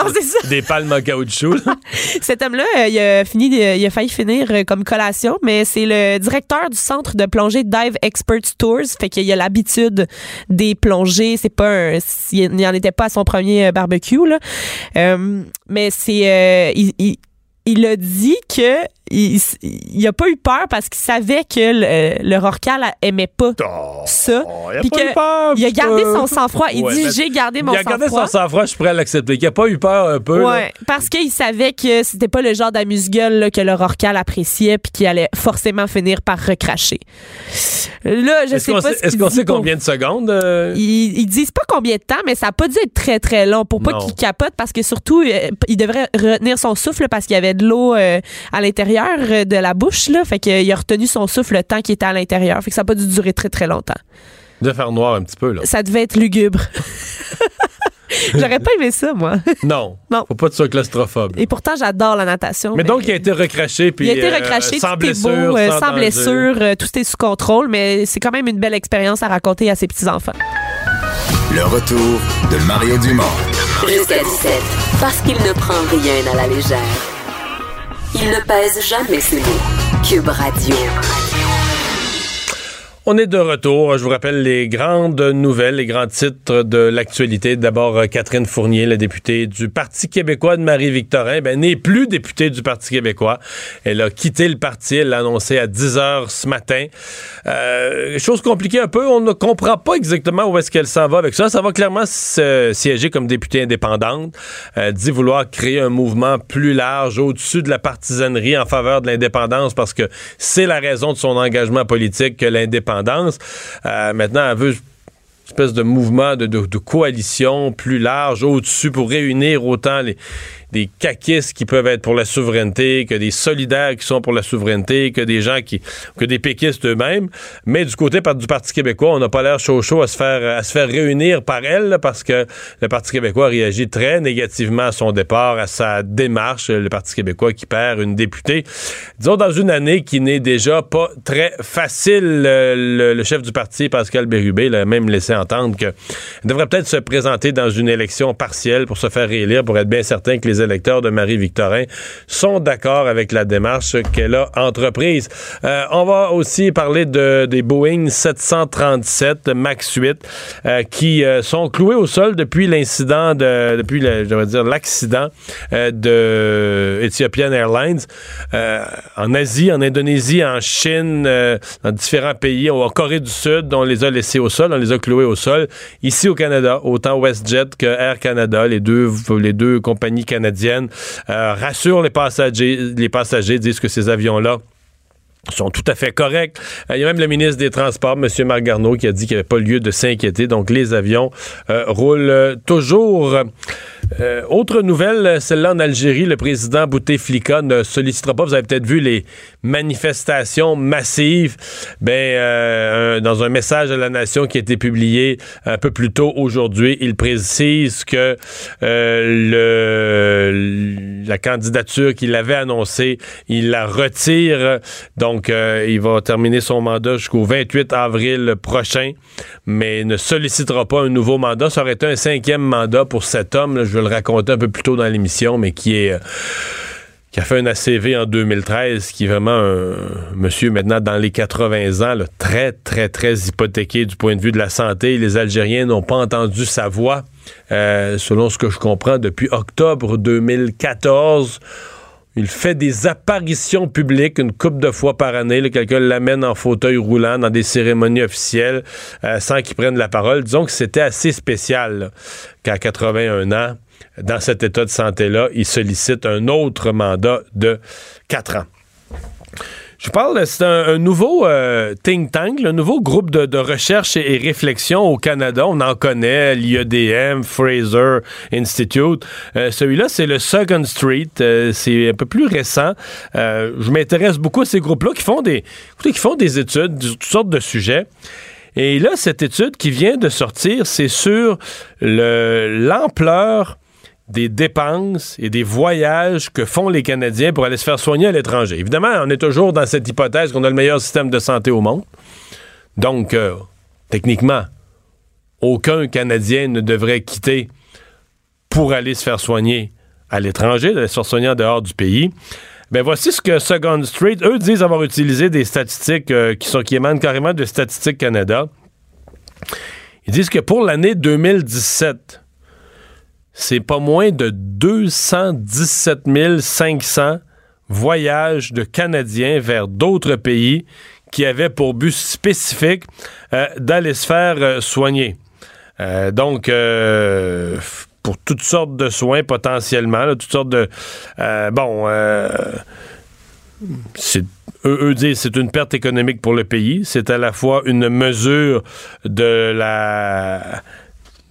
des palmes en caoutchouc.
cet homme-là, il a fini, il a failli finir comme collation, mais c'est le directeur du centre de plongée Dive Expert Tours, fait qu'il a l'habitude des plongées. C'est pas un, il n'y en était pas à son premier barbecue là, Euh, mais c'est, euh, il a dit que il, il a pas eu peur parce qu'il savait que le, le rorcal aimait pas ça.
Oh, il a
Puis
pas
que
eu peur,
il a gardé son sang-froid. Il
Ouais,
dit j'ai gardé mon
il a gardé
sang-froid.
son sang-froid, je suis prêt à l'accepter. Il a pas eu peur un peu.
Ouais, parce qu'il savait que c'était pas le genre d'amuse-gueule que le rorcal appréciait puis qu'il allait forcément finir par recracher. Là, je
Est-ce
sais
qu'on
pas
est-ce qu'on sait combien de secondes? euh?
Ils, ils disent pas combien de temps, mais ça a pas dû être très très long pour pas qu'il capote parce que surtout euh, il devrait retenir son souffle parce qu'il y avait de l'eau euh, à l'intérieur euh, de la bouche là, fait qu'il a retenu son souffle le temps qu'il était à l'intérieur, fait que ça a pas dû durer très très longtemps.
De faire noir un petit peu, là.
Ça devait être lugubre. J'aurais pas aimé ça moi.
Non.
Non.
Faut pas que tu sois claustrophobe.
Et pourtant j'adore la natation.
Mais donc, il a été recraché. Puis,
Il a été
euh,
recraché,
sans
tout
blessure.
est beau, euh,
sans
blessure, euh, tout est sous contrôle, mais c'est quand même une belle expérience à raconter à ses petits-enfants.
Le retour de Mario Dumont.
Jusqu'à 17. Parce qu'il ne prend rien à la légère. Il ne pèse jamais ses mots. Cube Radio.
On est de retour. Je vous rappelle les grandes nouvelles, les grands titres de l'actualité. D'abord, euh, Catherine Fournier, la députée du Parti québécois de Marie-Victorin, ben, n'est plus députée du Parti québécois. Elle a quitté le parti. Elle l'a annoncé à 10 heures ce matin. Euh, chose compliquée un peu. On ne comprend pas exactement où est-ce qu'elle s'en va avec ça. Ça va clairement se siéger comme députée indépendante. Elle dit vouloir créer un mouvement plus large au-dessus de la partisanerie en faveur de l'indépendance parce que c'est la raison de son engagement politique que l'indépendance. Euh, maintenant, elle veut une espèce de mouvement de, coalition plus large au-dessus pour réunir autant les, des caquistes qui peuvent être pour la souveraineté, que des solidaires qui sont pour la souveraineté, que des gens qui, que des péquistes eux-mêmes. Mais du côté du Parti québécois, on n'a pas l'air chaud chaud à se faire, à se faire réunir par elle, parce que le Parti québécois réagit très négativement à son départ, à sa démarche. Le Parti québécois qui perd une députée. Disons, dans une année qui n'est déjà pas très facile, euh, le, le chef du parti, Pascal Bérubé, l'a même laissé entendre que devrait peut-être se présenter dans une élection partielle pour se faire réélire, pour être bien certain que les électeurs de Marie-Victorin sont d'accord avec la démarche qu'elle a entreprise. Euh, on va aussi parler de, des Boeing 737 MAX 8 euh, qui euh, sont cloués au sol depuis l'incident, de, depuis je dire l'accident de Ethiopian Airlines en Asie, en Indonésie, en Chine, dans différents pays, en Corée du Sud, on les a laissés au sol, on les a cloués au sol. Ici au Canada, autant WestJet que Air Canada, les deux, les deux compagnies canadiennes, euh, rassurent les passagers. Les passagers disent que ces avions-là sont tout à fait corrects. Euh, Il y a même le ministre des Transports, M. Marc Garneau, qui a dit qu'il n'y avait pas lieu de s'inquiéter. Donc, les avions euh, roulent toujours. Euh, autre nouvelle, celle-là en Algérie, le président Bouteflika ne sollicitera pas. Vous avez peut-être vu les manifestations massives. Ben, euh, dans un message à la nation qui a été publié un peu plus tôt aujourd'hui, il précise que euh, la candidature qu'il avait annoncée, il la retire. Donc, euh, il va terminer son mandat jusqu'au 28 avril prochain, mais ne sollicitera pas un nouveau mandat. Ça aurait été un cinquième mandat pour cet homme. Vais le raconter un peu plus tôt dans l'émission, mais qui est... euh, qui a fait un ACV en 2013, qui est vraiment un monsieur maintenant dans les 80 ans, très, très, très hypothéqué du point de vue de la santé. Les Algériens n'ont pas entendu sa voix, euh, selon ce que je comprends, depuis octobre 2014. Il fait des apparitions publiques une couple de fois par année. Quelqu'un l'amène en fauteuil roulant dans des cérémonies officielles euh, sans qu'il prenne la parole. Disons que c'était assez spécial qu'à 81 ans, dans cet état de santé-là, il sollicite un autre mandat de 4 ans. Je parle, c'est un, nouveau euh, think tank, un nouveau groupe de, recherche et, réflexion au Canada. On en connaît, l'IEDM, Fraser Institute. Euh, celui-là, c'est le Second Street. Euh, c'est un peu plus récent. je m'intéresse beaucoup à ces groupes-là qui font des, qui font des études sur toutes sortes de sujets. Et là, cette étude qui vient de sortir, c'est sur l'ampleur des dépenses et des voyages que font les Canadiens pour aller se faire soigner à l'étranger. Évidemment, on est toujours dans cette hypothèse qu'on a le meilleur système de santé au monde. Donc, euh, techniquement, aucun Canadien ne devrait quitter pour aller se faire soigner à l'étranger, d'aller se faire soigner en dehors du pays. Ben voici ce que Second Street, eux disent avoir utilisé des statistiques euh, qui, sont, qui émanent carrément de Statistique Canada. Ils disent que pour l'année 2017, c'est pas moins de 217 500 voyages de Canadiens vers d'autres pays qui avaient pour but spécifique euh, d'aller se faire euh, soigner. Euh, donc, pour toutes sortes de soins potentiellement, toutes sortes de... bon, eux, disent c'est une perte économique pour le pays. C'est à la fois une mesure de la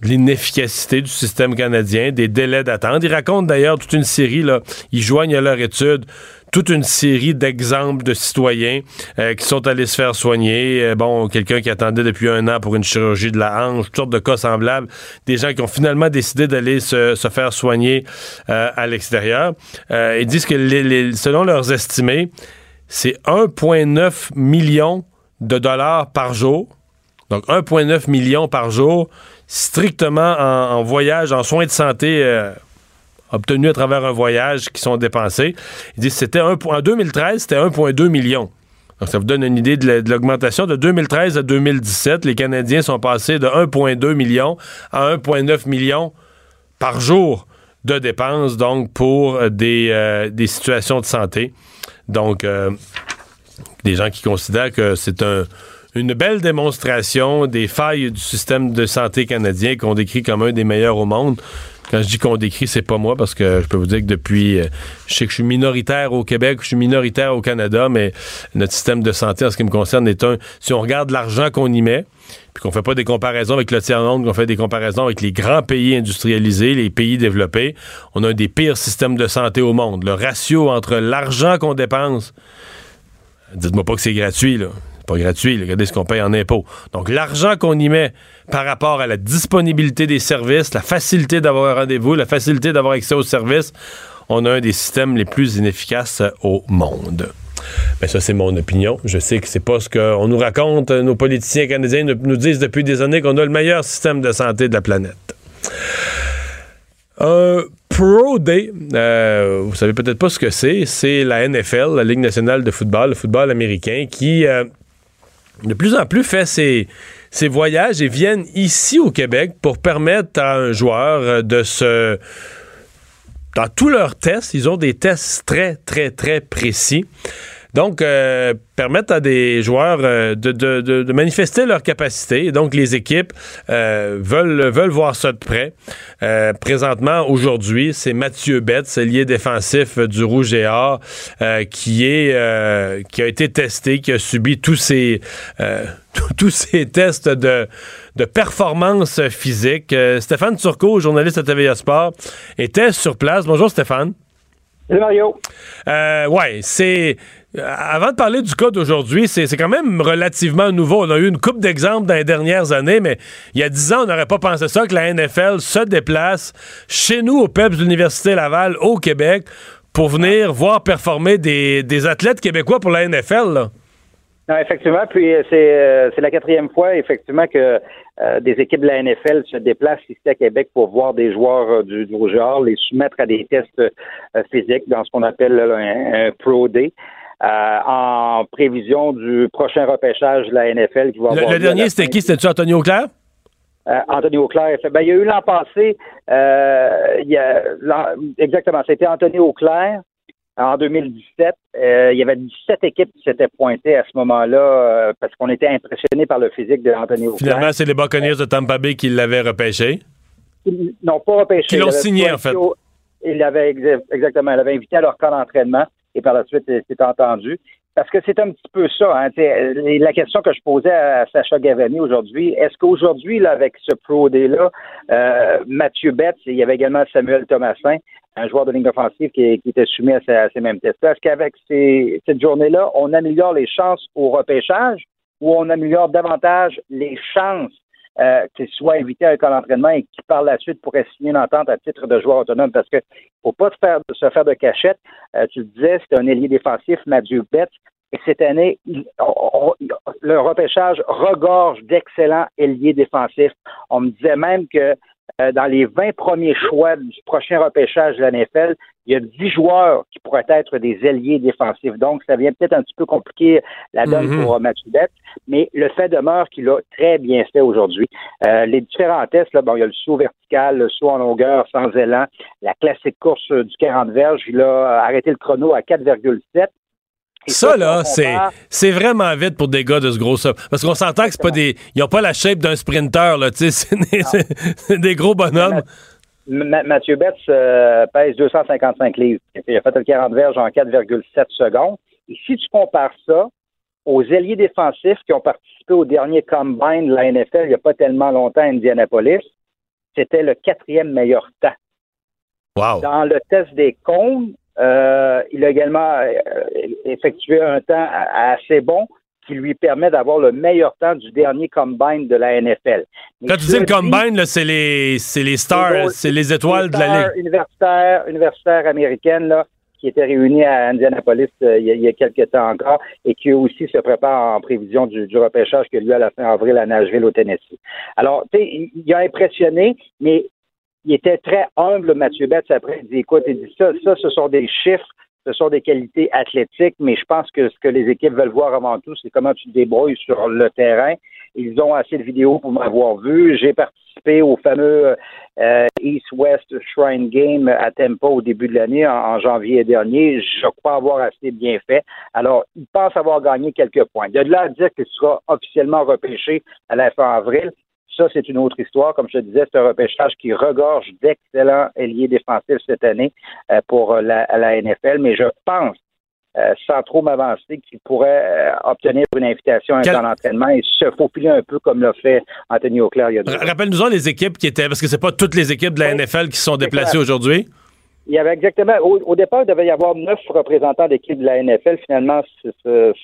l'inefficacité du système canadien, des délais d'attente. Ils racontent d'ailleurs toute une série, là, ils joignent à leur étude toute une série d'exemples de citoyens euh, qui sont allés se faire soigner. Euh, bon, quelqu'un qui attendait depuis un an pour une chirurgie de la hanche, toutes sortes de cas semblables. Des gens qui ont finalement décidé d'aller se, faire soigner euh, à l'extérieur. ils disent que selon leurs estimés, c'est 1,9 million de dollars par jour. Donc 1,9 million par jour strictement en, voyage, en soins de santé euh, obtenus à travers un voyage qui sont dépensés. Ils disent c'était en 2013, c'était 1,2 million. Donc, ça vous donne une idée de l'augmentation. De 2013 à 2017, les Canadiens sont passés de 1,2 million à 1,9 million par jour de dépenses, donc, pour des, euh, des situations de santé. Donc, euh, des gens qui considèrent que c'est un, une belle démonstration des failles du système de santé canadien qu'on décrit comme un des meilleurs au monde. Quand je dis qu'on décrit, c'est pas moi parce que je peux vous dire que depuis, euh, je sais que je suis minoritaire au Québec, je suis minoritaire au Canada, mais notre système de santé, en ce qui me concerne, est un. Si on regarde l'argent qu'on y met, puis qu'on fait pas des comparaisons avec le tiers-monde, qu'on fait des comparaisons avec les grands pays industrialisés, les pays développés, on a un des pires systèmes de santé au monde. Le ratio entre l'argent qu'on dépense, dites-moi pas que c'est gratuit, là pas gratuit. Regardez ce qu'on paye en impôts. Donc, l'argent qu'on y met par rapport à la disponibilité des services, la facilité d'avoir un rendez-vous, la facilité d'avoir accès aux services, on a un des systèmes les plus inefficaces au monde. Mais ça, c'est mon opinion. Je sais que c'est pas ce qu'on nous raconte. Nos politiciens canadiens nous disent depuis des années qu'on a le meilleur système de santé de la planète. Un Pro Day, euh, vous savez peut-être pas ce que c'est. C'est la NFL, la Ligue nationale de football, le football américain, qui euh, de plus en plus fait ses, voyages et viennent ici au Québec pour permettre à un joueur euh, de se... Dans tous leurs tests, ils ont des tests très, très, très précis. Donc, euh, permettre à des joueurs euh, de, manifester leur capacité. Et donc, les équipes euh, veulent, veulent voir ça de près. présentement, aujourd'hui, c'est Mathieu Betts, lié défensif du Rouge et Or, qui, est, qui a été testé, qui a subi tous ces, tous ces tests de, de performance physique. Stéphane Turcot, journaliste à TVA Sport, était sur place. Bonjour Stéphane.
Salut Mario.
ouais, c'est euh, avant de parler du cas d'aujourd'hui, c'est quand même relativement nouveau. On a eu une coupe d'exemples dans les dernières années, mais il y a dix ans, on n'aurait pas pensé ça que la NFL se déplace chez nous au PEPS de l'Université Laval au Québec pour venir voir performer des, athlètes québécois pour la NFL.
Non, effectivement, puis euh, euh, c'est la quatrième fois, effectivement, que des équipes de la NFL se déplacent ici à Québec pour voir des joueurs du, du genre, les soumettre à des tests physiques dans ce qu'on appelle un, Pro Day. Euh, en prévision du prochain repêchage de la NFL qui va
avoir Le, dernier, c'était qui? C'était-tu Anthony Auclair?
Euh, Anthony Auclair. Ben, il y a eu l'an passé, euh, il y a, exactement, c'était Anthony Auclair en 2017. il y avait 17 équipes qui s'étaient pointées à ce moment-là parce qu'on était impressionnés par le physique de Anthony Auclair.
Finalement, c'est les Buccaneers de Tampa Bay qui l'avaient repêché.
Non, pas repêché.
Qui l'ont signé, en fait.
Il avait exactement, il avait invité à leur camp d'entraînement et par la suite, c'est entendu. Parce que c'est un petit peu ça. Hein, la question que je posais à Sacha Gavani aujourd'hui, est-ce qu'aujourd'hui, avec ce Pro Day-là, euh, Mathieu Betts, il y avait également Samuel Thomasin, un joueur de ligne offensive qui, était soumis à, ces, mêmes tests. Est-ce qu'avec cette journée-là, on améliore les chances au repêchage ou on améliore davantage les chances euh, qu'il soit invité à un camp d'entraînement et qui, par la suite, pourrait signer une entente à titre de joueur autonome. Parce que faut pas se faire, de cachette. Euh, tu le disais, c'est un ailier défensif, Mathieu Betts. Et cette année, le repêchage regorge d'excellents ailiers défensifs. On me disait même que euh, dans les 20 premiers choix du prochain repêchage de la NFL, il y a 10 joueurs qui pourraient être des ailiers défensifs. Donc, ça vient peut-être un petit peu compliquer la donne mhm. pour euh, Mathieu mais le fait demeure qu'il a très bien fait aujourd'hui. Euh, les différents tests, là, bon, il y a le saut vertical, le saut en longueur sans élan, la classique course du 40 verges, il a arrêté le chrono à 4,7
ça, là, c'est, c'est vraiment vite pour des gars de ce gros Parce qu'on s'entend que c'est pas des. Ils ont pas la shape d'un sprinter, là, tu sais. C'est des, gros bonhommes.
Mathieu Betts euh, pèse 255 livres. Il a fait le 40 verges en 4,7 secondes. Et si tu compares ça aux ailiers défensifs qui ont participé au dernier combine de la NFL il n'y a pas tellement longtemps à Indianapolis, c'était le quatrième meilleur temps.
Wow.
Dans le test des cônes, euh, il a également euh, effectué un temps assez bon qui lui permet d'avoir le meilleur temps du dernier combine de la NFL.
Quand tu dis le combine, c'est les, les stars, c'est les étoiles de la Ligue.
Universitaires, universitaires américaines, là, qui étaient réunies à Indianapolis euh, il, y a, quelques temps encore et qui aussi se préparent en prévision du, du repêchage qui a lieu à la fin avril à Nashville, au Tennessee. Alors, tu sais, il a impressionné, mais il était très humble, Mathieu Betts, après. Il dit, écoute, il dit ça, ça, ce sont des chiffres, ce sont des qualités athlétiques, mais je pense que ce que les équipes veulent voir avant tout, c'est comment tu te débrouilles sur le terrain. Ils ont assez de vidéos pour m'avoir vu. J'ai participé au fameux euh, East-West Shrine Game à Tempo au début de l'année, en, janvier dernier. Je crois avoir assez bien fait. Alors, il pense avoir gagné quelques points. De là à dire qu'il sera officiellement repêché à la fin avril, ça, c'est une autre histoire. Comme je te disais, c'est un repêchage qui regorge d'excellents ailiers défensifs cette année euh, pour euh, la, NFL, mais je pense euh, sans trop m'avancer, qu'il pourrait obtenir une invitation à un Quel... d'entraînement et se faufiler un peu comme l'a fait Anthony Auclair il y a deux
Rappelle-nous les équipes qui étaient, parce que c'est pas toutes les équipes de la NFL qui sont déplacées aujourd'hui.
Il y avait exactement. Au, départ, il devait y avoir neuf représentants d'équipe de la NFL. Finalement,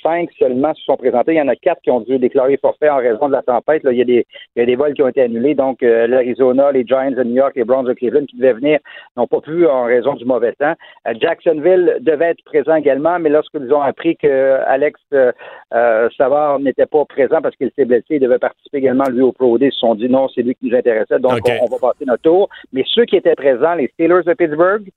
cinq seulement se sont présentés. Il y en a quatre qui ont dû déclarer forfait en raison de la tempête. Là, il, y a des, il y a des vols qui ont été annulés. Donc, euh, l'Arizona, les Giants de New York, les Browns de Cleveland qui devaient venir n'ont pas pu en raison du mauvais temps. Euh, Jacksonville devait être présent également, mais lorsqu'ils ont appris que Alex euh, euh Savard n'était pas présent parce qu'il s'est blessé, il devait participer également lui au Pro Day. Ils se sont dit non, c'est lui qui nous intéressait, donc on, on va passer notre tour. Mais ceux qui étaient présents, les Steelers de Pittsburgh,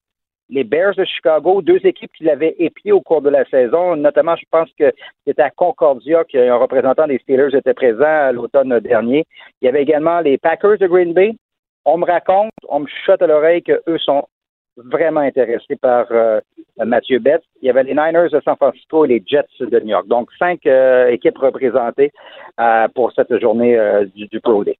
les Bears de Chicago, deux équipes qui l'avaient épié au cours de la saison. Notamment, je pense que c'était à Concordia qu'un représentant des Steelers était présent l'automne dernier. Il y avait également les Packers de Green Bay. On me raconte, on me chuchote à l'oreille qu'eux sont vraiment intéressés par euh, Mathieu Betts. Il y avait les Niners de San Francisco et les Jets de New York. Donc, cinq euh, équipes représentées euh, pour cette journée du, du Pro Day.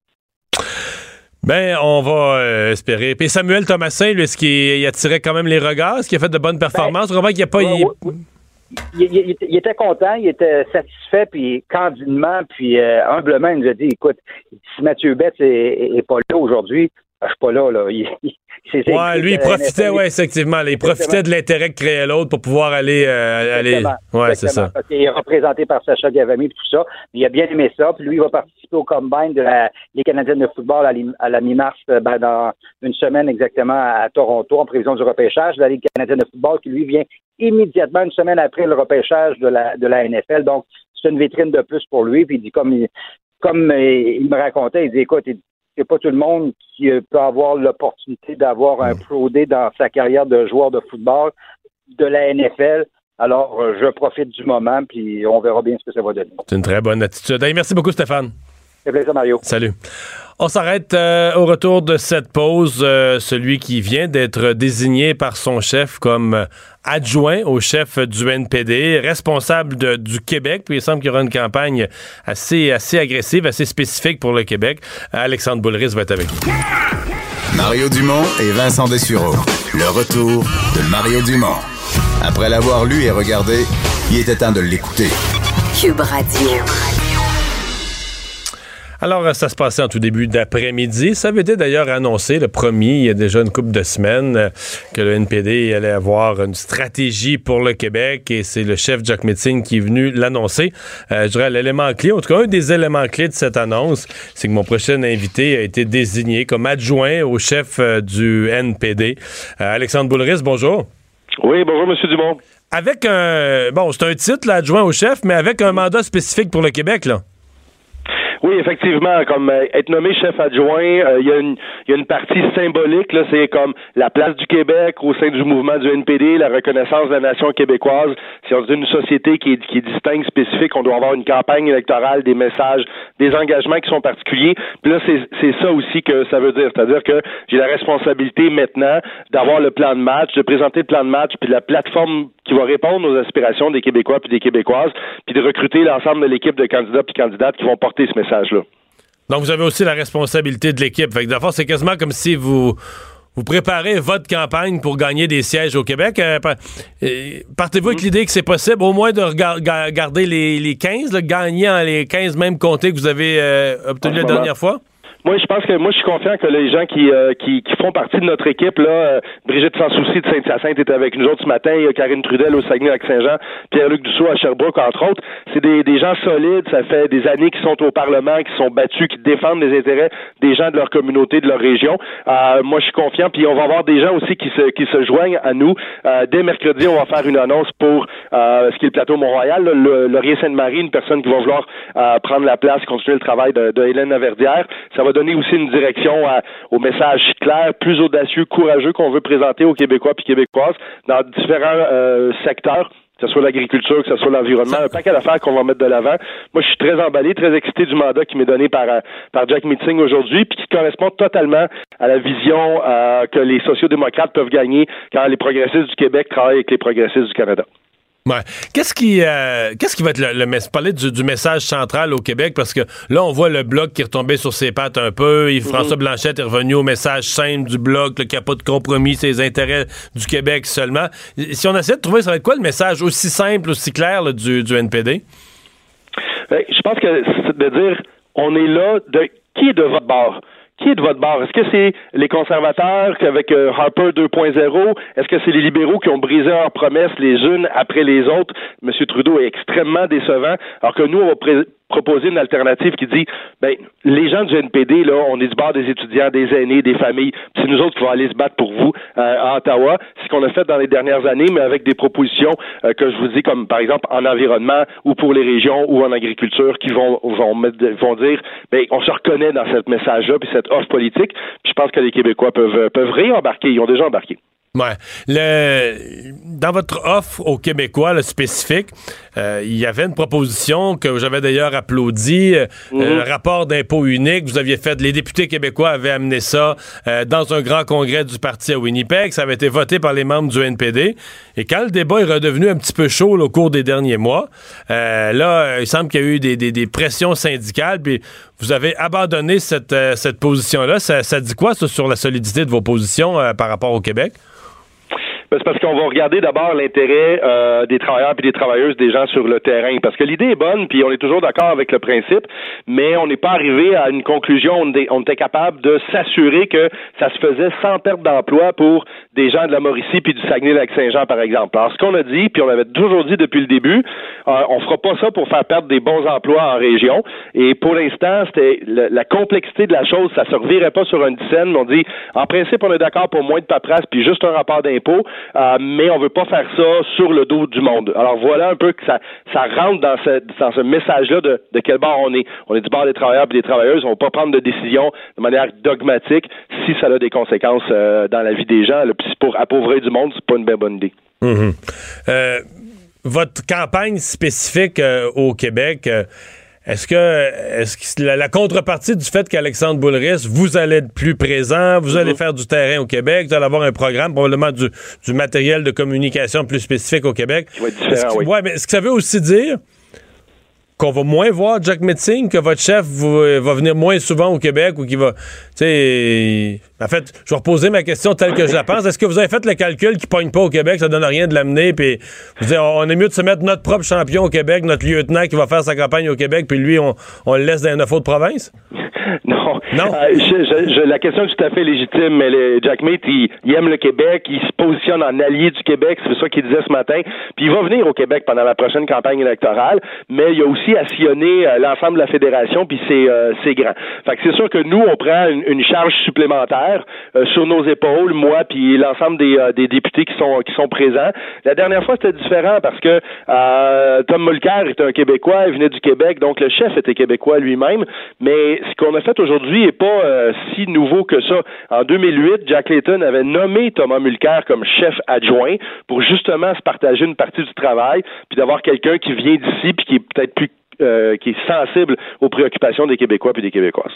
Ben, on va euh, espérer. Puis Samuel Thomasin, lui, est-ce qu'il attirait quand même les regards? Est-ce qu'il a fait de bonnes ben, performances? Ben, qu'il a pas.
il... était content, il était satisfait, puis candidement, puis euh, humblement, il nous a dit écoute, si Mathieu Betts est, pas là aujourd'hui, je suis pas là, là.
ouais, lui, il profitait, ouais, effectivement. il profitait de l'intérêt que créait l'autre pour pouvoir aller. Euh, aller... Ouais, c'est ça.
Qu'il est représenté par Sacha Gavami et tout ça. Il a bien aimé ça. Puis lui, il va participer au combine de la Ligue canadienne de football à, la mi-mars, euh, ben, dans une semaine exactement à Toronto, en prévision du repêchage de la Ligue canadienne de football, qui lui vient immédiatement une semaine après le repêchage de la, de la NFL. Donc, c'est une vitrine de plus pour lui. Puis il dit, comme il, comme euh, il me racontait, il dit, écoute, il c'est pas tout le monde qui euh, peut avoir l'opportunité d'avoir un pro day dans sa carrière de joueur de football de la NFL. Alors, euh, je profite du moment, puis on verra bien ce que ça va donner.
C'est une très bonne attitude. merci beaucoup, Stéphane.
C'est plaisir, Mario.
Salut. On s'arrête euh, au retour de cette pause. celui qui vient d'être désigné par son chef comme adjoint au chef du NPD, responsable du Québec. Puis il semble qu'il y aura une campagne assez, assez agressive, assez spécifique pour le Québec. Alexandre Boulris va être avec nous.
Mario Dumont et Vincent Dessureau. Le retour de Mario Dumont. Après l'avoir lu et regardé, Il était temps de l'écouter.
Cube Radio.
Alors, euh, ça se passait en tout début d'après-midi. Ça avait été d'ailleurs annoncé, le premier, il y a déjà une couple de semaines, euh, que le NPD allait avoir une stratégie pour le Québec et c'est le chef Jack Metzing qui est venu l'annoncer. Euh, je dirais l'élément clé, en tout cas un des éléments clés de cette annonce, c'est que mon prochain invité a été désigné comme adjoint au chef du NPD. Alexandre Boulris, bonjour.
Oui, bonjour, M. Dumont.
Avec un, bon, c'est un titre, l'adjoint au chef, mais avec un mandat spécifique pour le Québec, là.
Oui, effectivement, comme euh, être nommé chef adjoint, euh, il y, a une, y a une partie symbolique, là, c'est comme la place du Québec au sein du mouvement du NPD, la reconnaissance de la nation québécoise. Si on dit une société qui est, qui est distincte, spécifique, on doit avoir une campagne électorale, des messages, des engagements qui sont particuliers. Puis là, c'est ça aussi que ça veut dire. C'est-à-dire que j'ai la responsabilité maintenant d'avoir le plan de match, de présenter le plan de match, puis la plateforme qui va répondre aux aspirations des Québécois puis des Québécoises, puis de recruter l'ensemble de l'équipe de candidats puis candidates qui vont porter ce message-là.
Donc, vous avez aussi la responsabilité de l'équipe. Fait que, d'abord, c'est quasiment comme si vous, vous préparez votre campagne pour gagner des sièges au Québec. Euh, euh, partez-vous avec mm. l'idée que c'est possible au moins de garder les, les 15, là, gagner en les 15 mêmes comtés que vous avez euh, obtenus la dernière fois?
Moi, je pense que moi, je suis confiant que les gens qui, euh, qui, qui, font partie de notre équipe, là, euh, Brigitte Sans Souci de Saint-Hyacinthe était avec nous autres ce matin, Karine Trudel au Saguenay-Lac-Saint-Jean, Pierre-Luc Dussault à Sherbrooke, entre autres. C'est des, des gens solides, ça fait des années qu'ils sont au Parlement, qui sont battus, qui défendent les intérêts des gens de leur communauté, de leur région. Euh, moi, je suis confiant, puis on va avoir des gens aussi qui se, qui se joignent à nous. dès mercredi, on va faire une annonce pour ce qui est le plateau Mont-Royal, le Laurier Sainte-Marie, une personne qui va vouloir prendre la place, continuer le travail de, de Hélène Laverdière. Ça va donner aussi une direction au message clair, plus audacieux, courageux qu'on veut présenter aux Québécois et Québécoises dans différents euh, secteurs que ce soit l'agriculture, que ce soit l'environnement, un paquet d'affaires qu'on va mettre de l'avant. Moi, je suis très emballé, très excité du mandat qui m'est donné par, euh, par Jack Meeting aujourd'hui, puis qui correspond totalement à la vision euh, que les sociaux-démocrates peuvent gagner quand les progressistes du Québec travaillent avec les progressistes du Canada.
Ouais. Qu'est-ce qui, euh, qu'est-ce qui va être le, le parler du, message central au Québec? Parce que là on voit le bloc qui est retombé sur ses pattes un peu. Yves François mhm. Blanchette est revenu au message simple du bloc, le capot de compromis, ses intérêts du Québec seulement. Si on essaie de trouver, ça va être quoi le message aussi simple, aussi clair du, du NPD
ben, Je pense que c'est de dire on est là de qui est de votre bord? Qui est de votre bord? Est-ce que c'est les conservateurs avec euh, Harper 2.0? Est-ce que c'est les libéraux qui ont brisé leurs promesses les unes après les autres? M. Trudeau est extrêmement décevant, alors que nous, on va proposer une alternative qui dit ben les gens du NPD là on est du bord des étudiants des aînés des familles. C'est nous autres qui vont aller se battre pour vous euh, à Ottawa. C'est ce qu'on a fait dans les dernières années mais avec des propositions euh, que je vous dis comme par exemple en environnement ou pour les régions ou en agriculture qui vont vont vont dire ben on se reconnaît dans ce message là puis cette offre politique. Puis je pense que les Québécois peuvent peuvent réembarquer. Ils ont déjà embarqué
Ouais. Le, dans votre offre aux Québécois, le spécifique, euh, il y avait une proposition que j'avais d'ailleurs applaudi, euh, mhm. le rapport d'impôt unique. Vous aviez fait, les députés québécois avaient amené ça euh, dans un grand congrès du parti à Winnipeg. Ça avait été voté par les membres du NPD. Et quand le débat est redevenu un petit peu chaud au cours des derniers mois, là, il semble qu'il y a eu des, des, des, pressions syndicales. Puis vous avez abandonné cette, cette position-là. Ça, ça, dit quoi ça, sur la solidité de vos positions par rapport au Québec?
Ben, c'est parce qu'on va regarder d'abord l'intérêt euh, des travailleurs et des travailleuses, des gens sur le terrain. Parce que l'idée est bonne, puis on est toujours d'accord avec le principe, mais on n'est pas arrivé à une conclusion. On, était capable de s'assurer que ça se faisait sans perte d'emploi pour des gens de la Mauricie puis du Saguenay-Lac-Saint-Jean, par exemple. Alors, ce qu'on a dit, puis on avait toujours dit depuis le début, euh, on fera pas ça pour faire perdre des bons emplois en région. Et pour l'instant, c'était la, complexité de la chose, ça se revirait pas sur une dizaine, on dit, en principe, on est d'accord pour moins de paperasse puis juste un rapport d'impôt. Euh, mais on veut pas faire ça sur le dos du monde. Alors voilà un peu que ça, rentre dans ce, message-là de, quel bord on est. On est du bord des travailleurs et des travailleuses. On ne va pas prendre de décision de manière dogmatique si ça a des conséquences euh, dans la vie des gens. Puis pour appauvrir du monde, c'est pas une bien bonne idée.
Mm-hmm. Euh, votre campagne spécifique au Québec est-ce que, est-ce que la, contrepartie du fait qu'Alexandre Boulris, vous allez être plus présent, vous allez mhm. faire du terrain au Québec, vous allez avoir un programme, probablement du, du matériel de communication plus spécifique au Québec.
Qui va être différent, oui.
Ouais, mais est-ce que ça veut aussi dire qu'on va moins voir Jack Metzing, que votre chef va venir moins souvent au Québec ou qu'il va. Tu. En fait, je vais reposer ma question telle que je la pense. Est-ce que vous avez fait le calcul qui pogne pas au Québec, ça donne rien de l'amener, puis vous dites, on est mieux de se mettre notre propre champion au Québec, notre lieutenant qui va faire sa campagne au Québec, puis lui, on, on le laisse dans neuf autres provinces?
Non. Euh, je, la question est tout à fait légitime, mais Jack Meat, il, aime le Québec, il se positionne en allié du Québec, c'est ça qu'il disait ce matin, puis il va venir au Québec pendant la prochaine campagne électorale, mais il a aussi à sillonner euh, l'ensemble de la fédération, puis c'est euh, grand. Fait que c'est sûr que nous, on prend une, charge supplémentaire euh, sur nos épaules, moi, puis l'ensemble des, des, députés qui sont qui sont présents. La dernière fois, c'était différent parce que Tom Mulcair était un Québécois, il venait du Québec, donc le chef était québécois lui-même, mais ce qu'on a fait aujourd'hui n'est pas si nouveau que ça. En 2008, Jack Layton avait nommé Thomas Mulcair comme chef adjoint pour justement se partager une partie du travail, puis d'avoir quelqu'un qui vient d'ici, puis qui est peut-être plus euh, qui est sensible aux préoccupations des Québécois et des Québécoises.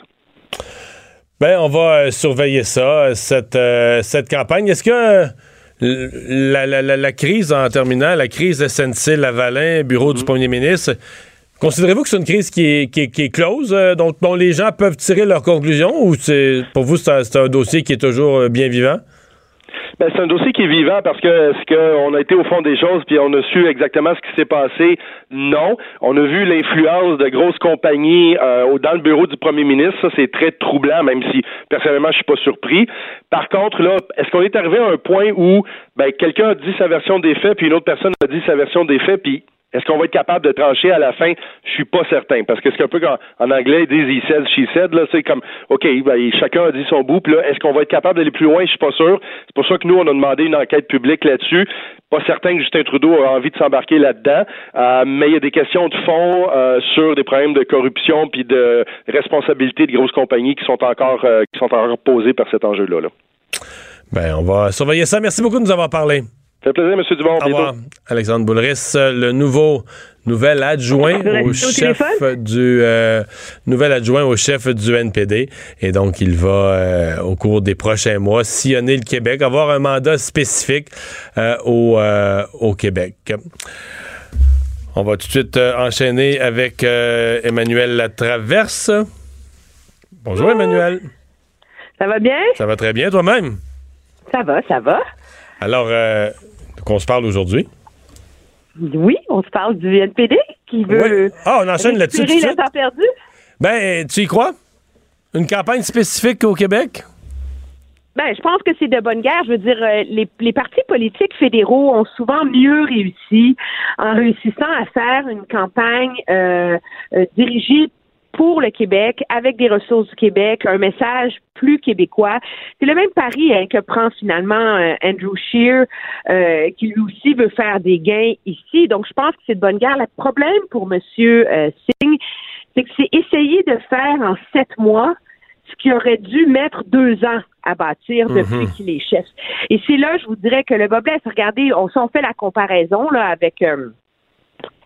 Ben, on va euh, surveiller ça, cette, euh, cette campagne. Est-ce que la, la, la, crise, en terminant, la crise SNC-Lavalin, bureau du mm-hmm. premier ministre, considérez-vous que c'est une crise qui est, qui est, close, dont, dont, les gens peuvent tirer leurs conclusions, ou c'est pour vous, c'est un dossier qui est toujours bien vivant?
Ben, c'est un dossier qui est vivant parce que ce qu'on a été au fond des choses puis on a su exactement ce qui s'est passé? Non, on a vu l'influence de grosses compagnies euh, dans le bureau du premier ministre. Ça, c'est très troublant, même si personnellement je suis pas surpris. Par contre, là, est-ce qu'on est arrivé à un point où ben, quelqu'un a dit sa version des faits puis une autre personne a dit sa version des faits puis est-ce qu'on va être capable de trancher à la fin? Je suis pas certain. Parce que c'est un peu comme en anglais, ils disent he said, she said, là, c'est comme OK, ben, chacun a dit son bout, puis là, est-ce qu'on va être capable d'aller plus loin? Je suis pas sûr. C'est pour ça que nous, on a demandé une enquête publique là-dessus. Pas certain que Justin Trudeau a envie de s'embarquer là-dedans. Euh, mais il y a des questions de fond euh, sur des problèmes de corruption puis de responsabilité de grosses compagnies qui sont encore euh, qui sont encore posées par cet enjeu-là. Là.
Ben, on va surveiller ça. Merci beaucoup de nous avoir parlé.
Ça fait plaisir, M. Dubon. Au revoir.
Alexandre Boulris, le nouveau nouvel adjoint au chef du euh, nouvel adjoint au chef du NPD et donc il va euh, au cours des prochains mois sillonner le Québec, avoir un mandat spécifique euh, au, au Québec. On va tout de suite enchaîner avec Emmanuel Latraverse. Bonjour Emmanuel.
Ça va bien?
Ça va très bien toi-même?
Ça va, ça va.
Alors, qu'on se parle aujourd'hui?
Oui, on se parle du NPD qui veut.
Ah, on enchaîne là-dessus.
le temps perdu.
Ben, tu y crois? Une campagne spécifique au Québec?
Ben, je pense que c'est de bonne guerre. Je veux dire, euh, les, partis politiques fédéraux ont souvent mieux réussi en réussissant à faire une campagne euh, euh, dirigée pour le Québec, avec des ressources du Québec, un message plus québécois. C'est le même pari hein, que prend finalement euh, Andrew Scheer, euh, qui lui aussi veut faire des gains ici. Donc, je pense que c'est de bonne guerre. Le problème pour Monsieur euh, Singh, c'est que c'est essayer de faire en sept mois ce qui aurait dû mettre deux ans à bâtir depuis mhm. qu'il est chef. Et c'est là, je vous dirais que le bas regardez, on, on fait la comparaison là avec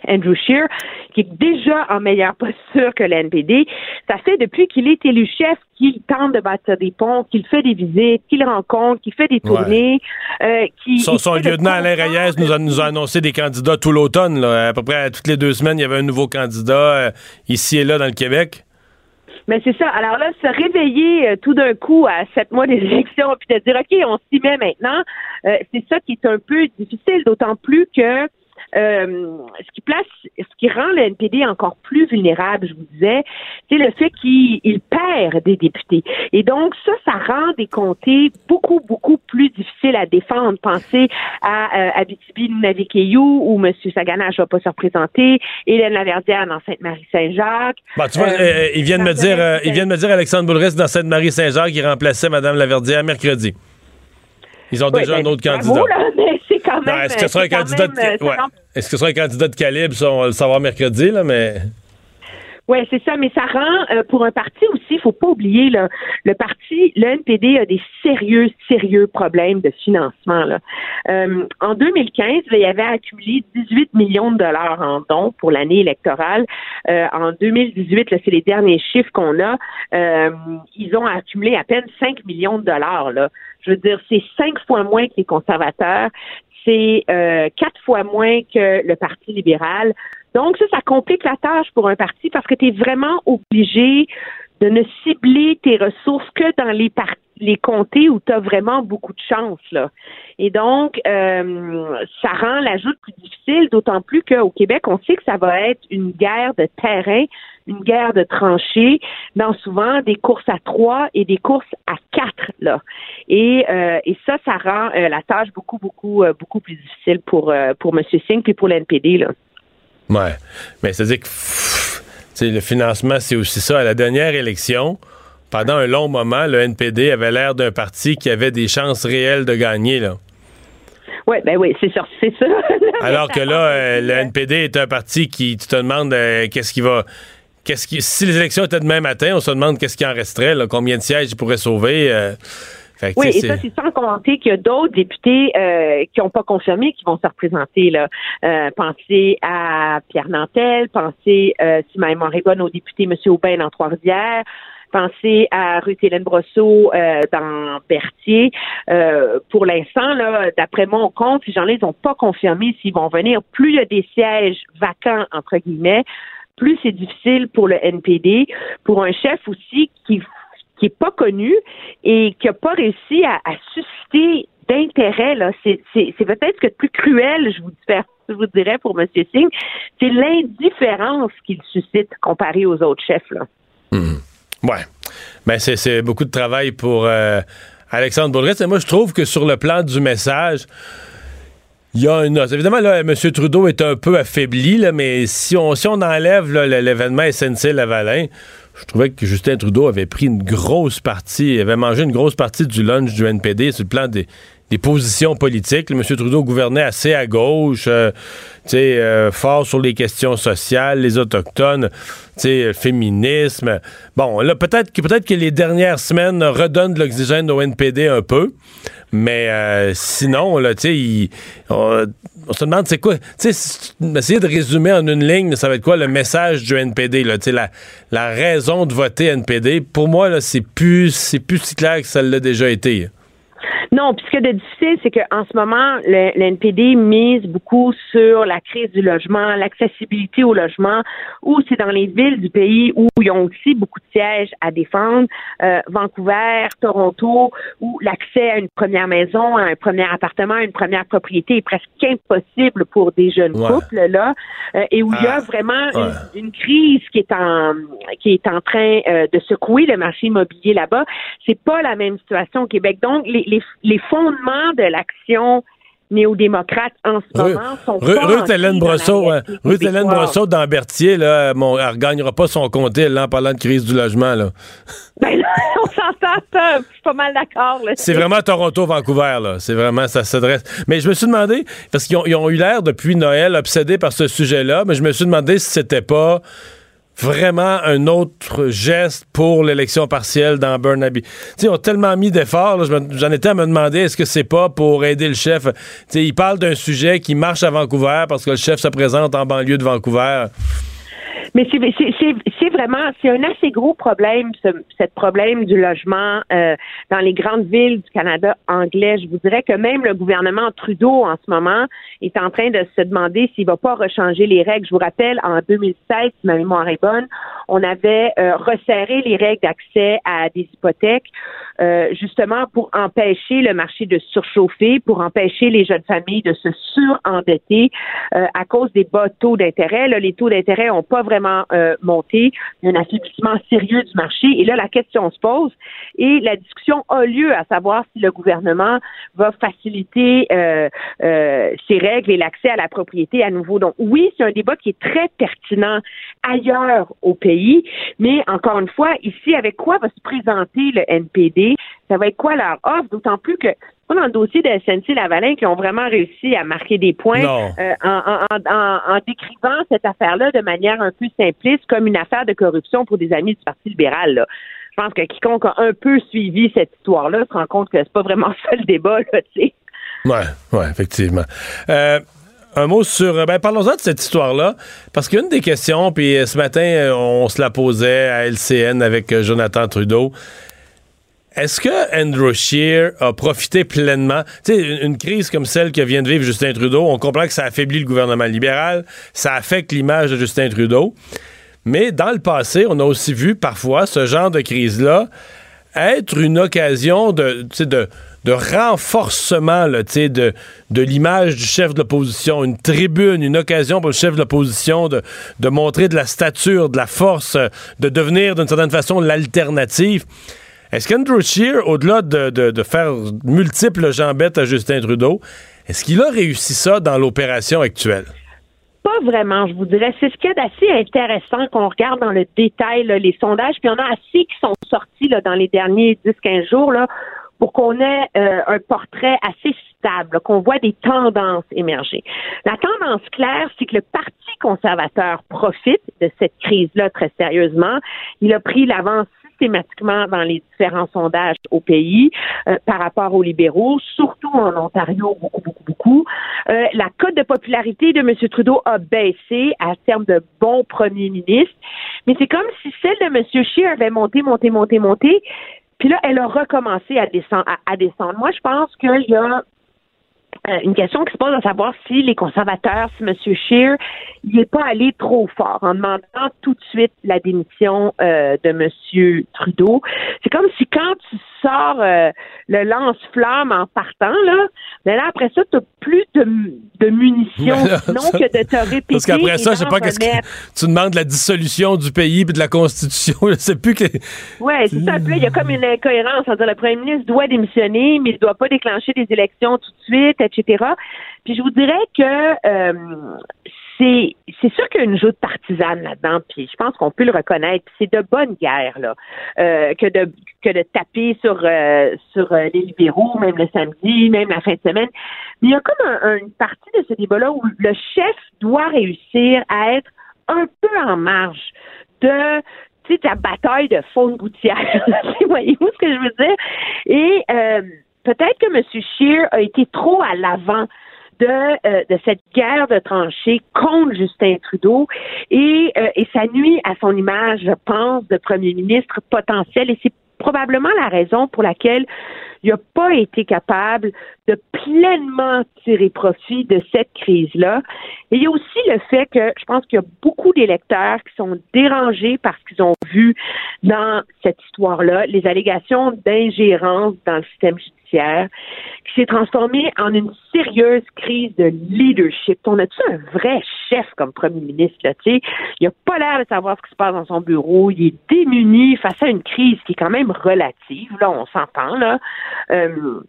Andrew Scheer, qui est déjà en meilleure posture que l'NPD. Ça fait depuis qu'il est élu chef qu'il tente de bâtir des ponts, qu'il fait des visites, qu'il rencontre, qu'il fait des tournées.
Euh, son, lieutenant Alain Reyes nous a, nous a annoncé des candidats tout l'automne. À peu près toutes les deux semaines, il y avait un nouveau candidat euh, ici et là dans le Québec.
Mais c'est ça. Alors là, se réveiller euh, tout d'un coup à sept mois des élections, puis de dire OK, on s'y met maintenant, c'est ça qui est un peu difficile, d'autant plus que euh, ce qui place, ce qui rend le NPD encore plus vulnérable, je vous disais, c'est le fait qu'il perd des députés. Et donc, ça, ça rend des comtés beaucoup, beaucoup plus difficiles à défendre. Pensez à euh, Abitibi Navikeyu où M. Saganache ne va pas se représenter, Hélène Laverdière dans Sainte-Marie-Saint-Jacques.
Bah, tu vois, euh, euh, il vient de me dire, il vient de me dire Alexandre Boulris dans Sainte-Marie-Saint-Jacques qui remplaçait Mme Laverdière mercredi. Ils ont déjà
ben,
un autre candidat. est-ce que ce sera un candidat de... Est-ce que ce sera un candidat de calibre, ça, on va le savoir mercredi, là, mais.
Oui, c'est ça, mais ça rend euh, pour un parti aussi, il faut pas oublier là, le parti, le NPD a des sérieux, sérieux problèmes de financement. Là. Euh, en 2015, il y avait accumulé 18 millions de dollars en dons pour l'année électorale. Euh, en 2018, c'est les derniers chiffres qu'on a. ils ont accumulé à peine 5 millions de dollars. Là. Je veux dire, c'est cinq fois moins que les conservateurs c'est euh, quatre fois moins que le Parti libéral. Donc, ça, ça complique la tâche pour un parti parce que tu es vraiment obligé de ne cibler tes ressources que dans les partis les comtés où tu as vraiment beaucoup de chance. Là. Et donc, euh, ça rend l'ajout plus difficile, d'autant plus qu'au Québec, on sait que ça va être une guerre de terrain, une guerre de tranchées, dans souvent des courses à trois et des courses à quatre. Là. Et, euh, et ça, ça rend euh, la tâche beaucoup, beaucoup, beaucoup plus difficile pour, pour M. Singh et pour l'NPD. Là.
Ouais. Mais c'est-à-dire que le financement, c'est aussi ça. À la dernière élection, pendant un long moment, le NPD avait l'air d'un parti qui avait des chances réelles de gagner. Là.
Oui, ben oui, c'est sûr, c'est ça.
Alors que là, euh, le NPD est un parti qui, tu te demandes euh, qu'est-ce qui va. Qu'est-ce qui, si les élections étaient demain matin, on se demande qu'est-ce qui en resterait, combien de sièges ils pourraient sauver. Euh,
oui, et ça, c'est sans compter qu'il y a d'autres députés qui n'ont pas confirmé qui vont se représenter. Là. pensez à Pierre Nantel, pensez, si ma mémoire est bonne, au député M. Aubin en Trois-Rivières, Pensez à Ruth-Hélène Brosseau euh, dans Berthier. Euh, pour l'instant, là, d'après mon compte, ces gens-là, ils n'ont pas confirmé s'ils vont venir. Plus il y a des sièges vacants, entre guillemets, plus c'est difficile pour le NPD, pour un chef aussi qui qui est pas connu et qui n'a pas réussi à, susciter d'intérêt. Là, c'est, peut-être ce que plus cruel, je vous, dirais pour M. Singh, c'est l'indifférence qu'il suscite comparé aux autres chefs.
Hmm. Ouais. Ben, c'est beaucoup de travail pour euh, Alexandre Boulris. Et moi, je trouve que sur le plan du message, il y a une Évidemment, là, M. Trudeau est un peu affaibli, là, mais si on, si on enlève l'événement SNC-Lavalin, je trouvais que Justin Trudeau avait pris une grosse partie, avait mangé une grosse partie du lunch du NPD sur le plan des, positions politiques. M. Trudeau gouvernait assez à gauche, euh, euh, fort sur les questions sociales, les autochtones, le féminisme. Bon, là, peut-être que, peut que les dernières semaines redonnent de l'oxygène au NPD un peu, mais euh, sinon, là, tu on, on, se demande c'est quoi, tu sais, essayer de résumer en une ligne, ça va être quoi le message du NPD, là, la, la raison de voter NPD. Pour moi, là, c'est plus, c'est plus si clair que ça l'a déjà été.
Non, puis ce qui est difficile, c'est qu'en ce moment, le, NPD mise beaucoup sur la crise du logement, l'accessibilité au logement, ou c'est dans les villes du pays où ils ont aussi beaucoup de sièges à défendre, euh, Vancouver, Toronto, où l'accès à une première maison, à un premier appartement, à une première propriété est presque impossible pour des jeunes couples là, euh, et où il y a ah, vraiment une, crise qui est en qui est en train euh, de secouer le marché immobilier là-bas. C'est pas la même situation au Québec. Donc les, les les fondements de l'action néo-démocrate en ce moment sont pas
Ruth Hélène Brosseau, Ruth Hélène Brosseau dans Berthier, là, bon, elle ne gagnera pas son comté là, en parlant de crise du logement. Là.
Ben là, on s'entend. Je suis pas mal d'accord.
C'est vraiment Toronto-Vancouver. là. C'est vraiment, ça s'adresse. Mais je me suis demandé, parce qu'ils ont, ont eu l'air depuis Noël obsédés par ce sujet-là, mais je me suis demandé si c'était pas vraiment un autre geste pour l'élection partielle dans Burnaby. T'sais, ils ont tellement mis d'efforts, j'en étais à me demander est-ce que c'est pas pour aider le chef? T'sais, il parle d'un sujet qui marche à Vancouver parce que le chef se présente en banlieue de Vancouver.
Mais c'est vraiment, c'est un assez gros problème, ce, problème du logement euh, dans les grandes villes du Canada anglais. Je vous dirais que même le gouvernement Trudeau en ce moment est en train de se demander s'il va pas rechanger les règles. Je vous rappelle, en 2016, si ma mémoire est bonne, on avait euh, resserré les règles d'accès à des hypothèques euh, justement pour empêcher le marché de surchauffer, pour empêcher les jeunes familles de se surendetter à cause des bas taux d'intérêt. Les taux d'intérêt n'ont pas vraiment euh, monté. Il y a un affaiblissement sérieux du marché. Et là, la question se pose et la discussion a lieu à savoir si le gouvernement va faciliter euh, euh, ces règles et l'accès à la propriété à nouveau. Donc oui, c'est un débat qui est très pertinent ailleurs au pays, mais encore une fois, ici, avec quoi va se présenter le NPD? Ça va être quoi leur offre? D'autant plus que dans le dossier de SNC-Lavalin qui ont vraiment réussi à marquer des points euh, en, décrivant cette affaire-là de manière un peu simpliste comme une affaire de corruption pour des amis du Parti libéral. Je pense que quiconque a un peu suivi cette histoire-là se rend compte que c'est pas vraiment ça le débat, là, tu sais.
Ouais, ouais, effectivement. Euh, un mot sur. Ben, parlons-en de cette histoire-là. Parce qu'une des questions, puis ce matin, on se la posait à LCN avec Jonathan Trudeau. Est-ce que Andrew Scheer a profité pleinement? Tu sais, une, crise comme celle que vient de vivre Justin Trudeau, on comprend que ça affaiblit le gouvernement libéral, ça affecte l'image de Justin Trudeau. Mais dans le passé, on a aussi vu parfois ce genre de crise-là être une occasion de, de, de renforcement de, de l'image du chef de l'opposition, une tribune, une occasion pour le chef de l'opposition de, de montrer de la stature, de la force, de devenir d'une certaine façon l'alternative. Est-ce qu'Andrew Scheer, au-delà de, de, faire multiples jambettes à Justin Trudeau, est-ce qu'il a réussi ça dans l'opération actuelle?
Pas vraiment, je vous dirais. C'est ce qu'il y a d'assez intéressant qu'on regarde dans le détail les sondages, puis il y en a assez qui sont sortis là, dans les derniers 10-15 jours là, pour qu'on ait euh, un portrait assez stable, qu'on voit des tendances émerger. La tendance claire, c'est que le Parti conservateur profite de cette crise-là très sérieusement. Il a pris l'avance systématiquement dans les différents sondages au pays euh, par rapport aux libéraux, surtout en Ontario, beaucoup, beaucoup, beaucoup. Euh, la cote de popularité de M. Trudeau a baissé à terme de bon premier ministre, mais c'est comme si celle de M. Scheer avait monté, monté, monté, monté, puis là, elle a recommencé à descendre. Moi, je pense qu'il y a une question qui se pose à savoir si les conservateurs, si M. Scheer, il n'est pas allé trop fort en demandant tout de suite la démission euh, de M. Trudeau. C'est comme si quand tu sors euh, le lance-flamme en partant, là, mais là, après ça, tu n'as plus de, de munitions, non que de te répéter.
Parce qu'après ça, je sais pas qu'est-ce que tu demandes la dissolution du pays et de la Constitution. Je sais plus que.
Oui, c'est ça. il y a comme une incohérence. dire le premier ministre doit démissionner, mais il ne doit pas déclencher des élections tout de suite, etc. Puis je vous dirais que euh, c'est sûr qu'il y a une joute partisane là-dedans, puis je pense qu'on peut le reconnaître. C'est de bonne guerre là euh, que de que de taper sur euh, sur euh, les libéraux, même le samedi, même la fin de semaine. Mais il y a comme une partie de ce débat-là où le chef doit réussir à être un peu en marge de tu ta bataille de faune gouttière. Voyez-vous ce que je veux dire? Et peut-être que M. Scheer a été trop à l'avant de, euh, de cette guerre de tranchées contre Justin Trudeau. Et, euh, et ça nuit à son image, je pense, de premier ministre potentiel. Et c'est probablement la raison pour laquelle il n'a pas été capable de pleinement tirer profit de cette crise-là. Et il y a aussi le fait que je pense qu'il y a beaucoup d'électeurs qui sont dérangés parce qu'ils ont vu dans cette histoire-là les allégations d'ingérence dans le système judiciaire qui s'est transformé en une sérieuse crise de leadership. On a-tu un vrai chef comme premier ministre, là? Il n'a pas l'air de savoir ce qui se passe dans son bureau. Il est démuni face à une crise qui est quand même relative. Là, on s'entend, là. Euh,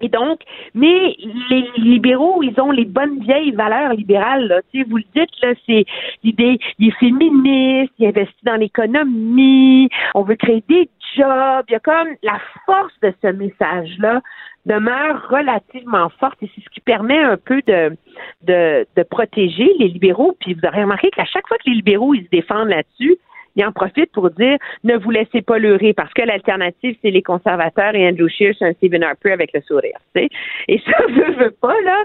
et donc, mais les libéraux, ils ont les bonnes vieilles valeurs libérales. Là. Tu sais, vous le dites, là, c'est l'idée, il est féministe, il investit dans l'économie, on veut créer des jobs. Il y a comme la force de ce message-là demeure relativement forte et c'est ce qui permet un peu de, de, de protéger les libéraux. Puis vous aurez remarqué qu'à chaque fois que les libéraux ils se défendent là-dessus, il en profite pour dire ne vous laissez pas leurrer parce que l'alternative, c'est les conservateurs et Andrew Scheer, c'est un Stephen Harper avec le sourire. Et ça, ne veut pas, là.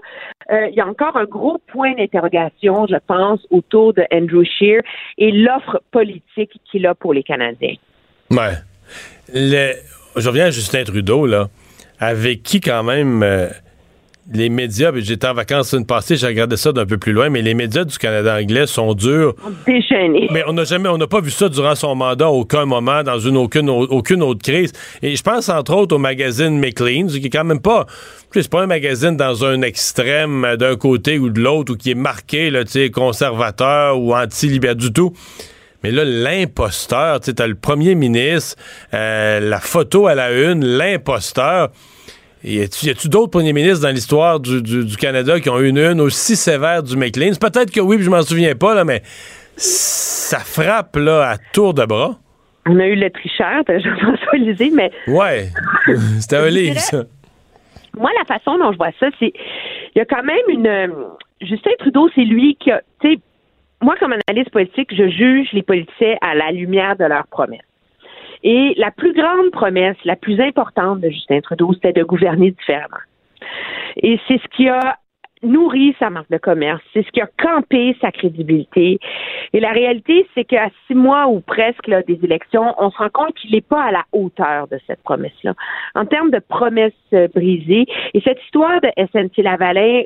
Euh, il y a encore un gros point d'interrogation, je pense, autour de Andrew Scheer et l'offre politique qu'il a pour les Canadiens.
Ouais. Je reviens à Justin Trudeau, là, avec qui quand même. Euh, les médias, j'étais en vacances une passée, j'ai regardé ça d'un peu plus loin, mais les médias du Canada anglais sont durs.
Déchaînés.
Mais on n'a jamais, on n'a pas vu ça durant son mandat, aucun moment, dans une aucune, aucune autre crise. Et je pense entre autres au magazine Maclean's, qui est quand même pas, c'est pas un magazine dans un extrême d'un côté ou de l'autre, ou qui est marqué, là, tu sais, conservateur ou anti-libéral du tout. Mais là, l'imposteur, tu sais, t'as le premier ministre, euh, la photo à la une, l'imposteur. Y a-tu d'autres premiers ministres dans l'histoire du, Canada qui ont eu une une aussi sévère du McLean? Peut-être que oui, je m'en souviens pas, là, mais ça frappe là, à tour de bras.
On a eu le tricheur de Jean-François Lisée, mais.
Ouais. C'était un livre, ça.
Moi, la façon dont je vois ça, c'est. Il y a quand même une. Euh, Justin Trudeau, c'est lui qui a. Tu sais, moi, comme analyste politique, je juge les politiciens à la lumière de leurs promesses. Et la plus grande promesse, la plus importante de Justin Trudeau, c'était de gouverner différemment. Et c'est ce qui a nourri sa marque de commerce, c'est ce qui a campé sa crédibilité. Et la réalité, c'est qu'à six mois ou presque là, des élections, on se rend compte qu'il n'est pas à la hauteur de cette promesse-là. En termes de promesses euh, brisées, et cette histoire de SNC-Lavalin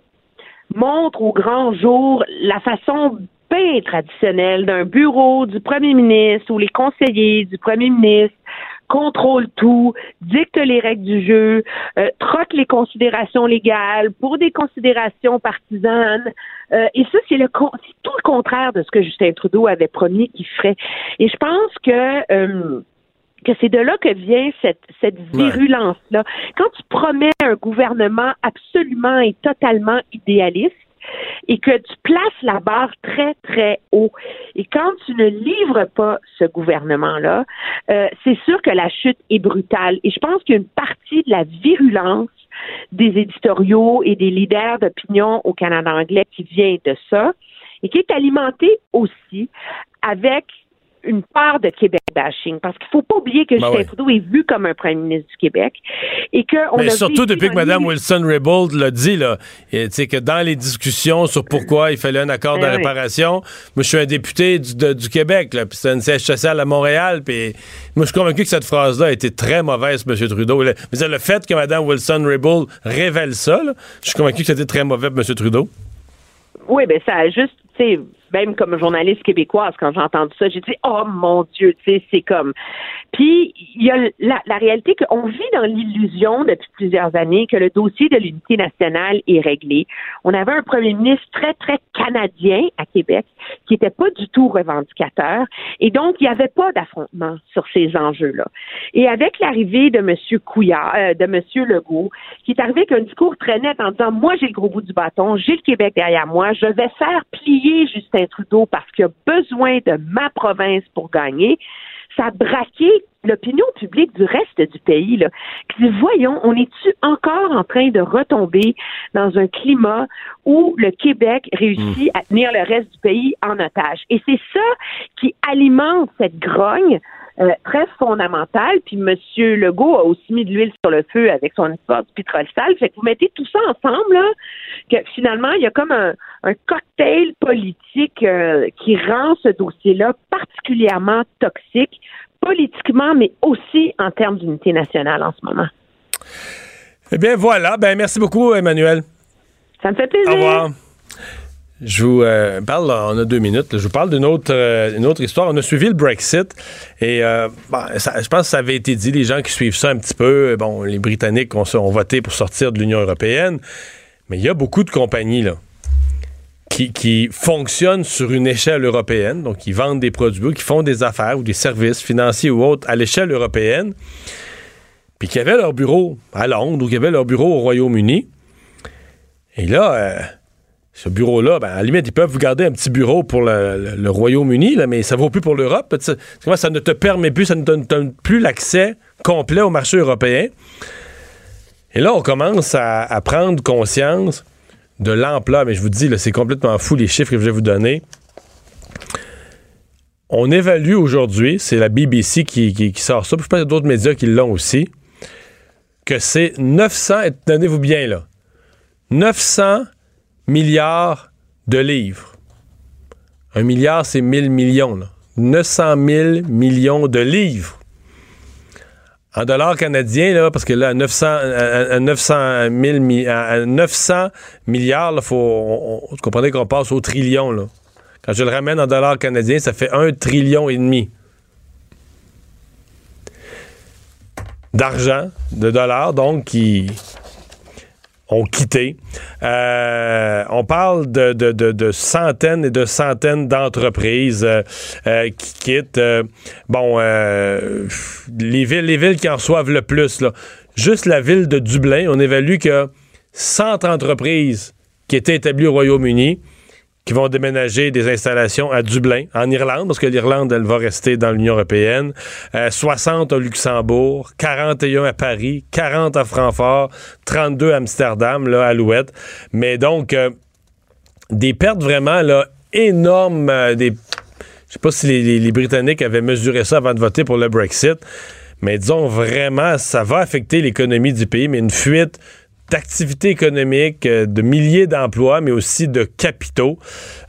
montre au grand jour la façon bien traditionnelle d'un bureau du premier ministre ou les conseillers du premier ministre contrôle tout, dicte les règles du jeu, euh, troque les considérations légales pour des considérations partisanes. Euh, et ça, c'est le tout le contraire de ce que Justin Trudeau avait promis qu'il ferait. Et je pense que euh, que c'est de là que vient cette, cette virulence-là. Quand tu promets un gouvernement absolument et totalement idéaliste, et que tu places la barre très, très haut. Et quand tu ne livres pas ce gouvernement-là, euh, c'est sûr que la chute est brutale. Et je pense qu'il y a une partie de la virulence des éditoriaux et des leaders d'opinion au Canada anglais qui vient de ça et qui est alimentée aussi avec une part de Québec bashing parce qu'il faut pas oublier que ben Justin Trudeau est vu comme un premier ministre du Québec et que on
Mais surtout depuis que Mme Wilson-Raybould l'a dit là, que dans les discussions sur pourquoi il fallait un accord ben de réparation, moi je suis un député du, Québec puis c'est une siège sociale à Montréal puis moi je suis convaincu que cette phrase-là a été très mauvaise M. Trudeau. Le, le fait que Mme Wilson-Raybould révèle ça, je suis convaincu que c'était très mauvais M. Trudeau.
Oui, ben ça a juste, tu sais, même comme journaliste québécoise, quand j'ai entendu ça, j'ai dit oh mon Dieu, tu sais, c'est comme. Puis il y a la, la réalité qu'on vit dans l'illusion depuis plusieurs années que le dossier de l'unité nationale est réglé. On avait un premier ministre très très canadien à Québec qui n'était pas du tout revendicateur, et donc il n'y avait pas d'affrontement sur ces enjeux-là. Et avec l'arrivée de M. Couillard, euh, de M. Legault, qui est arrivé avec un discours très net en disant moi j'ai le gros bout du bâton, j'ai le Québec derrière moi, je vais faire plier Justin Trudeau parce qu'il a besoin de ma province pour gagner, ça a braqué l'opinion publique du reste du pays. Là. voyons, on est-tu encore en train de retomber dans un climat où le Québec réussit à tenir le reste du pays en otage? Et c'est ça qui alimente cette grogne euh, très fondamentale. Puis M. Legault a aussi mis de l'huile sur le feu avec son histoire du pétrole sale. Fait que vous mettez tout ça ensemble, là, que finalement, il y a comme un, cocktail politique euh, qui rend ce dossier-là particulièrement toxique, politiquement, mais aussi en termes d'unité nationale en ce moment.
Eh bien, voilà. Ben, merci beaucoup, Emmanuel.
Ça me fait plaisir.
Au revoir. Je vous euh, parle, on a deux minutes, je vous parle d'une autre, euh, autre histoire. On a suivi le Brexit et euh, je pense que ça avait été dit, les gens qui suivent ça un petit peu, bon, les Britanniques ont, voté pour sortir de l'Union européenne, mais il y a beaucoup de compagnies là, qui, qui, fonctionnent sur une échelle européenne, donc qui vendent des produits, qui font des affaires ou des services financiers ou autres à l'échelle européenne, puis qui avaient leur bureau à Londres ou qui avaient leur bureau au Royaume-Uni. Et là, ce bureau-là, ben, à la limite, ils peuvent vous garder un petit bureau pour le, Royaume-Uni, mais ça vaut plus pour l'Europe. Ça ne te permet plus, ça ne te donne plus l'accès complet au marché européen. Et là, on commence à, prendre conscience de l'ampleur. Mais je vous dis, c'est complètement fou les chiffres que je vais vous donner. On évalue aujourd'hui, c'est la BBC qui, sort ça, puis je pense qu'il y a d'autres médias qui l'ont aussi, que c'est 900, tenez-vous bien là, 900 milliards de livres. Un milliard, c'est 1000 millions. Là. 900 000 millions de livres. En dollars canadiens, là, parce que là, à 900, à 900, 900 milliards, il faut, vous comprenez qu'on passe au trillion. Là. Quand je le ramène en dollars canadiens, ça fait un trillion et demi d'argent, de dollars, donc, qui, Euh, on parle de, centaines et de centaines d'entreprises euh, euh, qui quittent. bon, les villes, les villes qui en reçoivent le plus, juste la ville de Dublin, on évalue que 100 entreprises qui étaient établies au Royaume-Uni qui vont déménager des installations à Dublin, en Irlande, parce que l'Irlande, elle va rester dans l'Union européenne. 60 euh, au Luxembourg, 41 à Paris, 40 à Francfort, 32 à Amsterdam, là, à l'Ouest. Mais donc, euh, des pertes vraiment là, énormes. Euh, des... Je sais pas si les Britanniques avaient mesuré ça avant de voter pour le Brexit, mais disons vraiment, ça va affecter l'économie du pays, mais une fuite d'activités économiques, euh, de milliers d'emplois, mais aussi de capitaux.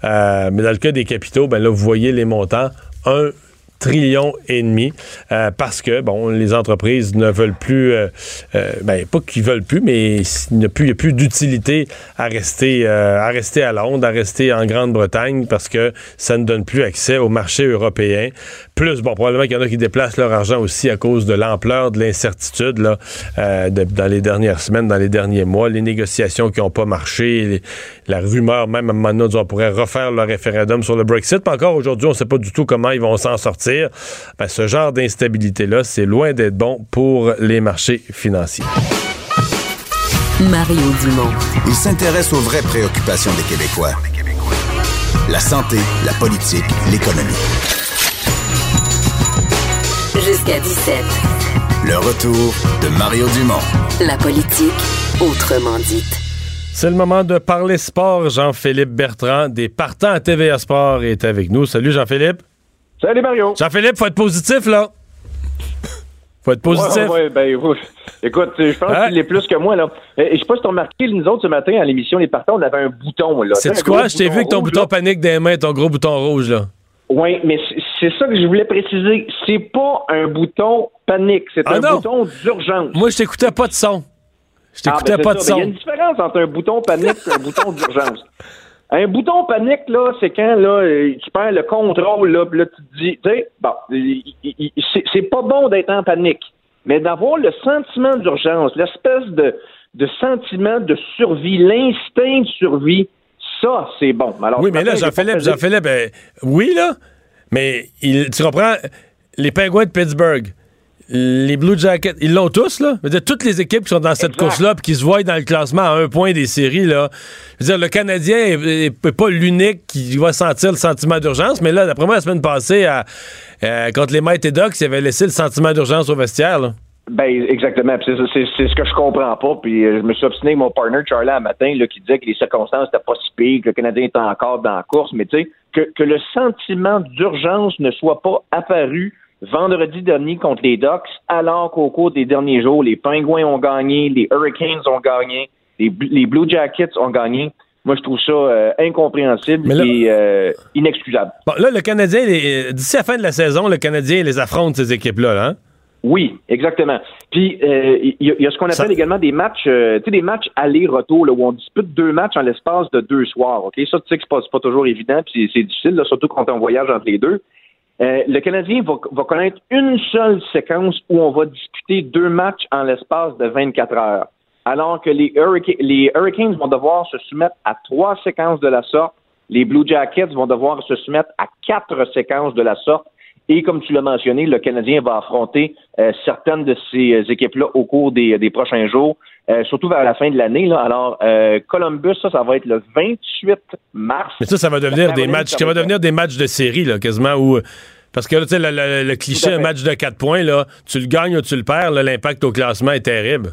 Euh, mais dans le cas des capitaux, ben là, vous voyez les montants. Un trillion et demi euh, parce que bon les entreprises ne veulent plus euh, euh, ben pas qu'ils veulent plus mais il n'y a plus, d'utilité à rester à rester à Londres à rester en Grande-Bretagne parce que ça ne donne plus accès au marché européen. Plus bon probablement qu'il y en a qui déplacent leur argent aussi à cause de l'ampleur de l'incertitude là dans les dernières semaines dans les derniers mois les négociations qui n'ont pas marché la rumeur même à un moment donné on pourrait refaire le référendum sur le Brexit. Pas encore aujourd'hui on ne sait pas du tout comment ils vont s'en sortir ben, ce genre d'instabilité-là, c'est loin d'être bon pour les marchés financiers.
Mario Dumont.
Il s'intéresse aux vraies préoccupations des Québécois. La santé, la politique, l'économie.
Jusqu'à 17.
Le retour de Mario Dumont.
La politique, autrement dite.
C'est le moment de parler sport. Jean-Philippe Bertrand, des partants à TVA Sport, est avec nous. Salut Jean-Philippe.
Salut Mario.
Jean-Philippe, faut être positif, là. Faut être positif.
Ouais, ouais, ben, écoute, je pense hein? qu'il est plus que moi, là. Je sais pas si t'as remarqué, nous autres, ce matin, à l'émission Les Partants, on avait un bouton, là.
C'est quoi? Je t'ai vu avec ton bouton panique des mains, ton gros bouton rouge, là.
Oui, mais c'est ça que je voulais préciser. C'est pas un bouton panique, c'est ah un bouton d'urgence.
Moi, je t'écoutais pas de son. Je t'écoutais ah, ben, pas de son.
Il y a une différence entre un bouton panique et un bouton d'urgence. Un bouton panique, là, c'est quand là, euh, tu perds le contrôle, là, là tu te dis, tu sais, bon, c'est pas bon d'être en panique, mais d'avoir le sentiment d'urgence, l'espèce de, de sentiment de survie, l'instinct de survie, ça, c'est bon.
Alors, oui, mais là, Jean-Philippe, Jean-Philippe, ben, oui, là, mais il, tu comprends, les pingouins de Pittsburgh, les Blue Jackets, ils l'ont tous, là. Je veux dire, toutes les équipes qui sont dans cette course-là puis qui se voient dans le classement à un point des séries, là. Je veux dire, le Canadien est, pas l'unique qui va sentir le sentiment d'urgence, mais là, d'après moi, la semaine passée, à, contre les Mighty Ducks, il avait laissé le sentiment d'urgence au vestiaire, là.
Ben, exactement. C'est ce que je comprends pas. Puis euh, je me suis obstiné avec mon partner Charlie un matin là, qui disait que les circonstances n'étaient pas si pires, que le Canadien était encore dans la course, mais tu sais, que, que le sentiment d'urgence ne soit pas apparu vendredi dernier contre les Ducks, alors qu'au cours des derniers jours, les Pingouins ont gagné, les Hurricanes ont gagné, les, Blue Jackets ont gagné. Moi, je trouve ça euh, incompréhensible et euh, inexcusable.
Bon, là, le Canadien, d'ici la fin de la saison, le Canadien les affronte, ces équipes-là, hein?
Oui, exactement. Puis euh, il y, a ce qu'on appelle également des matchs, tu sais, des matchs aller-retour, où on dispute deux matchs en l'espace de deux soirs. Ok, ça, tu sais que c'est pas, pas toujours évident, puis c'est difficile, surtout quand on voyage entre les deux. Euh, le Canadien va, connaître une seule séquence où on va disputer deux matchs en l'espace de 24 heures, alors que les, Hurricanes vont devoir se soumettre à trois séquences de la sorte, les Blue Jackets vont devoir se soumettre à quatre séquences de la sorte, et comme tu l'as mentionné, le Canadien va affronter euh, certaines de ces euh, équipes-là au cours des, prochains jours, surtout vers la fin de l'année. Alors, Columbus, ça, ça va être le 28 mars.
Mais ça, ça va devenir des matchs, ça va devenir des matchs de série, là, quasiment où. Parce que tu sais, le, cliché, un match de 4 points, là, tu le gagnes ou tu le perds, l'impact au classement est terrible.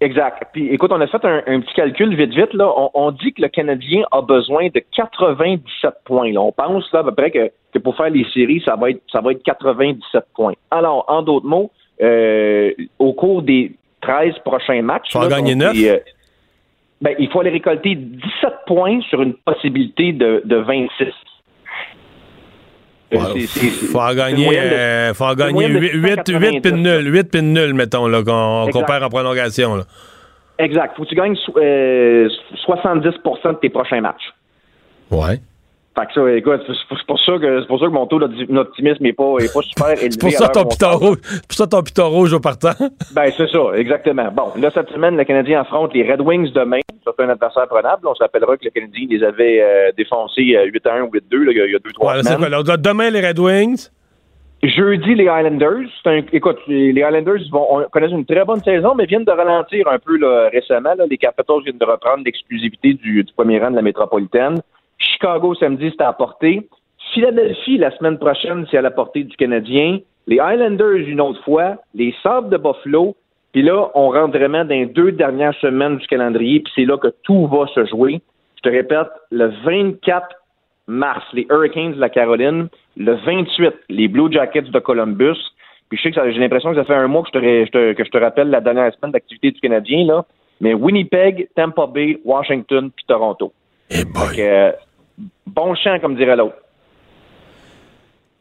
Exact. Puis écoute, on a fait un, petit calcul vite vite. Là. On, dit que le Canadien a besoin de 97 points. Là. On pense là, à peu près que, pour faire les séries, ça va être ça va être 97 points. Alors, en d'autres mots, euh, au cours des 13 prochains matchs.
Il faut gagner 9.
Euh, ben, il faut aller récolter 17 points sur une possibilité de, de 26.
Il faut en gagner, euh, faut en gagner 8, 8, 8 pin nul, 8 pin nul, mettons, là, qu'on compare en prolongation. Là.
Exact. Faut que tu gagnes euh, 70% de tes prochains matchs.
Ouais.
Fait que ça, écoute, c'est pour ça que c'est pour ça que mon taux d'optimisme n'est pas, est pas super élevé.
c'est pour ça ton piton rouge. pour ça ton piton rouge au partant.
ben c'est ça, exactement. Bon, là cette semaine, le Canadien affronte les Red Wings demain. C'est un adversaire prenable. On se rappellera que le Canadien les avait euh, défoncés 8 1 ou 8 2 il y a 2-3 ouais, semaines.
Quoi, demain les Red Wings?
Jeudi, les Islanders. Un, écoute, les Islanders vont, connaissent une très bonne saison, mais viennent de ralentir un peu là, récemment. Là. Les Capitals viennent de reprendre l'exclusivité du, du premier rang de la métropolitaine. Chicago samedi, c'est à la portée. Philadelphie, la semaine prochaine, c'est à la portée du Canadien. Les Highlanders, une autre fois. Les Sabres de Buffalo. Puis là, on rentre vraiment dans les deux dernières semaines du calendrier, puis c'est là que tout va se jouer. Je te répète, le 24 mars, les Hurricanes de la Caroline. Le 28, les Blue Jackets de Columbus. Puis je sais que j'ai l'impression que ça fait un mois que je te, que je te rappelle la dernière semaine d'activité du Canadien. Là. mais Winnipeg, Tampa Bay, Washington, puis Toronto.
Eh
euh, bon champ, comme dirait l'autre.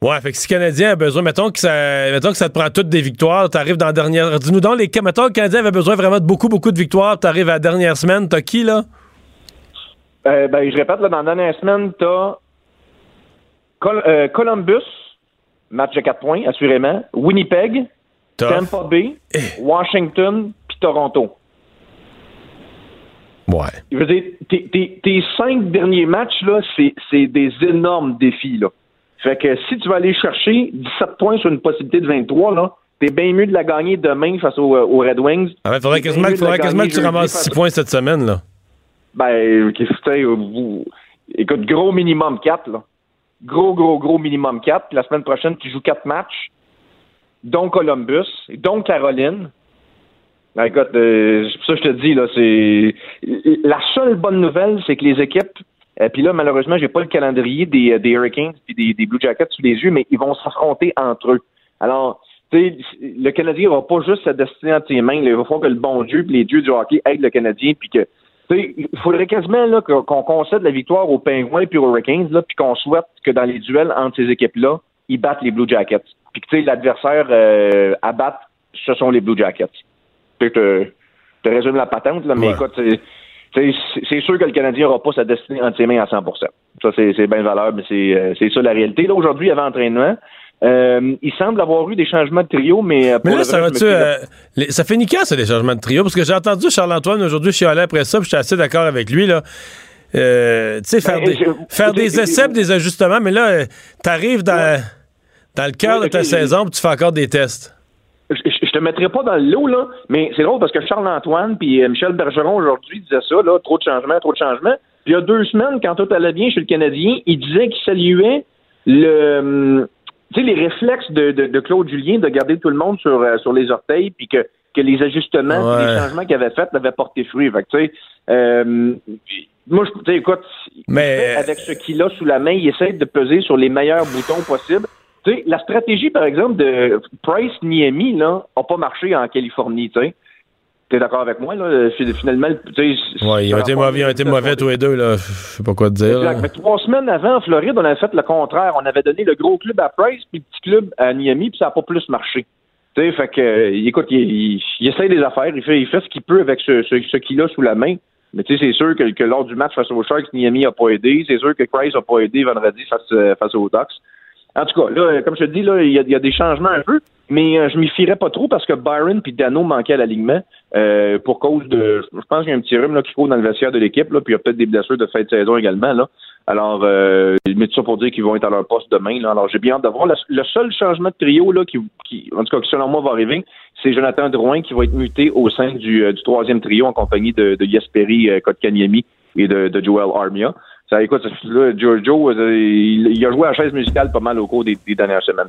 Ouais, fait que si le Canadien a besoin, mettons que ça, mettons que ça te prend toutes des victoires, t'arrives dans la dernière. Dis-nous donc, les, mettons que le Canadien avait besoin vraiment de beaucoup, beaucoup de victoires, t'arrives à la dernière semaine, t'as qui, là?
Euh, ben, je répète, là, dans la dernière semaine, t'as euh, Columbus, match de 4 points, assurément. Winnipeg, Tampa Bay, eh. Washington, puis Toronto.
Ouais.
Je veux dire, tes, cinq derniers matchs, là, c'est des énormes défis, là. Fait que si tu vas aller chercher 17 points sur une possibilité de 23, là, t'es bien mieux de la gagner demain face aux, Red Wings.
Ah ben, faudrait quasiment, faudrait quasiment que tu ramasses 6 points cette semaine, là.
Ben, écoute, gros minimum 4, là. Gros, gros, gros minimum 4. Puis la semaine prochaine, tu joues 4 matchs, dont Columbus, dont Caroline. Ben, écoute, euh, ça je te dis, là, c'est. La seule bonne nouvelle, c'est que les équipes euh, puis là, malheureusement, j'ai pas le calendrier des, euh, des Hurricanes et des, Blue Jackets sous les yeux, mais ils vont s'affronter entre eux. Alors, tu sais, le Canadien va pas juste se destiner entre ses mains. il va falloir que le bon Dieu et les dieux du hockey aident le Canadien, puis que il faudrait quasiment là, qu'on concède la victoire aux Penguins et aux Hurricanes, là, puis qu'on souhaite que dans les duels entre ces équipes-là, ils battent les Blue Jackets. Puis que l'adversaire euh, à battre, ce sont les Blue Jackets. Tu te, te résume la patente, là, mais écoute, c'est sûr que le Canadien n'aura pas sa destinée entre ses mains à 100% Ça, c'est bien valeur, mais euh, c'est ça la réalité. Là, aujourd'hui, avait entraînement. Euh, il semble avoir eu des changements de trio, mais...
Euh, mais là, ça, ça fait niquer, ça, des changements de trio, parce que j'ai entendu Charles-Antoine aujourd'hui, je suis allé après ça, puis j'étais assez d'accord avec lui, là. tu sais, faire, ben, des, faire des essais, des ajustements, mais là, t'arrives dans, dans le cœur de ta saison, puis tu fais encore des tests
je, te mettrai pas dans le lot, là, mais c'est drôle parce que Charles-Antoine puis euh, Michel Bergeron aujourd'hui disaient ça, là, trop de changements, trop de changements. Puis il y a deux semaines, quand tout allait bien chez le Canadien, il disait qu'il saluait le hum, tu sais, les réflexes de, de, Claude Julien de garder tout le monde sur, euh, sur les orteils, puis que, que les ajustements, les changements qu'il avait faits avaient porté fruit. Fait tu sais, euh, moi, je, écoute, mais... avec ce qu'il a sous la main, il essaie de peser sur les meilleurs boutons possibles la stratégie, par exemple, de Price Niemi, là, n'a pas marché en Californie, tu sais. T'es d'accord avec moi, là? Finalement, tu
sais. Ouais, ils ont été mauvais, ils ont été mauvais tous les deux, là. Je sais pas quoi te dire.
Mais trois semaines avant, en Floride, on avait fait le contraire. On avait donné le gros club à Price, puis le petit club à Niemi, puis ça n'a pas plus marché. Tu sais, fait que, euh, écoute, il, il, essaye des affaires, il fait, il fait ce qu'il peut avec ce, ce, qu'il a sous la main. Mais tu sais, c'est sûr que, lors du match face aux Sharks, Niemi n'a pas aidé. C'est sûr que Price n'a pas aidé vendredi face, euh, face aux Ducks. En tout cas, là, comme je te dis, là, il y, a des changements un peu, mais euh, je m'y fierais pas trop parce que Byron puis Dano manquaient à l'alignement euh, pour cause de. Je pense qu'il y a un petit rhume là, qui court dans le vestiaire de l'équipe, là, puis il y a peut-être des blessures de fin de saison également. Là. Alors, euh, ils mettent ça pour dire qu'ils vont être à leur poste demain. Là. Alors, j'ai bien hâte de voir. Le, seul changement de trio là, qui, qui, en tout cas, qui selon moi va arriver, c'est Jonathan Drouin qui va être muté au sein du, euh, du troisième trio en compagnie de, de Yesperi Kotkaniemi et de, de Joel Armia. Ça, écoute, là, Giorgio, euh, il, a joué à la chaise musicale pas mal au cours des, dernières semaines.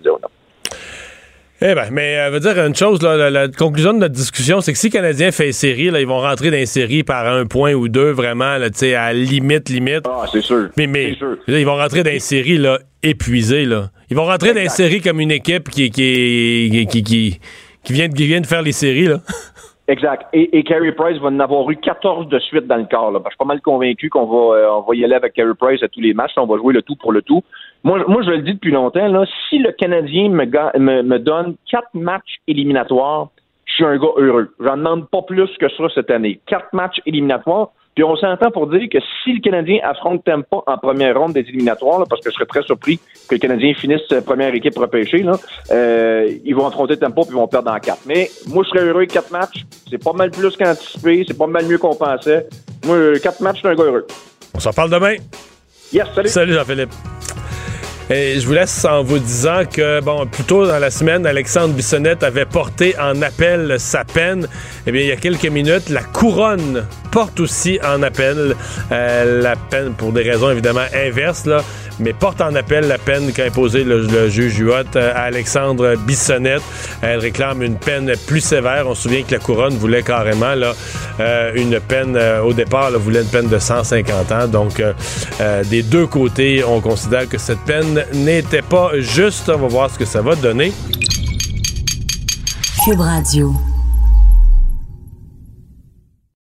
Eh ben, mais euh, veut dire une chose, là, la, conclusion de notre discussion, c'est que si le Canadien fait série, là, ils vont rentrer dans les séries par un point ou deux, vraiment, là, à limite, limite.
Ah, c'est sûr.
Mais, mais ils vont rentrer dans les séries là, épuisés. Là. Ils vont rentrer dans les séries comme une équipe qui, qui, qui, qui, qui, vient, de, qui vient de faire les séries. Là.
Exact. Et, et Carey Price va en avoir eu 14 de suite dans le corps. Là. Je suis pas mal convaincu qu'on va, euh, va y aller avec Carey Price à tous les matchs. On va jouer le tout pour le tout. Moi, moi je le dis depuis longtemps, là, si le Canadien me, me, me donne quatre matchs éliminatoires, je suis un gars heureux. J'en demande pas plus que ça cette année. Quatre matchs éliminatoires. Puis on s'entend pour dire que si le Canadien affronte Tampa en première ronde des éliminatoires, parce que je serais très surpris que le Canadien finisse sa première équipe repêchée, là, euh, ils vont affronter Tampa puis ils vont perdre en quatre. Mais moi, je serais heureux avec quatre matchs. C'est pas mal plus qu'anticipé. C'est pas mal mieux qu'on pensait. Moi, quatre matchs, je suis un gars heureux.
On s'en parle demain.
Yes, salut.
Salut Jean-Philippe. Et je vous laisse en vous disant que, bon, plus tôt dans la semaine, Alexandre Bissonnette avait porté en appel sa peine. Eh bien, il y a quelques minutes, la couronne porte aussi en appel euh, la peine pour des raisons évidemment inverses, là, mais porte en appel la peine qu'a imposée le, juge Huot euh, à Alexandre Bissonnette. Elle réclame une peine plus sévère. On se souvient que la couronne voulait carrément là, euh, une peine, au départ, là, voulait une peine de 150 ans. Donc, des deux côtés, on considère que cette peine n'était pas juste. On va voir ce que ça va donner.
Cube Radio.